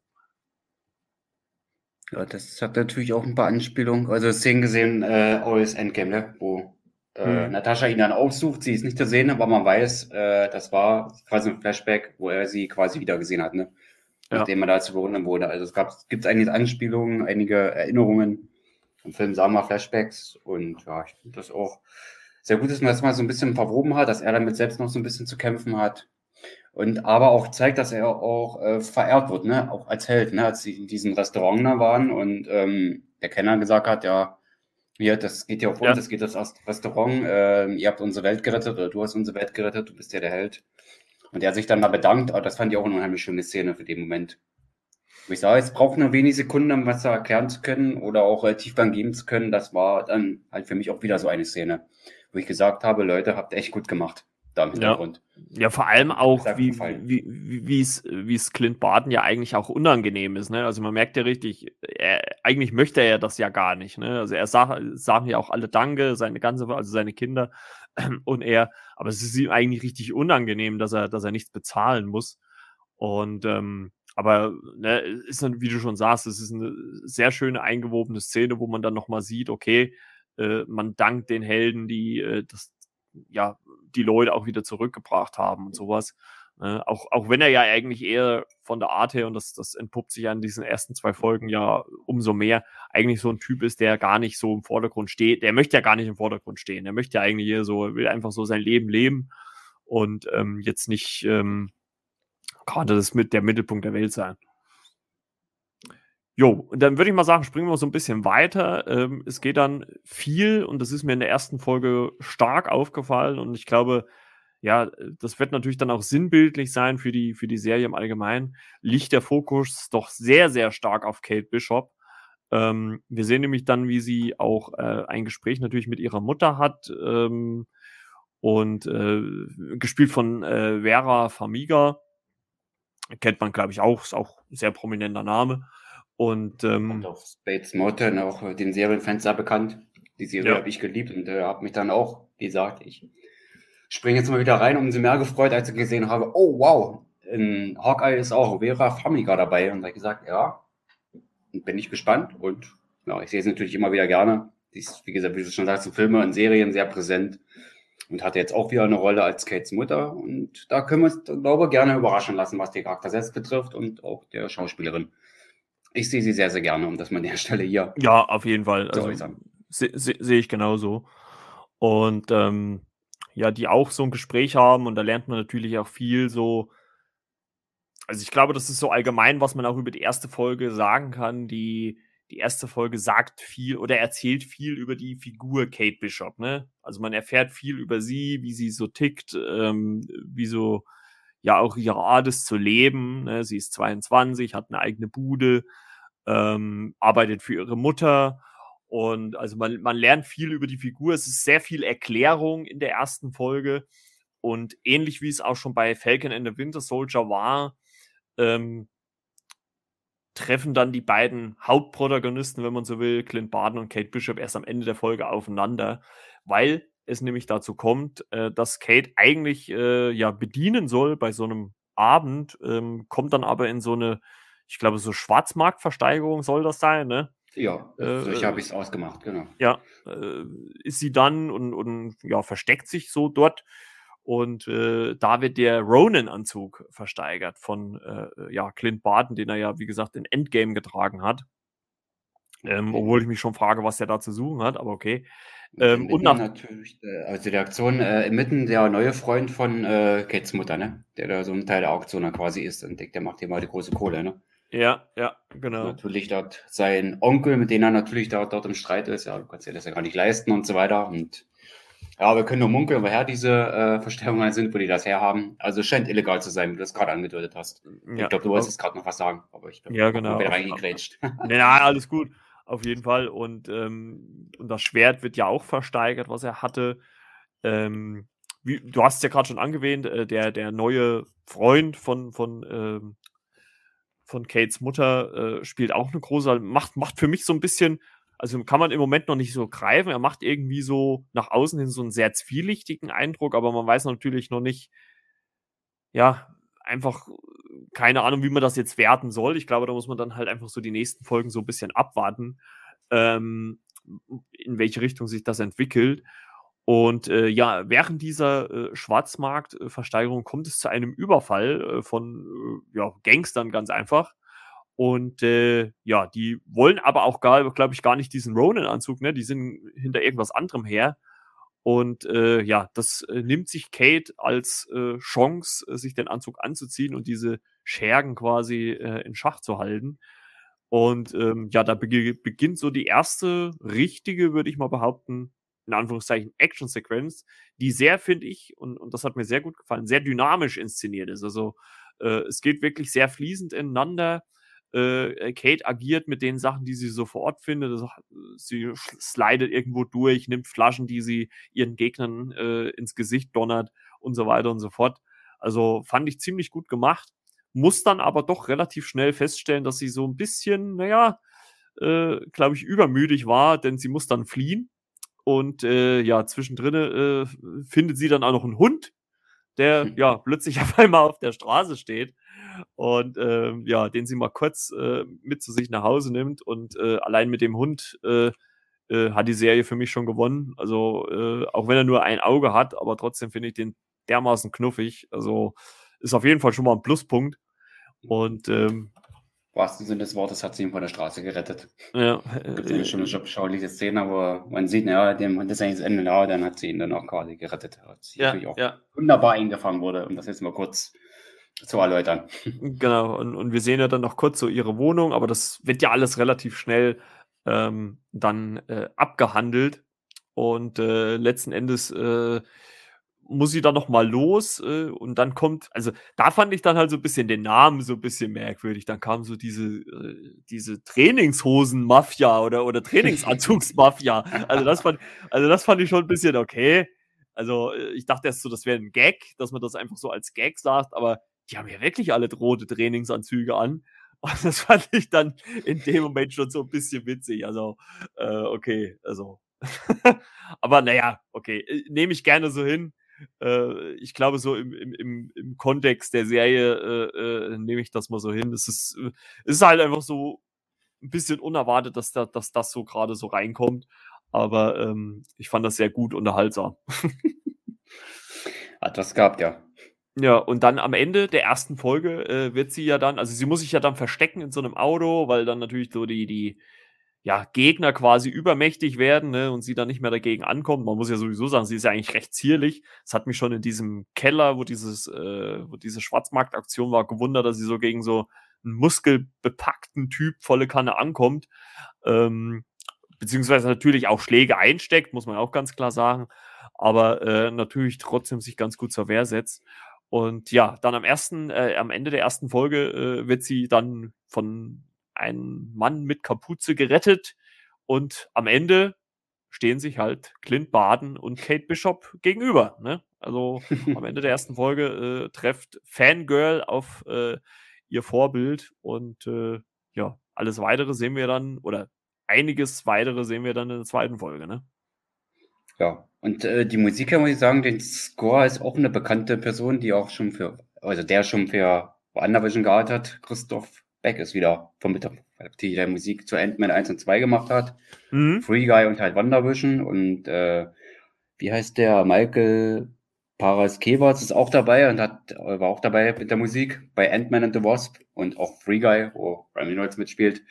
Ja, das hat natürlich auch ein paar Anspielungen. Also Szenen gesehen, äh, aus Endgame, ne? wo äh, hm. Natascha ihn dann aufsucht, sie ist nicht zu sehen, aber man weiß, äh, das war quasi ein Flashback, wo er sie quasi wieder gesehen hat, ne? Ja. Nachdem er da zu bewundern wurde. Also es gab, gibt einige Anspielungen, einige Erinnerungen. Im Film sahen wir Flashbacks und ja, ich finde das auch sehr gut, dass man das mal so ein bisschen verwoben hat, dass er damit selbst noch so ein bisschen zu kämpfen hat. Und aber auch zeigt, dass er auch äh, verehrt wird, ne? Auch als Held, ne? Als sie in diesem Restaurant da waren und ähm, der Kenner gesagt hat, ja, Ja, das geht ja auch um, ja. das geht das Restaurant. Äh, ihr habt unsere Welt gerettet oder du hast unsere Welt gerettet, du bist ja der Held. Und er sich dann da bedankt, aber das fand ich auch eine unheimlich schöne Szene für den Moment. Wo ich sage, es braucht nur wenig Sekunden, um was da erklären zu können oder auch äh, Tiefgang geben zu können. Das war dann halt für mich auch wieder so eine Szene, wo ich gesagt habe, Leute, habt echt gut gemacht da im Hintergrund. Ja, ja vor allem auch, wie, wie, wie, wie es Clint Barton ja eigentlich auch unangenehm ist. Ne? Also man merkt ja richtig, er, eigentlich möchte er das ja gar nicht. Ne? Also er sagt, sagen ja auch alle Danke, seine ganze, also seine Kinder und er, aber es ist ihm eigentlich richtig unangenehm, dass er, dass er nichts bezahlen muss. Und ähm, aber ne, ist dann, wie du schon sagst, es ist eine sehr schöne eingewobene Szene, wo man dann nochmal sieht, okay, äh, man dankt den Helden, die äh, das, ja, die Leute auch wieder zurückgebracht haben und sowas. Äh, auch, auch wenn er ja eigentlich eher von der Art her, und das, das entpuppt sich ja in diesen ersten zwei Folgen ja umso mehr, eigentlich so ein Typ ist, der gar nicht so im Vordergrund steht. Der möchte ja gar nicht im Vordergrund stehen. Der möchte ja eigentlich eher so, will einfach so sein Leben leben und ähm, jetzt nicht ähm, gerade das mit der Mittelpunkt der Welt sein. Jo, dann würde ich mal sagen, springen wir so ein bisschen weiter. Ähm, es geht dann viel, und das ist mir in der ersten Folge stark aufgefallen, und ich glaube, ja, das wird natürlich dann auch sinnbildlich sein für die, für die Serie im Allgemeinen, liegt der Fokus doch sehr, sehr stark auf Kate Bishop. Ähm, wir sehen nämlich dann, wie sie auch äh, ein Gespräch natürlich mit ihrer Mutter hat ähm, und äh, gespielt von äh, Vera Famiga. Kennt man, glaube ich, auch, ist auch ein sehr prominenter Name. Und, ähm, und auch Bates Motten, auch den Serienfans sehr bekannt. Die Serie ja. habe ich geliebt und äh, habe mich dann auch, wie gesagt, ich springe jetzt mal wieder rein, umso mehr gefreut, als ich gesehen habe, oh wow, in Hawkeye ist auch Vera Farmiga dabei. Und da habe ich gesagt, ja, bin ich gespannt. Und ja, ich sehe es natürlich immer wieder gerne. Die ist, wie gesagt, wie du schon sagst, in Filmen und Serien sehr präsent und hatte jetzt auch wieder eine Rolle als Kates Mutter. Und da können wir uns, glaube ich, gerne überraschen lassen, was den Charakter selbst betrifft und auch der Schauspielerin. Ich sehe sie sehr, sehr gerne, um das mal an der Stelle hier. Ja, auf jeden Fall. Also, Sehe seh, seh ich genauso. Und ähm, ja, die auch so ein Gespräch haben und da lernt man natürlich auch viel so. Also ich glaube, das ist so allgemein, was man auch über die erste Folge sagen kann. Die, die erste Folge sagt viel oder erzählt viel über die Figur Kate Bishop, ne? Also man erfährt viel über sie, wie sie so tickt, ähm, wie so ja auch ihre Art ist zu leben. Ne? Sie ist 22, hat eine eigene Bude, ähm, arbeitet für ihre Mutter. Und also man, man lernt viel über die Figur. Es ist sehr viel Erklärung in der ersten Folge. Und ähnlich wie es auch schon bei Falcon and the Winter Soldier war, ähm, treffen dann die beiden Hauptprotagonisten, wenn man so will, Clint Barton und Kate Bishop, erst am Ende der Folge aufeinander, weil es nämlich dazu kommt, äh, dass Kate eigentlich äh, ja bedienen soll bei so einem Abend, ähm, kommt dann aber in so eine, ich glaube, so Schwarzmarktversteigerung soll das sein, ne? Ja, äh, so habe ich es ausgemacht, genau. Ja, äh, ist sie dann und, und ja, versteckt sich so dort. Und äh, da wird der Ronin-Anzug versteigert von äh, ja, Clint Barton, den er ja, wie gesagt, in Endgame getragen hat. Ähm, obwohl ich mich schon frage, was er da zu suchen hat, aber okay. Ähm, und nach natürlich, also die Aktion äh, inmitten der neue Freund von äh, Kates Mutter, ne? Der da so ein Teil der Auktion quasi ist und der macht hier mal die große Kohle, ne? Ja, ja, genau. Natürlich dort sein Onkel, mit dem er natürlich da, dort im Streit ist, ja, du kannst dir das ja gar nicht leisten und so weiter. Und ja, wir können nur munkeln, woher diese äh, Verstärkungen sind, wo die das herhaben. Also es scheint illegal zu sein, wie du das gerade angedeutet hast. Ja, ich glaube, du wolltest gerade noch was sagen, aber ich glaube, ja, genau. reingegrätscht. Ja, alles gut. Auf jeden Fall. Und, ähm, und das Schwert wird ja auch versteigert, was er hatte. Ähm, wie, du hast es ja gerade schon angewähnt, äh, der, der neue Freund von, von, ähm, von Kates Mutter äh, spielt auch eine große, macht, macht für mich so ein bisschen, also kann man im Moment noch nicht so greifen. Er macht irgendwie so nach außen hin so einen sehr zwielichtigen Eindruck, aber man weiß natürlich noch nicht, ja, einfach keine Ahnung, wie man das jetzt werten soll. Ich glaube, da muss man dann halt einfach so die nächsten Folgen so ein bisschen abwarten, ähm, in welche Richtung sich das entwickelt. Und äh, ja, während dieser äh, Schwarzmarktversteigerung kommt es zu einem Überfall äh, von äh, ja, Gangstern ganz einfach. Und äh, ja, die wollen aber auch, glaube ich, gar nicht diesen Ronin-Anzug, ne? Die sind hinter irgendwas anderem her. Und äh, ja, das äh, nimmt sich Kate als äh, Chance, äh, sich den Anzug anzuziehen und diese Schergen quasi äh, in Schach zu halten. Und ähm, ja, da beginnt so die erste richtige, würde ich mal behaupten, in Anführungszeichen Action-Sequenz, die sehr, finde ich, und, und das hat mir sehr gut gefallen, sehr dynamisch inszeniert ist. Also äh, es geht wirklich sehr fließend ineinander. Äh, Kate agiert mit den Sachen, die sie so vor Ort findet. Also, sie slidet irgendwo durch, nimmt Flaschen, die sie ihren Gegnern äh, ins Gesicht donnert und so weiter und so fort. Also fand ich ziemlich gut gemacht. Muss dann aber doch relativ schnell feststellen, dass sie so ein bisschen, naja, äh, glaube ich, übermüdig war, denn sie muss dann fliehen. Und äh, ja, zwischendrin äh, findet sie dann auch noch einen Hund, der ja plötzlich auf einmal auf der Straße steht und ähm, ja, den sie mal kurz äh, mit zu sich nach Hause nimmt und äh, allein mit dem Hund äh, äh hat die Serie für mich schon gewonnen. Also äh, auch wenn er nur ein Auge hat, aber trotzdem finde ich den dermaßen knuffig. Also ist auf jeden Fall schon mal ein Pluspunkt. Und ähm, wahrsten Sinne des Wortes hat sie ihn von der Straße gerettet. Ja. Es gibt schon eine beschauliche Szene, aber man sieht, ja, dem, das ist eigentlich das Ende, ja, dann hat sie ihn dann auch quasi gerettet. Hat sie ja, ja. wunderbar eingefangen wurde, um das jetzt mal kurz zu erläutern. Genau, und, und wir sehen ja dann noch kurz so ihre Wohnung, aber das wird ja alles relativ schnell ähm, dann äh, abgehandelt. Und äh, letzten Endes äh, muss sie dann noch mal los äh, und dann kommt, also da fand ich dann halt so ein bisschen den Namen so ein bisschen merkwürdig. Dann kam so diese, äh, diese Trainingshosen-Mafia oder, oder Trainingsanzugs-Mafia. Also das fand, also das fand ich schon ein bisschen okay. Also äh, ich dachte erst so, das wäre ein Gag, dass man das einfach so als Gag sagt, aber die haben ja wirklich alle rote Trainingsanzüge an. Und das fand ich dann in dem Moment schon so ein bisschen witzig. Also, äh, okay, also. aber naja, okay, äh, nehme ich gerne so hin äh, ich glaube, so im, im, im, Kontext der Serie äh, äh, nehme ich das mal so hin. Es ist, äh, es ist halt einfach so ein bisschen unerwartet, dass, da, dass das so gerade so reinkommt. Aber ähm, ich fand das sehr gut unterhaltsam. Hat was gehabt, ja. Ja, und dann am Ende der ersten Folge äh, wird sie ja dann, also sie muss sich ja dann verstecken in so einem Auto, weil dann natürlich so die, die, ja, Gegner quasi übermächtig werden ne, und sie dann nicht mehr dagegen ankommt. Man muss ja sowieso sagen, sie ist ja eigentlich recht zierlich. Es hat mich schon in diesem Keller, wo dieses, äh, wo diese Schwarzmarktaktion war, gewundert, dass sie so gegen so einen muskelbepackten Typ volle Kanne ankommt. Ähm, beziehungsweise natürlich auch Schläge einsteckt, muss man auch ganz klar sagen. Aber äh, natürlich trotzdem sich ganz gut zur Wehr setzt. Und ja, dann am ersten, äh, am Ende der ersten Folge äh, wird sie dann von ein Mann mit Kapuze gerettet und am Ende stehen sich halt Clint Baden und Kate Bishop gegenüber. Ne? Also am Ende der ersten Folge äh, trefft Fangirl auf äh, ihr Vorbild und äh, ja, alles weitere sehen wir dann, oder einiges weitere sehen wir dann in der zweiten Folge, ne? Ja, und äh, die Musiker, muss ich sagen, den Score ist auch eine bekannte Person, die auch schon für, also der schon für Wandervision gearbeitet hat, Christoph Beck ist wieder vom die der Musik zu Ant-Man 1 und 2 gemacht hat. Mhm. Free Guy und halt Wandervision und äh, wie heißt der? Michael Paraskevas ist auch dabei und hat, war auch dabei mit der Musik bei Ant-Man and the Wasp und auch Free Guy, wo Ryan Reynolds mitspielt,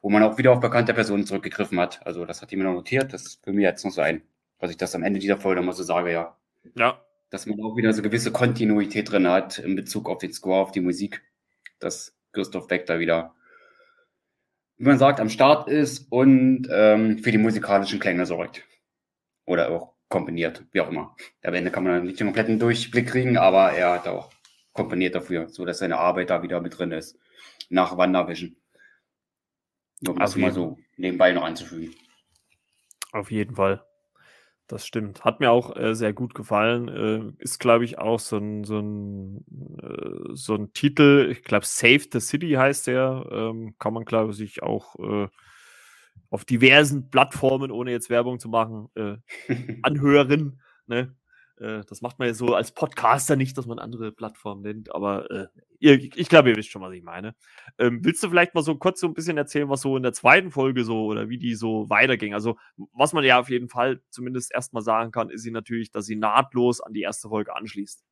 wo man auch wieder auf bekannte Personen zurückgegriffen hat. Also das hat jemand noch notiert, das ist für mich jetzt noch so ein, was ich das am Ende dieser Folge mal so sage, ja. Ja. Dass man auch wieder so gewisse Kontinuität drin hat in Bezug auf den Score, auf die Musik. Das Christoph Beck da wieder, wie man sagt, am Start ist und ähm, für die musikalischen Klänge sorgt. Oder auch komponiert, wie auch immer. Am Ende kann man dann nicht den kompletten Durchblick kriegen, aber er hat auch komponiert dafür, so dass seine Arbeit da wieder mit drin ist. Nach WandaVision. Um das mal so nebenbei noch anzufügen. Auf jeden Fall. Das stimmt. Hat mir auch äh, sehr gut gefallen. Äh, ist, glaube ich, auch so ein, so ein, äh, so ein Titel. Ich glaube, Save the City heißt der. Ähm, kann man, glaube ich, auch äh, auf diversen Plattformen, ohne jetzt Werbung zu machen, äh, anhören. Ne? Äh, das macht man ja so als Podcaster nicht, dass man andere Plattformen nennt, aber äh, ihr, ich glaube, ihr wisst schon, was ich meine. Ähm, willst du vielleicht mal so kurz so ein bisschen erzählen, was so in der zweiten Folge so oder wie die so weiterging? Also, was man ja auf jeden Fall zumindest erstmal sagen kann, ist sie natürlich, dass sie nahtlos an die erste Folge anschließt.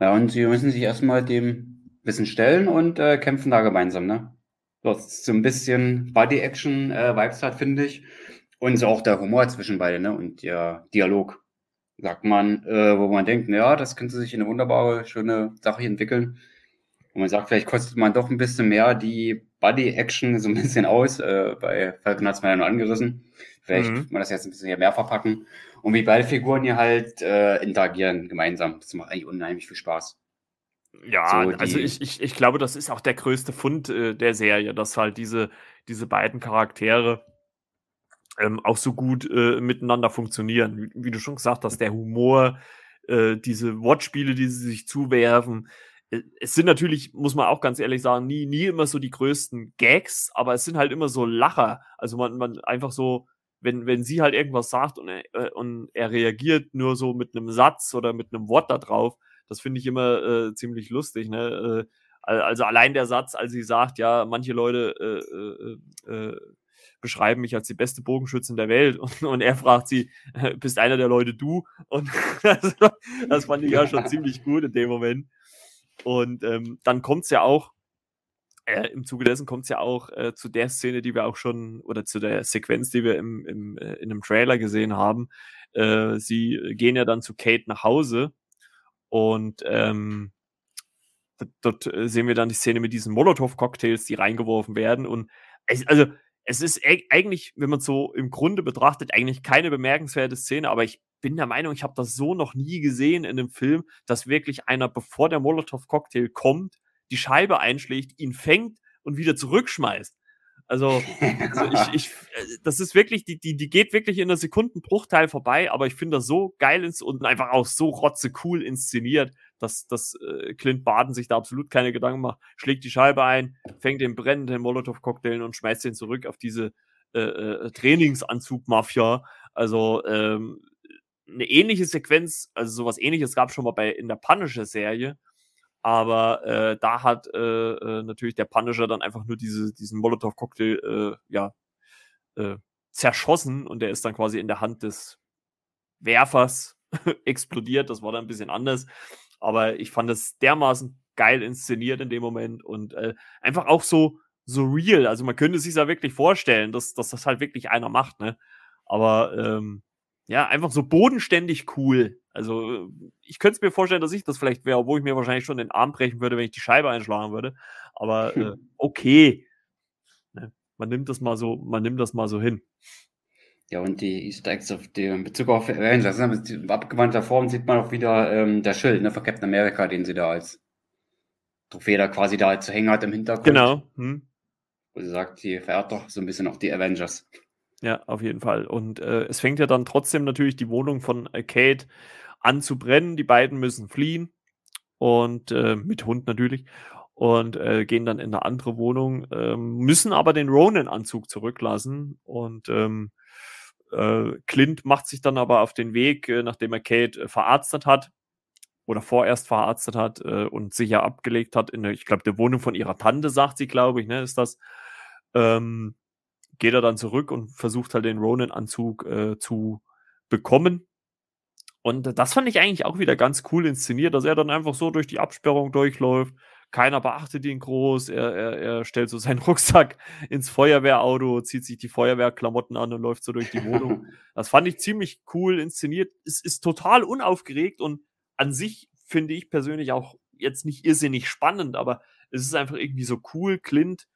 Ja, und sie müssen sich erstmal dem bisschen stellen und äh, kämpfen da gemeinsam, ne? Was so ein bisschen Body-Action-Vibes äh, hat, finde ich. Und so auch der Humor zwischen beiden, ne? Und der Dialog sagt man, äh, wo man denkt, ja, das könnte sich in eine wunderbare, schöne Sache entwickeln. Und man sagt, vielleicht kostet man doch ein bisschen mehr die Buddy-Action so ein bisschen aus. Äh, bei Falcon hat es mir ja nur angerissen. Vielleicht mhm. kann man das jetzt ein bisschen mehr verpacken. Und wie beide Figuren hier halt äh, interagieren gemeinsam. Das macht eigentlich unheimlich viel Spaß. Ja, so also ich, ich, ich glaube, das ist auch der größte Fund äh, der Serie, dass halt diese, diese beiden Charaktere ähm, auch so gut äh, miteinander funktionieren. Wie, wie, du schon gesagt hast, der Humor, äh, diese Wortspiele, die sie sich zuwerfen. Äh, es sind natürlich, muss man auch ganz ehrlich sagen, nie, nie immer so die größten Gags, aber es sind halt immer so Lacher. Also man, man einfach so, wenn, wenn sie halt irgendwas sagt und er, äh, und er reagiert nur so mit einem Satz oder mit einem Wort da drauf, das finde ich immer äh, ziemlich lustig. Ne? Äh, also allein der Satz, als sie sagt, ja, manche Leute äh, äh, äh, beschreiben mich als die beste Bogenschützin der Welt und, und er fragt sie, bist einer der Leute du? Und das, das fand ich ja schon ziemlich gut in dem Moment. Und ähm, dann kommt es ja auch, äh, im Zuge dessen kommt es ja auch äh, zu der Szene, die wir auch schon, oder zu der Sequenz, die wir im, im, äh, in einem Trailer gesehen haben. Äh, sie gehen ja dann zu Kate nach Hause und ähm, dort äh, sehen wir dann die Szene mit diesen Molotow-Cocktails, die reingeworfen werden. Und also, es ist eigentlich, wenn man so im Grunde betrachtet, eigentlich keine bemerkenswerte Szene, aber ich bin der Meinung, ich habe das so noch nie gesehen in einem Film, dass wirklich einer, bevor der Molotow-Cocktail kommt, die Scheibe einschlägt, ihn fängt und wieder zurückschmeißt. Also, also ich, ich, äh, das ist wirklich, die, die, die geht wirklich in einer Sekundenbruchteil vorbei, aber ich finde das so geil ins, und einfach auch so rotze cool inszeniert, dass, dass äh, Clint Baden sich da absolut keine Gedanken macht, schlägt die Scheibe ein, fängt den brennenden Molotow-Cocktail und schmeißt den zurück auf diese äh, äh, Trainingsanzug-Mafia. Also ähm, eine ähnliche Sequenz, also sowas ähnliches gab es schon mal bei in der Punisher-Serie, aber äh, da hat äh, äh, natürlich der Punisher dann einfach nur diese, diesen Molotow-Cocktail äh, ja, äh, zerschossen und der ist dann quasi in der Hand des Werfers explodiert. Das war dann ein bisschen anders. Aber ich fand es dermaßen geil inszeniert in dem Moment und äh, einfach auch so, so real. Also man könnte sich da wirklich vorstellen, dass, dass das halt wirklich einer macht, ne? Aber ähm, ja, einfach so bodenständig cool. Also ich könnte es mir vorstellen, dass ich das vielleicht wäre, obwohl ich mir wahrscheinlich schon den Arm brechen würde, wenn ich die Scheibe einschlagen würde. Aber äh, okay. Ne? Man nimmt das mal so, man nimmt das mal so hin. Ja, und die Easter Eggs auf die, in Bezug auf Avengers, ne, in abgewandter Form sieht man auch wieder ähm, der Schild ne, von Captain America, den sie da als Trophäe da quasi da zu hängen hat im Hintergrund. Genau. Hm. Wo sie sagt, sie verehrt doch so ein bisschen auch die Avengers. Ja, auf jeden Fall. Und äh, es fängt ja dann trotzdem natürlich die Wohnung von äh, Kate an zu brennen. Die beiden müssen fliehen und äh, mit Hund natürlich und äh, gehen dann in eine andere Wohnung, ähm, müssen aber den Ronin-Anzug zurücklassen und ähm, äh, Clint macht sich dann aber auf den Weg, äh, nachdem er Kate äh, verarztet hat oder vorerst verarztet hat äh, und sicher abgelegt hat in, der, ich glaube, der Wohnung von ihrer Tante, sagt sie, glaube ich, ne, ist das. Ähm, geht er dann zurück und versucht halt den Ronin-Anzug äh, zu bekommen. Und das fand ich eigentlich auch wieder ganz cool inszeniert, dass er dann einfach so durch die Absperrung durchläuft. Keiner beachtet ihn groß. Er, er, er stellt so seinen Rucksack ins Feuerwehrauto, zieht sich die Feuerwehrklamotten an und läuft so durch die Wohnung. Das fand ich ziemlich cool inszeniert. Es ist total unaufgeregt und an sich finde ich persönlich auch jetzt nicht irrsinnig spannend, aber es ist einfach irgendwie so cool. Clint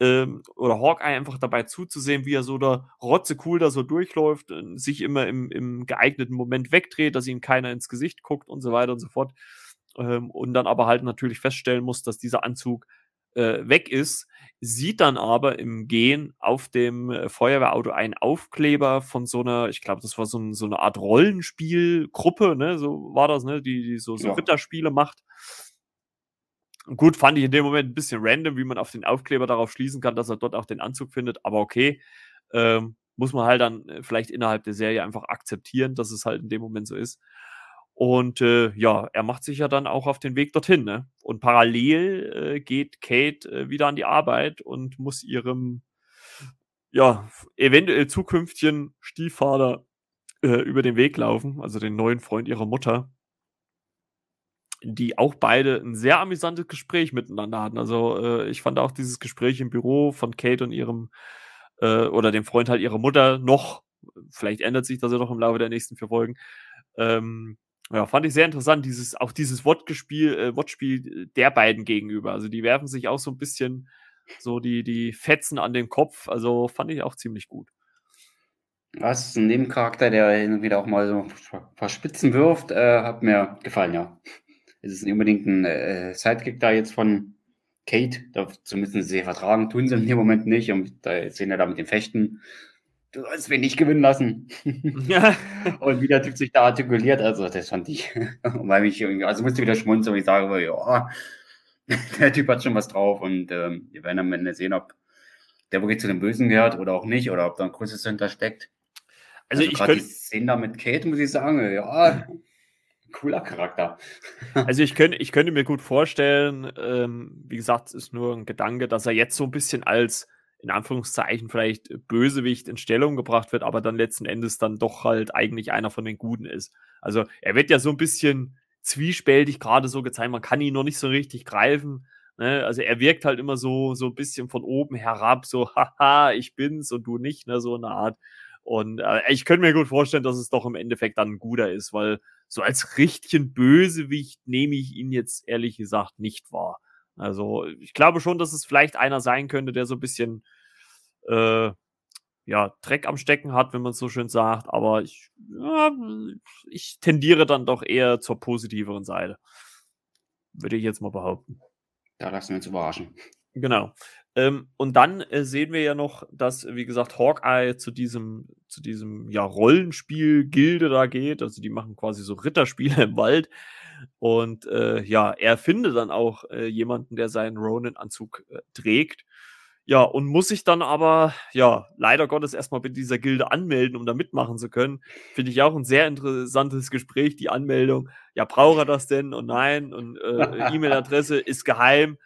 ähm, oder Hawkeye einfach dabei zuzusehen, wie er so da rotze cool da so durchläuft, sich immer im, im geeigneten Moment wegdreht, dass ihm keiner ins Gesicht guckt und so weiter und so fort. Ähm, und dann aber halt natürlich feststellen muss, dass dieser Anzug äh, weg ist, sieht dann aber im Gehen auf dem äh, Feuerwehrauto einen Aufkleber von so einer, ich glaube, das war so, ein, so, eine Art Rollenspielgruppe, ne, so war das, ne, die, die so, so ja. Ritterspiele macht. Gut, fand ich in dem Moment ein bisschen random, wie man auf den Aufkleber darauf schließen kann, dass er dort auch den Anzug findet, aber okay. Ähm, muss man halt dann äh, vielleicht innerhalb der Serie einfach akzeptieren, dass es halt in dem Moment so ist. Und äh, ja, er macht sich ja dann auch auf den Weg dorthin. Ne? Und parallel äh, geht Kate äh, wieder an die Arbeit und muss ihrem ja, eventuell zukünftigen Stiefvater äh, über den Weg laufen, also den neuen Freund ihrer Mutter die auch beide ein sehr amüsantes Gespräch miteinander hatten. Also äh, ich fand auch dieses Gespräch im Büro von Kate und ihrem äh, oder dem Freund halt ihrer Mutter noch, vielleicht ändert sich das ja noch im Laufe der nächsten vier Folgen, ähm, ja, fand ich sehr interessant, dieses, auch dieses Wortgespiel, äh, Wortspiel der beiden gegenüber. Also die werfen sich auch so ein bisschen so die, die Fetzen an den Kopf. Also fand ich auch ziemlich gut. Was ist ein Nebencharakter, der hin und wieder auch mal so ein paar Spitzen wirft, äh, hat mir gefallen, ja. Es ist nicht unbedingt ein äh, Sidekick da jetzt von Kate, dazu müssen sie vertragen, tun sie in dem Moment nicht und da sehen wir da mit den Fechten, du sollst mich nicht gewinnen lassen. Ja. und wie der Typ sich da artikuliert, also das fand ich, weil mich irgendwie, also musste wieder schmunzeln, und ich sage, ja, der Typ hat schon was drauf und ähm, wir werden am Ende sehen, ob der wirklich zu den Bösen gehört oder auch nicht oder ob da ein Größes hintersteckt. Also, also ich könnte. Die Szene da mit Kate, muss ich sagen, ja, cooler Charakter. also ich könnte, ich könnte mir gut vorstellen, ähm, wie gesagt, es ist nur ein Gedanke, dass er jetzt so ein bisschen als in Anführungszeichen vielleicht Bösewicht in Stellung gebracht wird, aber dann letzten Endes dann doch halt eigentlich einer von den Guten ist. Also er wird ja so ein bisschen zwiespältig gerade so gezeigt, man kann ihn noch nicht so richtig greifen. Ne? Also er wirkt halt immer so, so ein bisschen von oben herab, so, haha, ich bin's und du nicht, ne? so eine Art. Und äh, ich könnte mir gut vorstellen, dass es doch im Endeffekt dann ein guter ist, weil so als richtigen Bösewicht nehme ich ihn jetzt ehrlich gesagt nicht wahr. Also ich glaube schon, dass es vielleicht einer sein könnte, der so ein bisschen äh, ja, Dreck am Stecken hat, wenn man so schön sagt, aber ich, ja, ich tendiere dann doch eher zur positiveren Seite. Würde ich jetzt mal behaupten. Da lassen wir uns überraschen. Genau. Ähm, und dann äh, sehen wir ja noch, dass, wie gesagt, Hawkeye zu diesem, zu diesem ja, Rollenspiel-Gilde da geht. Also die machen quasi so Ritterspiele im Wald. Und äh, ja, er findet dann auch äh, jemanden, der seinen Ronin-Anzug äh, trägt. Ja, und muss sich dann aber, ja, leider Gottes erstmal mit dieser Gilde anmelden, um da mitmachen zu können. Finde ich auch ein sehr interessantes Gespräch, die Anmeldung. Ja, braucht er das denn? Und nein, und äh, E-Mail-Adresse ist geheim.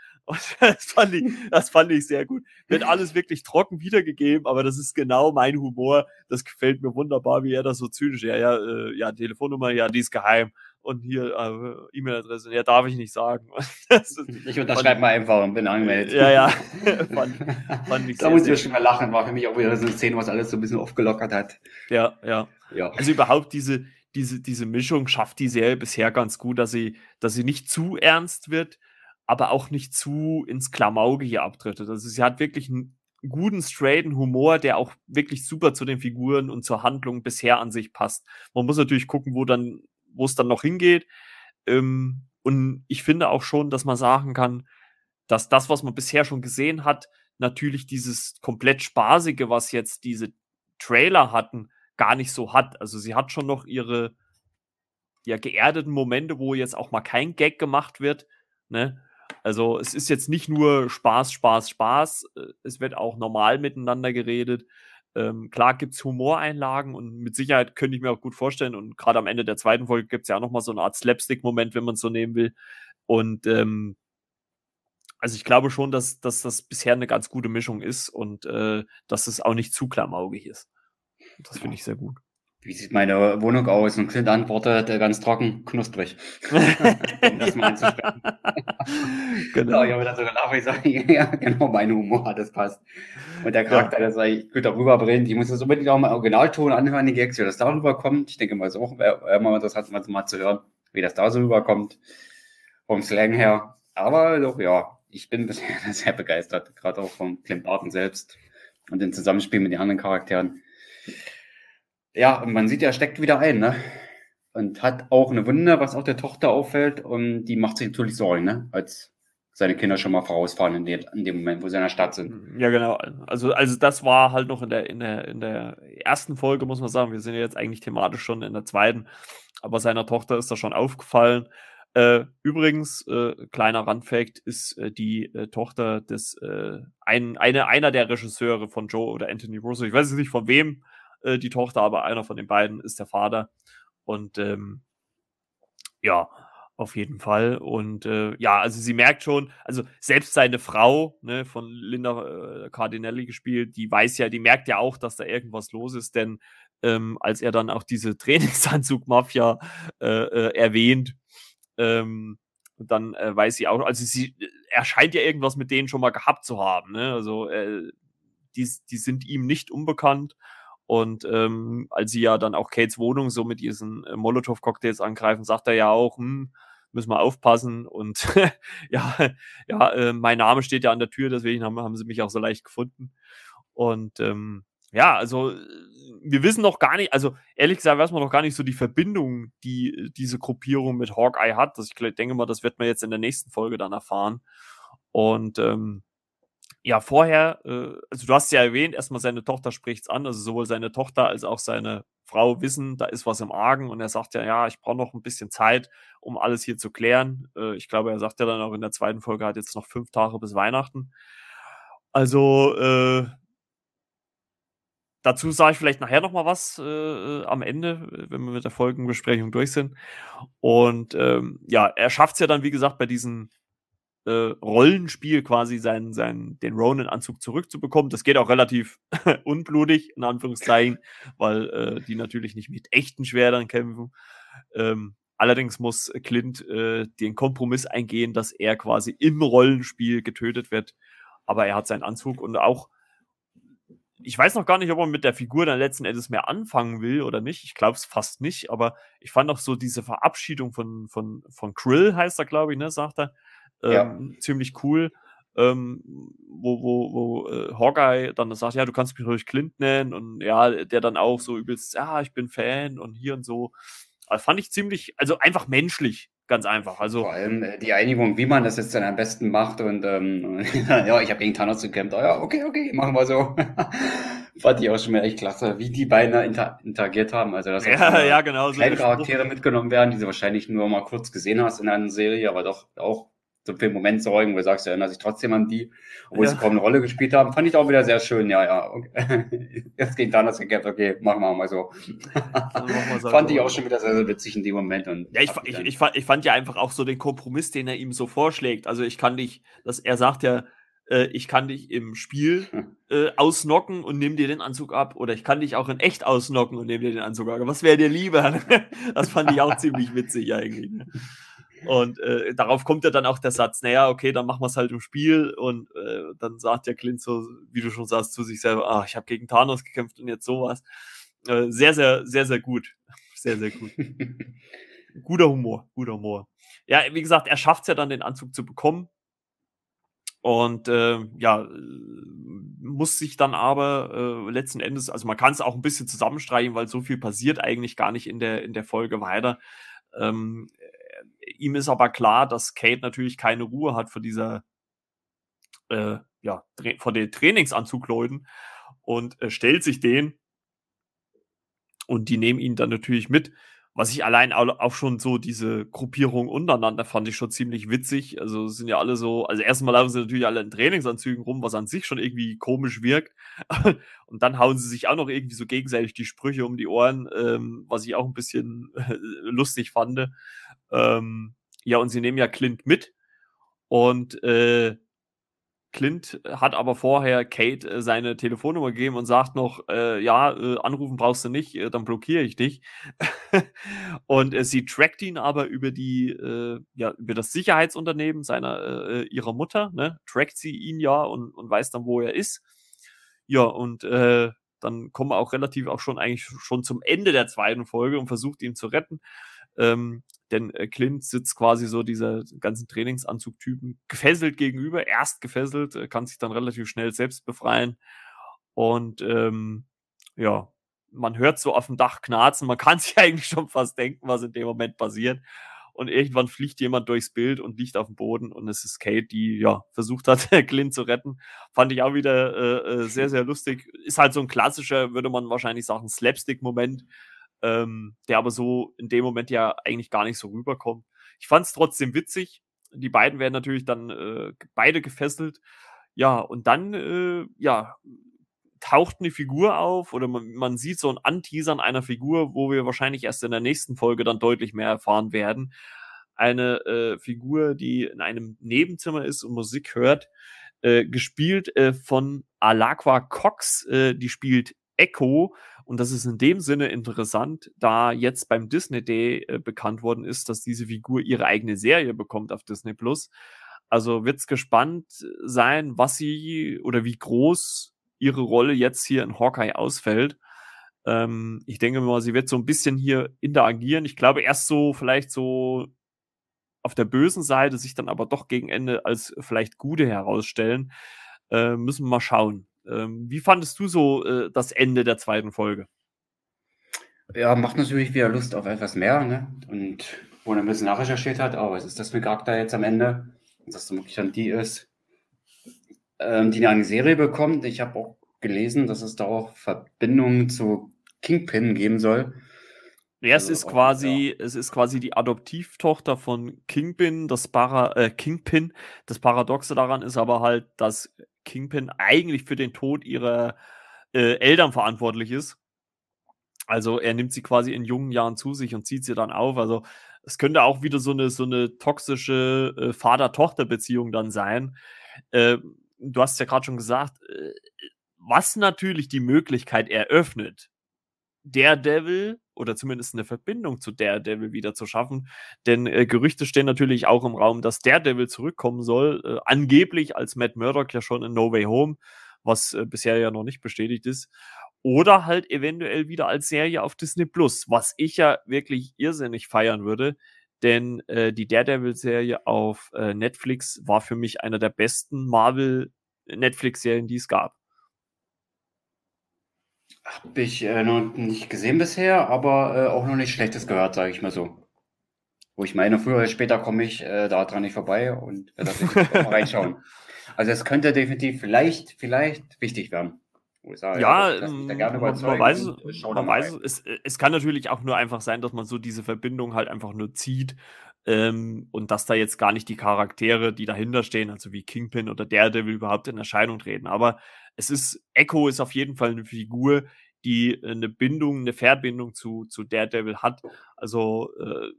das fand, ich, das fand ich sehr gut. Wird alles wirklich trocken wiedergegeben, aber das ist genau mein Humor. Das gefällt mir wunderbar, wie er das so zynisch, ja, ja, äh, ja, Telefonnummer, ja, die ist geheim. Und hier äh, E-Mail-Adresse, ja, darf ich nicht sagen. Ist, ich unterschreibe mal einfach und bin angemeldet. Ja, ja. fand, fand ich da muss ich schon mal lachen, war für mich auch wieder so eine Szene, was alles so ein bisschen aufgelockert hat. Ja, ja. ja. Also überhaupt diese, diese, diese Mischung schafft die Serie bisher ganz gut, dass sie, dass sie nicht zu ernst wird, aber auch nicht zu ins Klamauge hier abdriftet. Also sie hat wirklich einen guten, straighten Humor, der auch wirklich super zu den Figuren und zur Handlung bisher an sich passt. Man muss natürlich gucken, wo dann, wo es dann noch hingeht. Ähm, und ich finde auch schon, dass man sagen kann, dass das, was man bisher schon gesehen hat, natürlich dieses komplett spaßige, was jetzt diese Trailer hatten, gar nicht so hat. Also sie hat schon noch ihre ja geerdeten Momente, wo jetzt auch mal kein Gag gemacht wird, ne? Also es ist jetzt nicht nur Spaß, Spaß, Spaß, äh, es wird auch normal miteinander geredet. Ähm, klar gibt es Humoreinlagen und mit Sicherheit könnte ich mir auch gut vorstellen. Und gerade am Ende der zweiten Folge gibt es ja auch nochmal so eine Art Slapstick-Moment, wenn man es so nehmen will. Und ähm, also ich glaube schon, dass, dass das bisher eine ganz gute Mischung ist und äh, dass es auch nicht zu klamaugig ist. Das finde ich sehr gut. Wie sieht meine Wohnung aus? Und Clint antwortet äh, ganz trocken, knusprig. um das mal anzusprechen. genau. ich habe dann so gelacht, ich sage, ja, genau, mein Humor, das passt. Und der Charakter, ja. der sagt, gut darüber bringen, ich muss das unbedingt auch mal Originalton anhören, die Gags, wie das darüber kommt. Ich denke mal, es ist auch immer interessant, mal zu hören, wie das da so rüberkommt. Vom Slang her. Aber doch, ja, ich bin bisher sehr begeistert, gerade auch von Clint Barton selbst und dem Zusammenspiel mit den anderen Charakteren. Ja, und man sieht, er steckt wieder ein, ne? Und hat auch eine Wunde, was auch der Tochter auffällt. Und die macht sich natürlich Sorgen, ne? Als seine Kinder schon mal vorausfahren in, dem, in dem Moment, wo sie in der Stadt sind. Ja, genau. Also, also das war halt noch in der, in, der, in der ersten Folge, muss man sagen. Wir sind ja jetzt eigentlich thematisch schon in der zweiten. Aber seiner Tochter ist das schon aufgefallen. Äh, übrigens, äh, kleiner Randfact, ist äh, die äh, Tochter des äh, ein, eine, einer der Regisseure von Joe oder Anthony Russo. Ich weiß jetzt nicht von wem, äh, die Tochter, aber einer von den beiden ist der Vater. Und ähm, ja, auf jeden Fall. Und äh, ja, also sie merkt schon, also selbst seine Frau, ne, von Linda äh, Cardinelli gespielt, die weiß ja, die merkt ja auch, dass da irgendwas los ist, denn ähm, als er dann auch diese Trainingsanzug-Mafia äh, äh, erwähnt, ähm, dann äh, weiß sie auch, also sie erscheint ja irgendwas mit denen schon mal gehabt zu haben, ne? Also äh, die, die sind ihm nicht unbekannt und ähm, als sie ja dann auch Kates Wohnung so mit diesen äh, Molotow-Cocktails angreifen, sagt er ja auch, hm, müssen wir aufpassen. Und ja, ja, äh, mein Name steht ja an der Tür, deswegen haben, haben sie mich auch so leicht gefunden. Und ähm, ja, also wir wissen noch gar nicht, also ehrlich gesagt weiß man noch gar nicht so die Verbindung, die diese Gruppierung mit Hawkeye hat. Das, ich denke mal, das wird man jetzt in der nächsten Folge dann erfahren. Und ähm, ja, vorher, äh, also du hast ja erwähnt, erstmal seine Tochter spricht's an, also sowohl seine Tochter als auch seine Frau wissen, da ist was im Argen und er sagt ja, ja, ich brauche noch ein bisschen Zeit, um alles hier zu klären. Äh, ich glaube, er sagt ja dann auch in der zweiten Folge, hat jetzt noch fünf Tage bis Weihnachten. Also, äh, dazu sage ich vielleicht nachher noch mal was äh, äh am Ende, wenn wir mit der Folgenbesprechung durch sind. Und ähm, ja, er schafft es ja dann, wie gesagt, bei diesen äh, Rollenspiel quasi seinen, seinen, den Ronin-Anzug zurückzubekommen. Das geht auch relativ unblutig, in Anführungszeichen, weil äh, die natürlich nicht mit echten Schwertern kämpfen. Ähm, allerdings muss Clint äh, den Kompromiss eingehen, dass er quasi im Rollenspiel getötet wird. Aber er hat seinen Anzug und auch ich weiß noch gar nicht, ob man mit der Figur dann letzten Endes mehr anfangen will oder nicht. Ich glaube es fast nicht, aber ich fand auch so diese Verabschiedung von, von, von Krill, heißt er, glaube ich, ne, sagt er, ähm, ja. ziemlich cool. Ähm, wo, wo, wo äh, Hawkeye dann sagt, ja, du kannst mich ruhig Clint nennen und ja, der dann auch so übelst, ja, ich bin Fan und hier und so. Also fand ich ziemlich, also einfach menschlich, ganz einfach. Also vor allem äh, die Einigung, wie man das jetzt dann am besten macht und ähm, ja, ich habe gegen Thanos gekämpft. Oh, ja, okay, okay, machen wir so. Fand ich auch schon mal echt klasse, wie die beiden inter interagiert haben. Also dass ja, ja, genau, kleine so Charaktere mitgenommen werden, die du wahrscheinlich nur mal kurz gesehen hast in einer Serie, aber doch auch so für Moment sorgen, wo du sagst, du erinnerst dich trotzdem an die, obwohl ja. sie kaum eine Rolle gespielt haben. Fand ich auch wieder sehr schön. Ja, ja. Okay. Jetzt gegen Thanos gekämpft. Okay, machen wir mal so. Also fand ich auch schon wieder sehr, sehr witzig in dem Moment. Und ja, ich, ich, ich, fand, ich fand ja einfach auch so den Kompromiss, den er ihm so vorschlägt. Also ich kann dich, dass er sagt ja, äh, ich kann dich im Spiel hm. äh, ausnocken und nimm dir den Anzug ab. Oder ich kann dich auch in echt ausnocken und nimm dir den Anzug ab. Was wäre dir lieber? das fand ich auch ziemlich witzig eigentlich. Und äh, darauf kommt ja dann auch der Satz, naja, okay, dann machen wir es halt im Spiel. Und äh, dann sagt ja Clint so, wie du schon sagst, zu sich selber, ach, ich habe gegen Thanos gekämpft und jetzt sowas. Äh, sehr, sehr, sehr, sehr gut. Sehr, sehr gut. guter Humor, guter Humor. Ja, wie gesagt, er schafft es ja dann, den Anzug zu bekommen. Und äh, ja, muss sich dann aber äh, letzten Endes, also man kann es auch ein bisschen zusammenstreichen, weil so viel passiert eigentlich gar nicht in der, in der Folge weiter. Ähm, ihm ist aber klar, dass Kate natürlich keine Ruhe hat vor dieser, äh, ja, vor den Trainingsanzugleuten und äh, stellt sich den und die nehmen ihn dann natürlich mit. Was ich allein auch schon so diese Gruppierung untereinander fand ich schon ziemlich witzig. Also sind ja alle so, also erstmal laufen sie natürlich alle in Trainingsanzügen rum, was an sich schon irgendwie komisch wirkt. Und dann hauen sie sich auch noch irgendwie so gegenseitig die Sprüche um die Ohren, ähm, was ich auch ein bisschen äh, lustig fand. Ähm, ja, und sie nehmen ja Clint mit. Und äh, Clint hat aber vorher Kate äh, seine Telefonnummer gegeben und sagt noch, äh, ja, äh, anrufen brauchst du nicht, äh, dann blockiere ich dich. und äh, sie trackt ihn aber über die, äh, ja, über das Sicherheitsunternehmen seiner, ihrer Mutter, ne? Trackt sie ihn ja und, und weiß dann, wo er ist. Ja, und dann kommen wir auch relativ auch schon eigentlich schon zum Ende der zweiten Folge und versucht ihn zu retten. Ähm, denn äh, Clint sitzt quasi so dieser ganzen Trainingsanzugtypen gefesselt gegenüber, erst gefesselt, äh, kann sich dann relativ schnell selbst befreien. Und ähm, ja, man hört so auf dem Dach knarzen, man kann sich eigentlich schon fast denken, was in dem Moment passiert. Und irgendwann fliegt jemand durchs Bild und liegt auf dem Boden und es ist Kate, die ja versucht hat, Clint zu retten. Fand ich auch wieder äh, äh, sehr, sehr lustig. Ist halt so ein klassischer, würde man wahrscheinlich sagen, Slapstick-Moment ähm, der aber so in dem Moment ja eigentlich gar nicht so rüberkommt. Ich fand es trotzdem witzig. Die beiden werden natürlich dann äh, beide gefesselt. Ja, und dann, äh, ja, taucht eine Figur auf oder man, man sieht so ein Anteasern einer Figur, wo wir wahrscheinlich erst in der nächsten Folge dann deutlich mehr erfahren werden. Eine äh, Figur, die in einem Nebenzimmer ist und Musik hört, äh, gespielt äh, von Alaqua Cox, äh, die spielt Echo und das ist in dem Sinne interessant, da jetzt beim Disney Day äh, bekannt worden ist, dass diese Figur ihre eigene Serie bekommt auf Disney Plus. Also wird's gespannt sein, was sie oder wie groß ihre Rolle jetzt hier in Hawkeye ausfällt. Ähm, ich denke mal, sie wird so ein bisschen hier interagieren. Ich glaube, erst so, vielleicht so auf der bösen Seite sich dann aber doch gegen Ende als vielleicht gute herausstellen. Äh, müssen wir mal schauen. Ähm, wie fandest du so äh, das Ende der zweiten Folge? Ja, macht natürlich wieder Lust auf etwas mehr, ne? Und wo er ein bisschen nachrecherchiert hat, aber oh, was ist das für Charakter jetzt am Ende? Und dass das wirklich dann die ist, ähm, die eine Serie bekommt. Ich habe auch gelesen, dass es da auch Verbindungen zu Kingpin geben soll. Ja, es also ist quasi, ja. es ist quasi die Adoptivtochter von Kingpin, das Para, äh, Kingpin. Das Paradoxe daran ist aber halt, dass Kingpin eigentlich für den Tod ihrer äh, Eltern verantwortlich ist. Also er nimmt sie quasi in jungen Jahren zu sich und zieht sie dann auf. Also es könnte auch wieder so eine, so eine toxische äh, Vater-Tochter-Beziehung dann sein. Äh, du hast ja gerade schon gesagt, äh, was natürlich die Möglichkeit eröffnet, Daredevil oder zumindest eine Verbindung zu Daredevil wieder zu schaffen. Denn äh, Gerüchte stehen natürlich auch im Raum, dass Daredevil zurückkommen soll. Äh, angeblich als Matt Murdock ja schon in No Way Home, was äh, bisher ja noch nicht bestätigt ist. Oder halt eventuell wieder als Serie auf Disney Plus, was ich ja wirklich irrsinnig feiern würde. Denn äh, die Daredevil-Serie auf äh, Netflix war für mich einer der besten Marvel-Netflix-Serien, die es gab. Habe ich äh, noch nicht gesehen bisher, aber äh, auch noch nicht Schlechtes gehört, sage ich mal so. Wo ich meine, früher oder später komme ich äh, da dran nicht vorbei und werde mal reinschauen. Also es könnte definitiv vielleicht, vielleicht wichtig werden. Sage, ja, ja ähm, man, man weiß, man weiß es, es kann natürlich auch nur einfach sein, dass man so diese Verbindung halt einfach nur zieht ähm, und dass da jetzt gar nicht die Charaktere, die dahinter stehen, also wie Kingpin oder Daredevil überhaupt in Erscheinung treten. Aber es ist, Echo ist auf jeden Fall eine Figur, die eine Bindung, eine Verbindung zu, zu Daredevil hat. Also äh,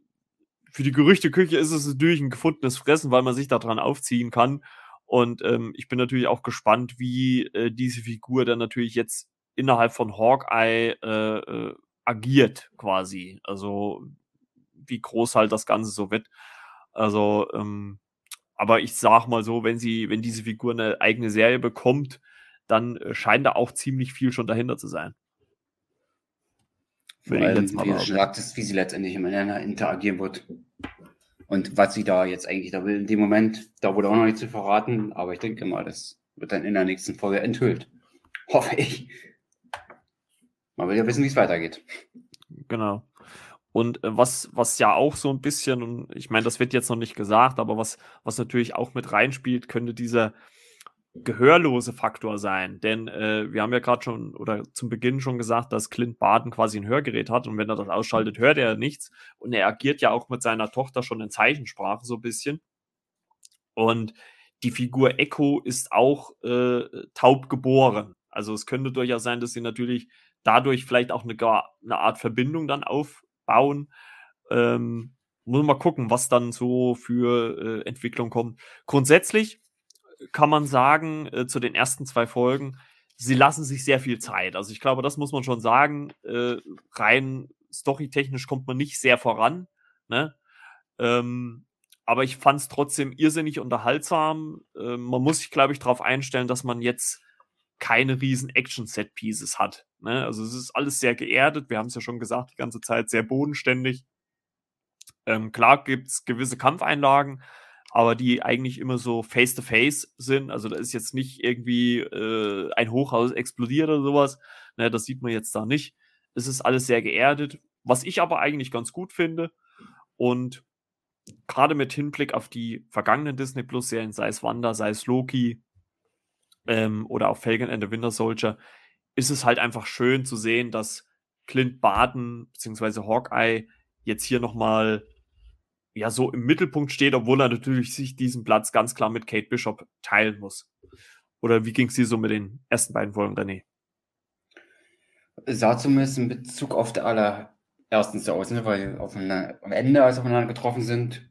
für die Gerüchteküche ist es natürlich ein gefundenes Fressen, weil man sich daran aufziehen kann. Und ähm, ich bin natürlich auch gespannt, wie äh, diese Figur dann natürlich jetzt innerhalb von Hawkeye äh, äh, agiert, quasi. Also wie groß halt das Ganze so wird. Also, ähm, aber ich sag mal so, wenn sie, wenn diese Figur eine eigene Serie bekommt, dann äh, scheint da auch ziemlich viel schon dahinter zu sein. Allem, wie du schon sagtest, wie sie letztendlich miteinander interagieren wird. Und was sie da jetzt eigentlich da will in dem Moment, da wurde auch noch nicht zu verraten, aber ich denke mal, das wird dann in der nächsten Folge enthüllt. Hoffe ich. Man will ja wissen, wie es weitergeht. Genau. Und äh, was, was ja auch so ein bisschen, und ich meine, das wird jetzt noch nicht gesagt, aber was, was natürlich auch mit reinspielt, könnte dieser, gehörlose Faktor sein. Denn äh, wir haben ja gerade schon oder zum Beginn schon gesagt, dass Clint Barton quasi ein Hörgerät hat und wenn er das ausschaltet, hört er nichts. Und er agiert ja auch mit seiner Tochter schon in Zeichensprache so ein bisschen. Und die Figur Echo ist auch äh, taub geboren. Also es könnte durchaus sein, dass sie natürlich dadurch vielleicht auch eine, eine Art Verbindung dann aufbauen. Ähm, muss mal gucken, was dann so für äh, Entwicklung kommt. Grundsätzlich kann man sagen, äh, zu den ersten zwei Folgen, sie lassen sich sehr viel Zeit. Also ich glaube, das muss man schon sagen. Äh, rein storytechnisch kommt man nicht sehr voran. Ne? Ähm, aber ich fand es trotzdem irrsinnig unterhaltsam. Äh, man muss sich, glaube ich, darauf einstellen, dass man jetzt keine riesen Action-Set-Pieces hat. Ne? Also es ist alles sehr geerdet. Wir haben es ja schon gesagt, die ganze Zeit sehr bodenständig. Ähm, klar gibt es gewisse Kampfeinlagen, aber die eigentlich immer so face-to-face -face sind. Also da ist jetzt nicht irgendwie äh, ein Hochhaus explodiert oder sowas. Ne, das sieht man jetzt da nicht. Es ist alles sehr geerdet, was ich aber eigentlich ganz gut finde. Und gerade mit Hinblick auf die vergangenen Disney Plus Serien, sei es Wanda, sei es Loki ähm, oder auch Falcon and the Winter Soldier, ist es halt einfach schön zu sehen, dass Clint Barton bzw. Hawkeye jetzt hier nochmal ja so im Mittelpunkt steht, obwohl er natürlich sich diesen Platz ganz klar mit Kate Bishop teilen muss. Oder wie ging es dir so mit den ersten beiden Folgen, René? Sah zumindest in Bezug auf der allerersten so aus, ne? weil auf eine, am Ende, als wir aufeinander getroffen sind,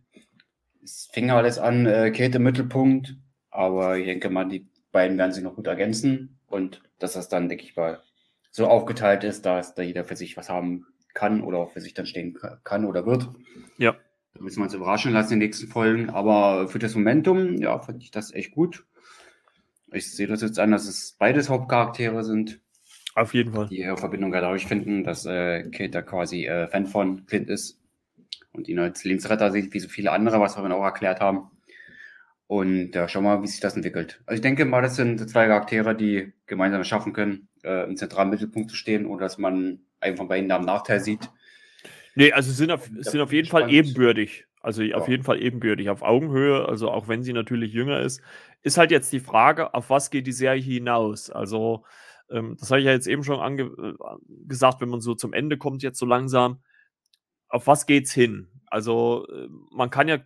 es fing alles an, äh, Kate im Mittelpunkt, aber ich denke mal, die beiden werden sich noch gut ergänzen und dass das dann, denke ich mal, so aufgeteilt ist, dass da jeder für sich was haben kann oder auch für sich dann stehen kann oder wird. Ja. Da müssen wir uns überraschen lassen in den nächsten Folgen. Aber für das Momentum, ja, fand ich das echt gut. Ich sehe das jetzt an, dass es beides Hauptcharaktere sind. Auf jeden Fall. Die ihre Verbindung dadurch finden, dass äh, Kate da quasi äh, Fan von Clint ist. und ihn als Lebensretter sieht, wie so viele andere, was wir auch erklärt haben. Und ja, schauen wir mal, wie sich das entwickelt. Also ich denke mal, das sind zwei Charaktere, die gemeinsam schaffen können, äh, im zentralen Mittelpunkt zu stehen, ohne dass man einen von beiden da am Nachteil sieht. Nee, also sind auf, sind auf jeden Fall ebenbürtig. Also ja. auf jeden Fall ebenbürtig, auf Augenhöhe, also auch wenn sie natürlich jünger ist, ist halt jetzt die Frage, auf was geht die Serie hinaus? Also, ähm, das habe ich ja jetzt eben schon äh, gesagt, wenn man so zum Ende kommt, jetzt so langsam, auf was geht's hin? Also, äh, man kann ja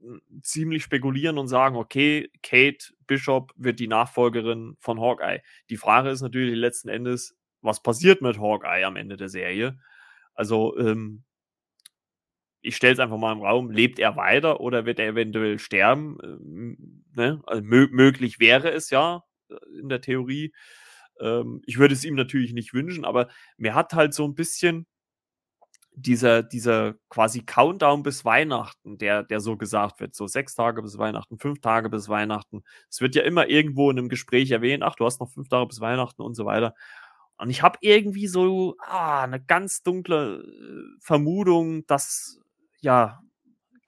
hm, ziemlich spekulieren und sagen, okay, Kate Bishop wird die Nachfolgerin von Hawkeye. Die Frage ist natürlich letzten Endes, was passiert mit Hawkeye am Ende der Serie? Also, ähm, ich stelle es einfach mal im Raum, lebt er weiter oder wird er eventuell sterben? Ähm, ne? also, mö möglich wäre es ja äh, in der Theorie. Ähm, ich würde es ihm natürlich nicht wünschen, aber mir hat halt so ein bisschen dieser, dieser quasi Countdown bis Weihnachten, der, der so gesagt wird, so sechs Tage bis Weihnachten, fünf Tage bis Weihnachten. Es wird ja immer irgendwo in einem Gespräch erwähnt, ach, du hast noch fünf Tage bis Weihnachten und so weiter. Und ich habe irgendwie so ah, eine ganz dunkle äh, Vermutung, dass ja,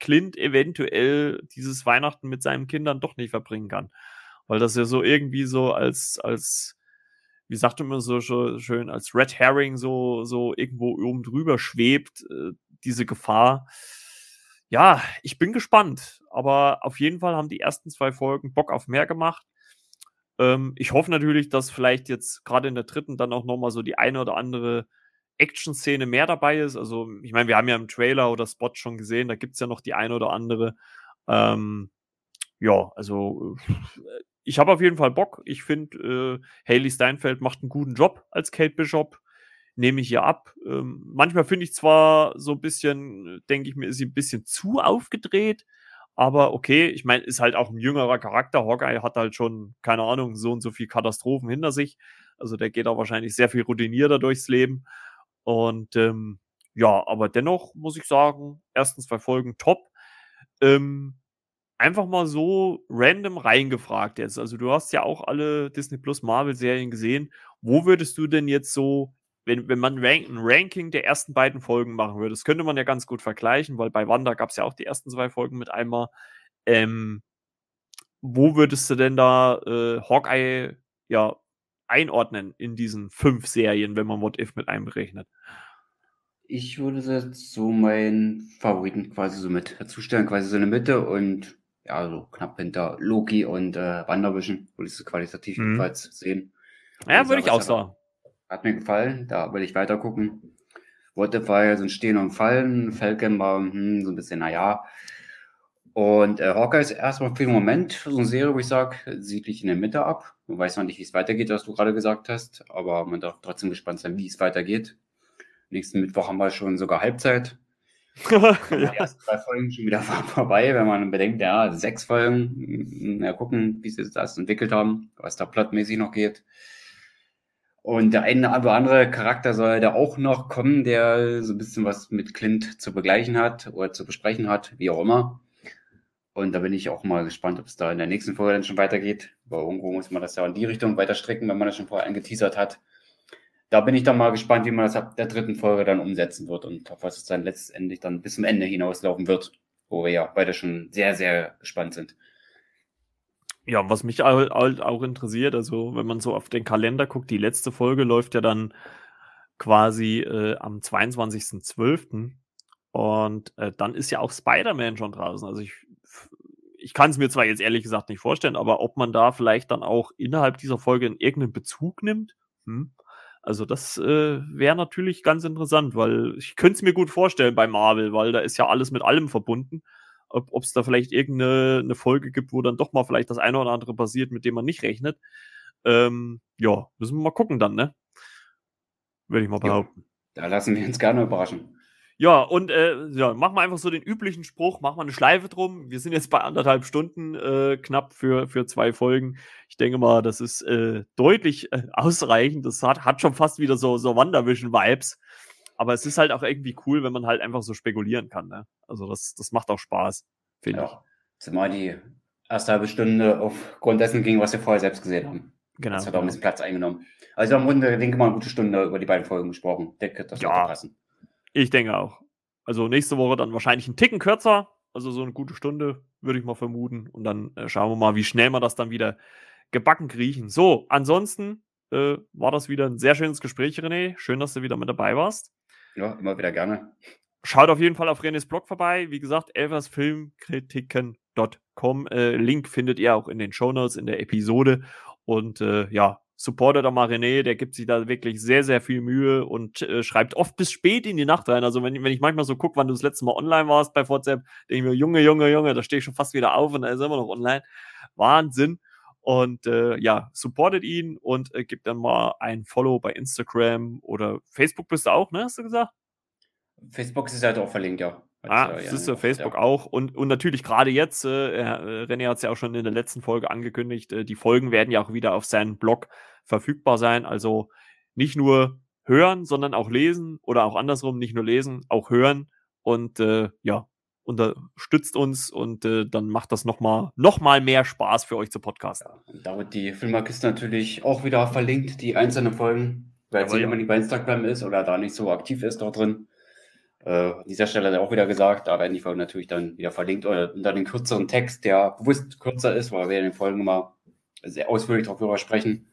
Clint eventuell dieses Weihnachten mit seinen Kindern doch nicht verbringen kann. Weil das ja so irgendwie so als, als, wie sagt man so schön, als Red Herring so, so irgendwo oben drüber schwebt, äh, diese Gefahr. Ja, ich bin gespannt. Aber auf jeden Fall haben die ersten zwei Folgen Bock auf mehr gemacht. Ähm, ich hoffe natürlich, dass vielleicht jetzt gerade in der dritten dann auch nochmal so die eine oder andere Action-Szene mehr dabei ist. Also, ich meine, wir haben ja im Trailer oder Spot schon gesehen, da gibt es ja noch die eine oder andere. Ähm, ja, also ich habe auf jeden Fall Bock. Ich finde, äh, Haley Steinfeld macht einen guten Job als Kate Bishop. Nehme ich hier ab. Ähm, manchmal finde ich zwar so ein bisschen, denke ich mir, ist sie ein bisschen zu aufgedreht. Aber okay, ich meine, ist halt auch ein jüngerer Charakter. Hawkeye hat halt schon, keine Ahnung, so und so viel Katastrophen hinter sich. Also der geht auch wahrscheinlich sehr viel routinierter durchs Leben. Und ähm, ja, aber dennoch muss ich sagen, ersten zwei Folgen top. Ähm, einfach mal so random reingefragt jetzt. Also du hast ja auch alle Disney Plus Marvel Serien gesehen. Wo würdest du denn jetzt so, wenn, wenn man rank, ein Ranking der ersten beiden Folgen machen würde, das könnte man ja ganz gut vergleichen, weil bei Wanda gab es ja auch die ersten zwei Folgen mit einmal. Ähm, wo würdest du denn da äh, Hawkeye ja einordnen in diesen fünf Serien, wenn man What If mit einberechnet? Ich würde jetzt so meinen Favoriten quasi so mit dazustellen, quasi so eine Mitte und ja, so knapp hinter Loki und äh, WandaVision, würde ich so qualitativ mhm. jedenfalls sehen. Ja, würde ich auch sagen. Hat mir gefallen, da will ich weiter gucken. What If war ja so ein Stehen und Fallen, Falcon war hm, so ein bisschen, naja, und äh, Hawkeye ist erstmal für den Moment so eine Serie, wo ich sage, liegt in der Mitte ab. Man weiß noch nicht, wie es weitergeht, was du gerade gesagt hast, aber man darf trotzdem gespannt sein, wie es weitergeht. Nächsten Mittwoch haben wir schon sogar Halbzeit. ja. Die ersten zwei Folgen schon wieder vorbei, wenn man bedenkt, ja, sechs Folgen. Ja, gucken, wie sie das entwickelt haben, was da plotmäßig noch geht. Und der eine oder andere Charakter soll da auch noch kommen, der so ein bisschen was mit Clint zu begleichen hat oder zu besprechen hat, wie auch immer. Und da bin ich auch mal gespannt, ob es da in der nächsten Folge dann schon weitergeht. Weil irgendwo muss man das ja in die Richtung weiter strecken, wenn man das schon vorher angeteasert hat. Da bin ich dann mal gespannt, wie man das ab der dritten Folge dann umsetzen wird und auf was es dann letztendlich dann bis zum Ende hinauslaufen wird, wo wir ja beide schon sehr, sehr gespannt sind. Ja, was mich auch interessiert, also wenn man so auf den Kalender guckt, die letzte Folge läuft ja dann quasi äh, am 22.12. Und äh, dann ist ja auch Spider-Man schon draußen. Also ich ich kann es mir zwar jetzt ehrlich gesagt nicht vorstellen, aber ob man da vielleicht dann auch innerhalb dieser Folge in irgendeinen Bezug nimmt, hm. Also das äh, wäre natürlich ganz interessant, weil ich könnte es mir gut vorstellen bei Marvel, weil da ist ja alles mit allem verbunden. Ob es da vielleicht irgendeine Folge gibt, wo dann doch mal vielleicht das eine oder andere passiert, mit dem man nicht rechnet. Ähm, ja, müssen wir mal gucken dann, ne? Würde ich mal behaupten. Ja, da lassen wir uns gerne überraschen. Ja, und äh, ja, machen wir einfach so den üblichen Spruch, machen wir eine Schleife drum. Wir sind jetzt bei anderthalb Stunden äh, knapp für, für zwei Folgen. Ich denke mal, das ist äh, deutlich äh, ausreichend. Das hat, hat schon fast wieder so, so Wandervision-Vibes. Aber es ist halt auch irgendwie cool, wenn man halt einfach so spekulieren kann. Ne? Also das, das macht auch Spaß, finde ja. ich. Zumal die erste halbe Stunde aufgrund dessen ging, was wir vorher selbst gesehen haben. Genau. Das hat auch ein bisschen Platz eingenommen. Also wir haben im Grunde, denke ich mal, eine gute Stunde über die beiden Folgen gesprochen. Denke, das ja. passen. Ich denke auch. Also nächste Woche dann wahrscheinlich ein Ticken kürzer, also so eine gute Stunde, würde ich mal vermuten. Und dann äh, schauen wir mal, wie schnell wir das dann wieder gebacken kriechen. So, ansonsten äh, war das wieder ein sehr schönes Gespräch, René. Schön, dass du wieder mit dabei warst. Ja, immer wieder gerne. Schaut auf jeden Fall auf Renés Blog vorbei. Wie gesagt, elversfilmkritiken.com. Äh, Link findet ihr auch in den Shownotes in der Episode. Und äh, ja, supportet doch mal René, der gibt sich da wirklich sehr, sehr viel Mühe und äh, schreibt oft bis spät in die Nacht rein. Also wenn, wenn ich manchmal so gucke, wann du das letzte Mal online warst bei WhatsApp, denke ich mir, Junge, Junge, Junge, da stehe ich schon fast wieder auf und da ist er immer noch online. Wahnsinn. Und äh, ja, supportet ihn und äh, gibt dann mal ein Follow bei Instagram oder Facebook bist du auch, ne? Hast du gesagt? Facebook ist halt auch verlinkt, ja. Ah, das ist ja Facebook ja. auch. Und, und natürlich gerade jetzt, äh, René hat es ja auch schon in der letzten Folge angekündigt, äh, die Folgen werden ja auch wieder auf seinem Blog verfügbar sein. Also nicht nur hören, sondern auch lesen oder auch andersrum, nicht nur lesen, auch hören. Und äh, ja, unterstützt uns und äh, dann macht das nochmal noch mal mehr Spaß für euch zu podcasten. Ja, da wird die Filmmarkiste natürlich auch wieder verlinkt, die einzelnen Folgen, weil es ja. immer nicht bei Instagram ist oder da nicht so aktiv ist dort drin. Äh, an dieser Stelle auch wieder gesagt, da werden die Folgen natürlich dann wieder verlinkt oder unter den kürzeren Text, der bewusst kürzer ist, weil wir in den Folgen immer sehr ausführlich darüber sprechen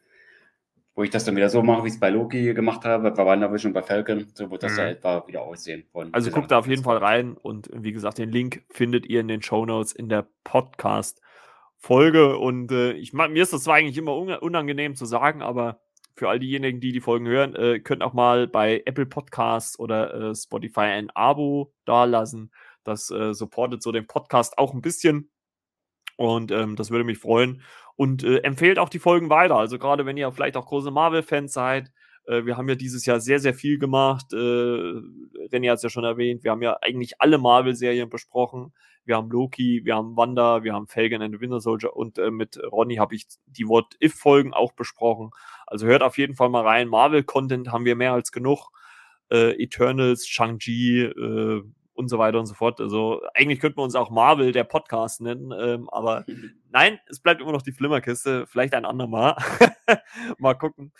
wo ich das dann wieder so mache, wie ich es bei Loki gemacht habe, bei WandaVision, bei Falcon, so wird das mhm. ja etwa wieder aussehen. also guckt da auf jeden Fall rein und wie gesagt, den Link findet ihr in den Show Notes in der Podcast-Folge und äh, ich mir ist das zwar eigentlich immer unangenehm zu sagen, aber für all diejenigen, die die Folgen hören, äh, könnt auch mal bei Apple Podcasts oder äh, Spotify ein Abo dalassen. Das äh, supportet so den Podcast auch ein bisschen und ähm, das würde mich freuen. Und äh, empfehlt auch die Folgen weiter. Also gerade wenn ihr vielleicht auch große Marvel-Fans seid. Äh, wir haben ja dieses Jahr sehr, sehr viel gemacht. Äh, René hat es ja schon erwähnt. Wir haben ja eigentlich alle Marvel-Serien besprochen. Wir haben Loki, wir haben Wanda, wir haben Falcon and the Winter Soldier und äh, mit Ronny habe ich die What-If-Folgen auch besprochen. Also hört auf jeden Fall mal rein. Marvel-Content haben wir mehr als genug. Äh, Eternals, Shang-Chi, äh, und so weiter und so fort. Also eigentlich könnten wir uns auch Marvel der Podcast nennen, ähm, aber nein, es bleibt immer noch die Flimmerkiste. Vielleicht ein andermal. mal gucken.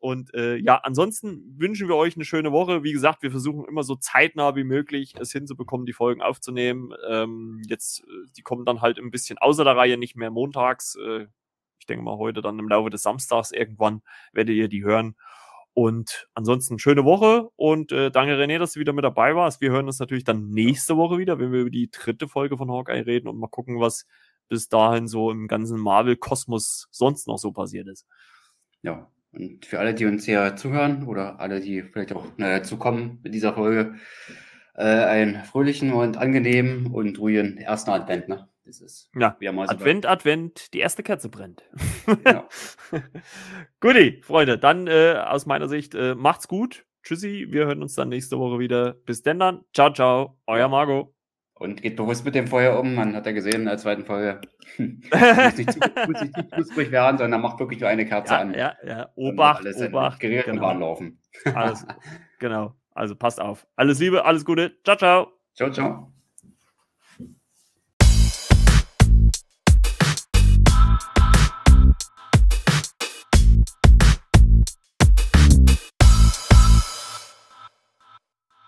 Und äh, ja, ansonsten wünschen wir euch eine schöne Woche. Wie gesagt, wir versuchen immer so zeitnah wie möglich es hinzubekommen, die Folgen aufzunehmen. Ähm, jetzt, äh, die kommen dann halt ein bisschen außer der Reihe, nicht mehr montags. Äh, ich denke mal heute dann im Laufe des Samstags irgendwann werdet ihr die hören. Und ansonsten schöne Woche und äh, danke René, dass du wieder mit dabei warst. Wir hören uns natürlich dann nächste Woche wieder, wenn wir über die dritte Folge von Hawkeye reden und mal gucken, was bis dahin so im ganzen Marvel-Kosmos sonst noch so passiert ist. Ja, und für alle, die uns hier zuhören oder alle, die vielleicht auch dazu kommen mit dieser Folge, äh, einen fröhlichen und angenehmen und ruhigen ersten Advent. Ne? Ist ja, Advent, so Advent, die erste Kerze brennt. Genau. Guti, Freunde, dann äh, aus meiner Sicht äh, macht's gut. Tschüssi, wir hören uns dann nächste Woche wieder. Bis denn dann. Ciao, ciao. Euer Marco. Und geht bewusst mit dem Feuer um. Man hat ja gesehen in der zweiten Folge. muss nicht zu, muss nicht zu knusprig werden, sondern macht wirklich nur eine Kerze ja, an. Ja, ja. Obacht, alles Obacht. Gerät genau. Bahn laufen. alles, genau. Also passt auf. Alles Liebe, alles Gute. Ciao, ciao. Ciao, ciao.